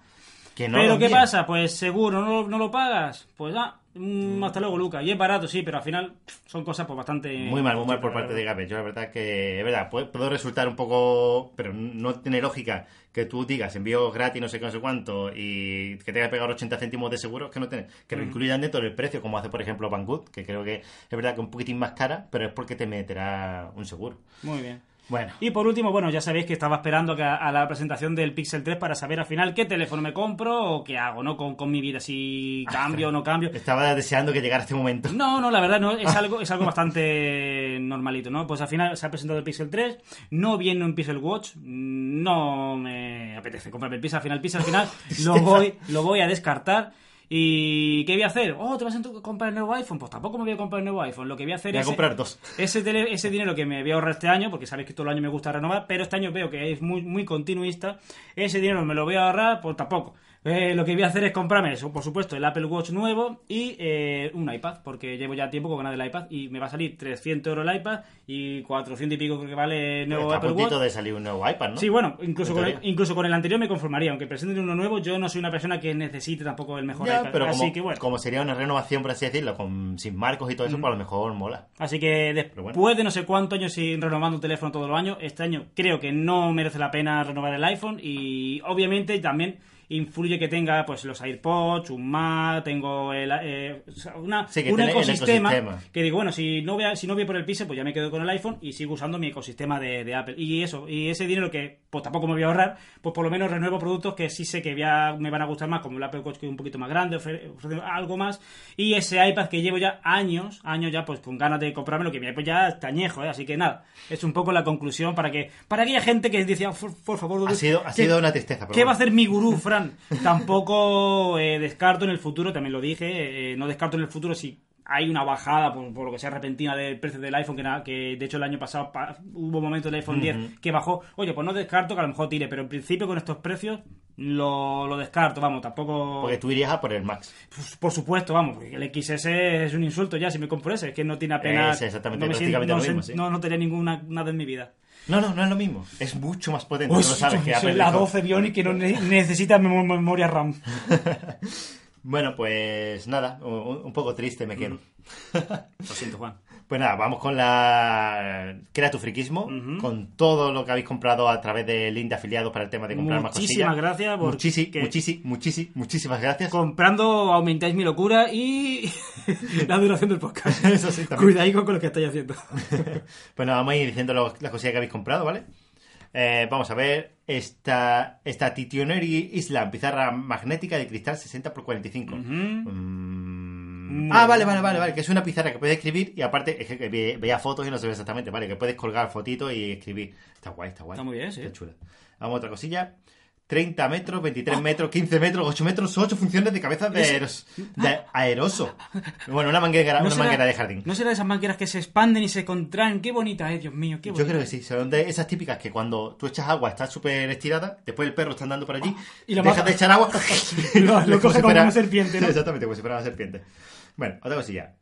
que no pero lo ¿qué pasa? Pues seguro, ¿no, lo- no lo pagas? Pues ah, mm, hasta luego, Luca. Y es barato, sí, pero al final son cosas pues bastante... Muy mal, muy mal por parte de. Gabe. Yo la verdad que, es verdad, puede, puedo resultar un poco, pero no tiene lógica que tú digas envío gratis no sé qué, no sé cuánto y que tenga que pegar 80 céntimos de seguro, que no tiene, que lo incluyan dentro del precio, como hace por ejemplo Banggood, que creo que es verdad que un poquitín más cara, pero es porque te meterá un seguro. Muy bien. Bueno, Y por último, bueno, ya sabéis que estaba esperando a, la presentación del Pixel 3 para saber al final qué teléfono me compro o qué hago, ¿no? Con, con mi vida, si cambio o no cambio. estaba deseando que llegara este momento. No, no, la verdad no, es algo, es algo bastante normalito, ¿no? Pues al final se ha presentado el Pixel 3, no viene un Pixel Watch, no me apetece comprarme el Pixel, al final el Pixel al final [laughs] lo voy, lo voy a descartar. ¿Y qué voy a hacer? Oh, ¿te vas a comprar el nuevo iPhone? Pues tampoco me voy a comprar el nuevo iPhone. Lo que voy a hacer Voy a es... comprar dos. Ese, tele- ese dinero que me voy a ahorrar este año, porque sabéis que todo el año me gusta renovar, pero este año veo que es muy, muy continuista, ese dinero me lo voy a ahorrar, pues tampoco. Eh, lo que voy a hacer es comprarme, eso, por supuesto, el Apple Watch nuevo y eh, un iPad, porque llevo ya tiempo con ganas del iPad y me va a salir 300 euros el iPad y 400 y pico creo que vale el nuevo Está a Apple puntito Watch. de salir un nuevo iPad, ¿no? Sí, bueno, incluso con, el, incluso con el anterior me conformaría, aunque presenten uno nuevo, yo no soy una persona que necesite tampoco el mejor Ya, iPad. pero Así como, que bueno. como sería una renovación, por así decirlo, con, sin marcos y todo eso, pues a lo mejor mola. Así que después bueno. de no sé cuántos años sin renovando un teléfono todos los años, este año creo que no merece la pena renovar el iPhone y obviamente también influye que tenga pues los AirPods, un Mac, tengo el, eh, una, Sí, un ecosistema, ecosistema. que digo, bueno, si no voy, a- si no voy por el piso, pues ya me quedo con el iPhone y sigo usando mi ecosistema de, de Apple. Y eso, y ese dinero que pues tampoco me voy a ahorrar, pues por lo menos renuevo productos que sí sé que voy a- me van a gustar más, como el Apple Watch que es un poquito más grande, ofre- ofrece algo más, y ese iPad que llevo ya años, años ya pues con ganas de comprarme lo que mi iPad ya está añejo, ¿eh? así que nada, es un poco la conclusión para que para aquella gente que decía, por, por favor, Ha sido, ha ¿qué- sido una tristeza. ¿Qué va a hacer mi gurú, Fran? Tampoco eh, descarto en el futuro, también lo dije, eh, no descarto en el futuro si hay una bajada, por, por lo que sea repentina, del precio del iPhone, que, na- que de hecho el año pasado pa- hubo momentos del iPhone 10 que bajó. Oye, pues no descarto que a lo mejor tire, pero en principio con estos precios lo, lo descarto, vamos, tampoco... Porque tú irías a por el Max. Pues, por supuesto, vamos, porque el XS es un insulto ya si me compro ese, es que no tiene apenas... Es exactamente, no me siento- no lo mismo, sí. No, no tenía ninguna nada en mi vida. No, no, no es lo mismo. Es mucho más potente. Uy, lo sabes que Apple la dijo. 12 Bionic que no ne- necesita mem- memoria RAM. [laughs] Bueno, pues nada, un, un poco triste me quedo. Lo siento, Juan. Pues nada, vamos con la... Crea tu friquismo, con todo lo que habéis comprado a través del link de afiliados para el tema de comprar más Muchísimas cosillas. gracias por Muchísimas, que- muchísimas, muchísimas, muchísimas gracias. Comprando aumentáis mi locura y [laughs] la duración del podcast. Eso sí, también. Cuidado con lo que estáis haciendo. [laughs] Bueno, vamos a ir diciendo lo- las cosillas que habéis comprado, ¿vale? Eh, vamos a ver esta, esta Titioneri Islam, pizarra magnética de cristal 60 x 45. Mm. Ah, vale, vale, vale, vale, que es una pizarra que puedes escribir y aparte es que ve- veía fotos y no se ve exactamente, vale, que puedes colgar fotitos y escribir. Está guay, está guay. Está muy bien, sí. Está chula. Vamos a otra cosilla. 30 metros, 23 metros, 15 metros, 8 metros, 8 funciones de cabeza de, aeros- de aeroso. Bueno, una manguera, una será- manguera de jardín. ¿No será de esas mangueras que se expanden y se contraen? Qué bonita, eh, Dios mío, qué bonita. Yo creo que sí, son de esas típicas que cuando tú echas agua está súper estirada, después el perro está andando por allí, Y lo dejas de echar agua Y [laughs] lo- lo [laughs] coge como una serpiente, ¿no? [laughs] Exactamente, como si fuera una serpiente. Bueno, otra cosilla.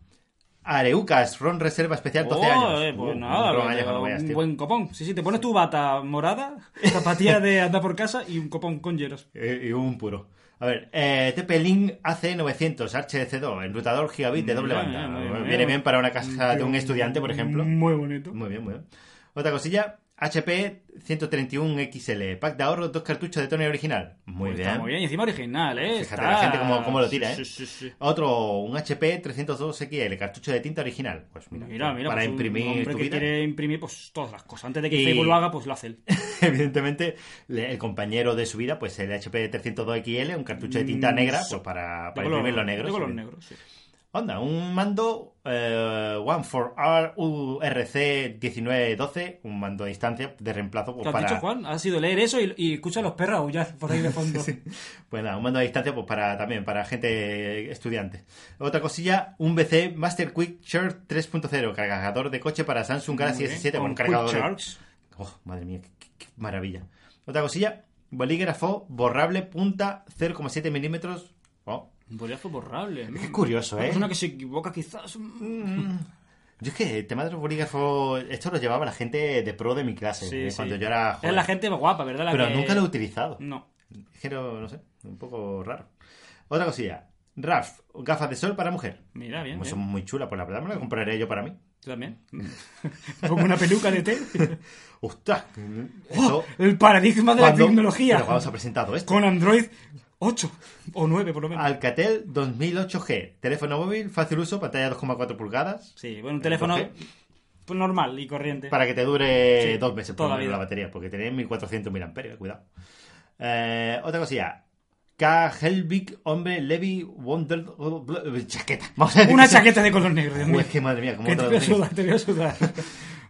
Areucas, Ron Reserva Especial 12 Oh, años. eh, pues Uh, nada, un pero tío. buen copón. Sí, sí, te pones tu bata morada, [laughs] zapatilla de andar por casa y un copón con hielos. Eh, Y un puro. A ver, eh, TP-Link AC900 HC2, enrutador gigabit de doble banda. mira, Viene bien para una casa de un estudiante, por ejemplo. Muy bonito. Muy bien, muy bien. Otra cosilla, HP 131 XL, pack de ahorro, dos cartuchos de Tony original. Muy Está bien. muy bien. Y encima original, ¿eh? Fíjate Está- la gente cómo- cómo lo tira, ¿eh? Sí, sí, sí. Otro, un HP 302 XL, cartucho de tinta original. Pues mira, Mira, mira. para pues un imprimir hombre tu que vida. quiere imprimir pues todas las cosas. Antes de que Y- Facebook lo haga, pues lo hace él. [laughs] Evidentemente, el compañero de su vida, pues el HP 302 XL, un cartucho de tinta Mm, negra, pues para, para color- imprimir los negros. De color sí. negro, sí. Onda, un mando eh, One for R URC 1912, un mando a distancia de reemplazo pues, ¿Qué has para... dicho, Juan? Ha sido leer eso y, y escucha a los perros aullar por ahí de fondo. [laughs] Pues nada, un mando a distancia pues para también para gente estudiante. Otra cosilla, un BC Master Quick Charge 3.0, cargador de coche para Samsung Galaxy Muy bien. S7 con un cargador de-. Oh, madre mía, qué, qué- qué maravilla. Otra cosilla, bolígrafo borrable punta 0,7 milímetros. Un bolígrafo borrable. qué curioso, Una ¿eh? persona que se equivoca quizás. Mm. Yo es que el tema de los bolígrafos, esto lo llevaba la gente de pro de mi clase, Sí, eh, sí. cuando yo era joven. Es la gente guapa, ¿verdad? La Pero que- nunca lo he utilizado. No. Es que no, no sé, un poco raro. Otra cosilla, RAF, gafas de sol para mujer. Mira, bien. Como bien. son muy chulas, pues la verdad me las compraré yo para mí. ¿Tú también? [laughs] Como una peluca de té. ¡Ostras! ¡Oh! El paradigma de la ¿cuándo- tecnología. ¿Pero cuándo se ha presentado esto? Con Android 8 o 9 por lo menos. Alcatel 2008G, teléfono móvil, fácil uso, pantalla 2,4 pulgadas. Sí, bueno, un teléfono ¿Por pues, normal y corriente. Para que te dure Sí, dos meses por la la batería, porque tiene 1400 mAh, cuidado. Eh, otra cosilla. K. Helvig, hombre, Levi, Wonder... [laughs] Chaqueta. Vamos a decir Una sea- chaqueta de color negro, Dios mío. Uy, es que madre mía, cómo Que te voy a sudar, te voy a sudar.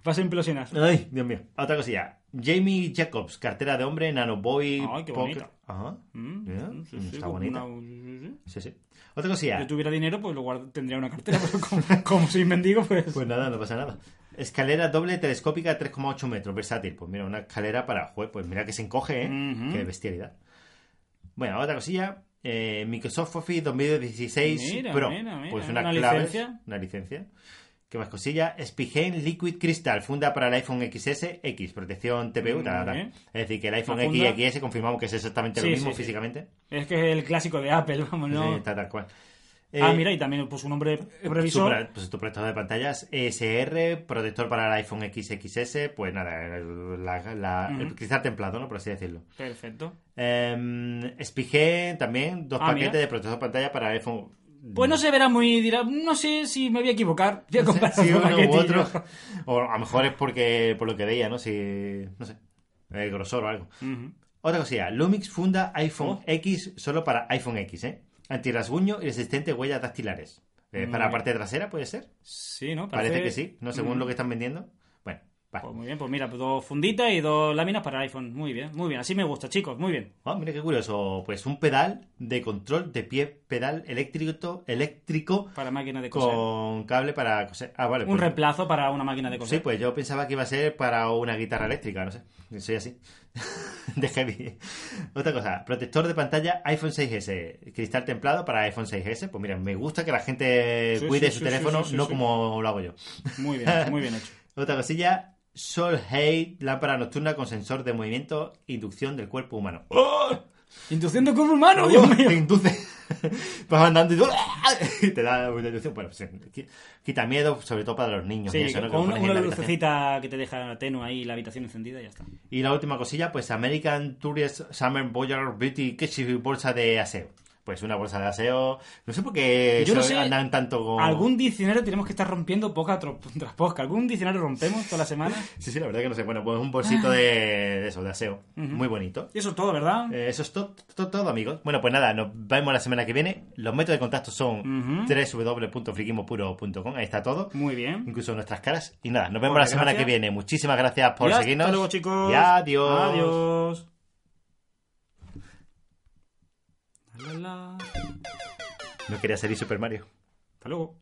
Vas a implosionar. Ay, Dios mío. Otra cosilla. Jamie Jacobs, cartera de hombre, Nanoboy. Ay, qué bonita. Ajá. Mm, sí, sí, está bonita. una- sí, sí. Otra cosilla. Si yo tuviera dinero, pues lo guard- tendría una cartera, pero como, [laughs] como soy mendigo, pues... Pues nada, no pasa nada. Escalera doble telescópica 3,8 metros, versátil. Pues mira, una escalera para... Joder, pues mira que se encoge, ¿eh? Ujú. Qué bestialidad. Bueno, otra cosilla. eh, Microsoft Office 2016 Mira, Pro. mira, mira, pues una, una clave, licencia. Una licencia. ¿Qué más cosilla? Spigen Liquid Crystal, funda para el iPhone XS, X, protección TPU, bien. Es decir, que el iPhone funda. y XS confirmamos que es exactamente Sí, lo mismo sí, sí. físicamente. Es que es el clásico de Apple, vamos, ¿no? Sí, tal, tal cual. ah, Eh, mira, y también pues un nombre revisor. Supra- pues tu protector de pantallas ESR, protector para el iPhone XXS, pues nada, el, la- cristal templado, ¿no? Por así decirlo. Perfecto. Eh, también, dos Ah, paquetes mira. de protector de pantalla para el iPhone. Pues no se verá muy... Dirá, no sé si me voy a equivocar. Voy a No sé comprar si otro uno u otro. O a lo mejor es porque, por lo que veía, ¿no? Si, no sé, el grosor o algo. Otra cosilla, Lumix funda iPhone Oh. X solo para iPhone X, ¿eh? Antirrasguño y resistente huellas dactilares. Eh, para la parte trasera, ¿puede ser? Sí, ¿no? Parece que sí, no según Mm. lo que están vendiendo. Pues muy bien, pues mira, pues dos funditas y dos láminas para iPhone. Muy bien, muy bien. Así me gusta, chicos, muy bien. Ah, mira qué curioso. Pues un pedal de control de pie, pedal eléctrico, eléctrico Para máquinas de coser. con cable para coser. Ah, vale. Un pues- reemplazo para una máquina de coser. Sí, pues yo pensaba que iba a ser para una guitarra eléctrica, no sé. Soy así. [laughs] de heavy. Otra cosa, protector de pantalla iPhone 6S. Cristal templado para iPhone 6S. Pues mira, me gusta que la gente Sí, cuide sí, su sí, teléfono, no como lo hago yo. Muy bien, muy bien [laughs] hecho. Otra cosilla, Sol Hate, lámpara nocturna con sensor de movimiento, inducción del cuerpo humano. Inducción de cuerpo humano, Dios mío. Te induce. [laughs] Vas andando y, y te da una inducción. Bueno, pues, qui- quita miedo, sobre todo para los niños. Sí, eso, con lo una, lucecita que te deja tenue ahí la habitación encendida y ya está. Y la última cosilla, pues American Tourist Summer Voyager Beauty Kitchen bolsa de aseo. Pues una bolsa de aseo. No sé por qué Yo no se sé, andan tanto con. Algún diccionario tenemos que estar rompiendo poca tras posca. ¿Algún diccionario rompemos toda la semana? [laughs] Sí, sí, la verdad que no sé. Bueno, pues un bolsito de, de eso, de aseo. Muy bonito. Y eso es todo, ¿verdad? Eh, eso es to- to- todo, amigos. Bueno, pues nada, nos vemos la semana que viene. Los métodos de contacto son Ujú. www.friquimopuro.com. Ahí está todo. Muy bien. Incluso nuestras caras. Y nada, nos vemos la semana gracias. que viene. Muchísimas gracias por Y hasta seguirnos. luego, chicos. Y adiós. Adiós. La, la, la. No quería salir Super Mario. Hasta luego.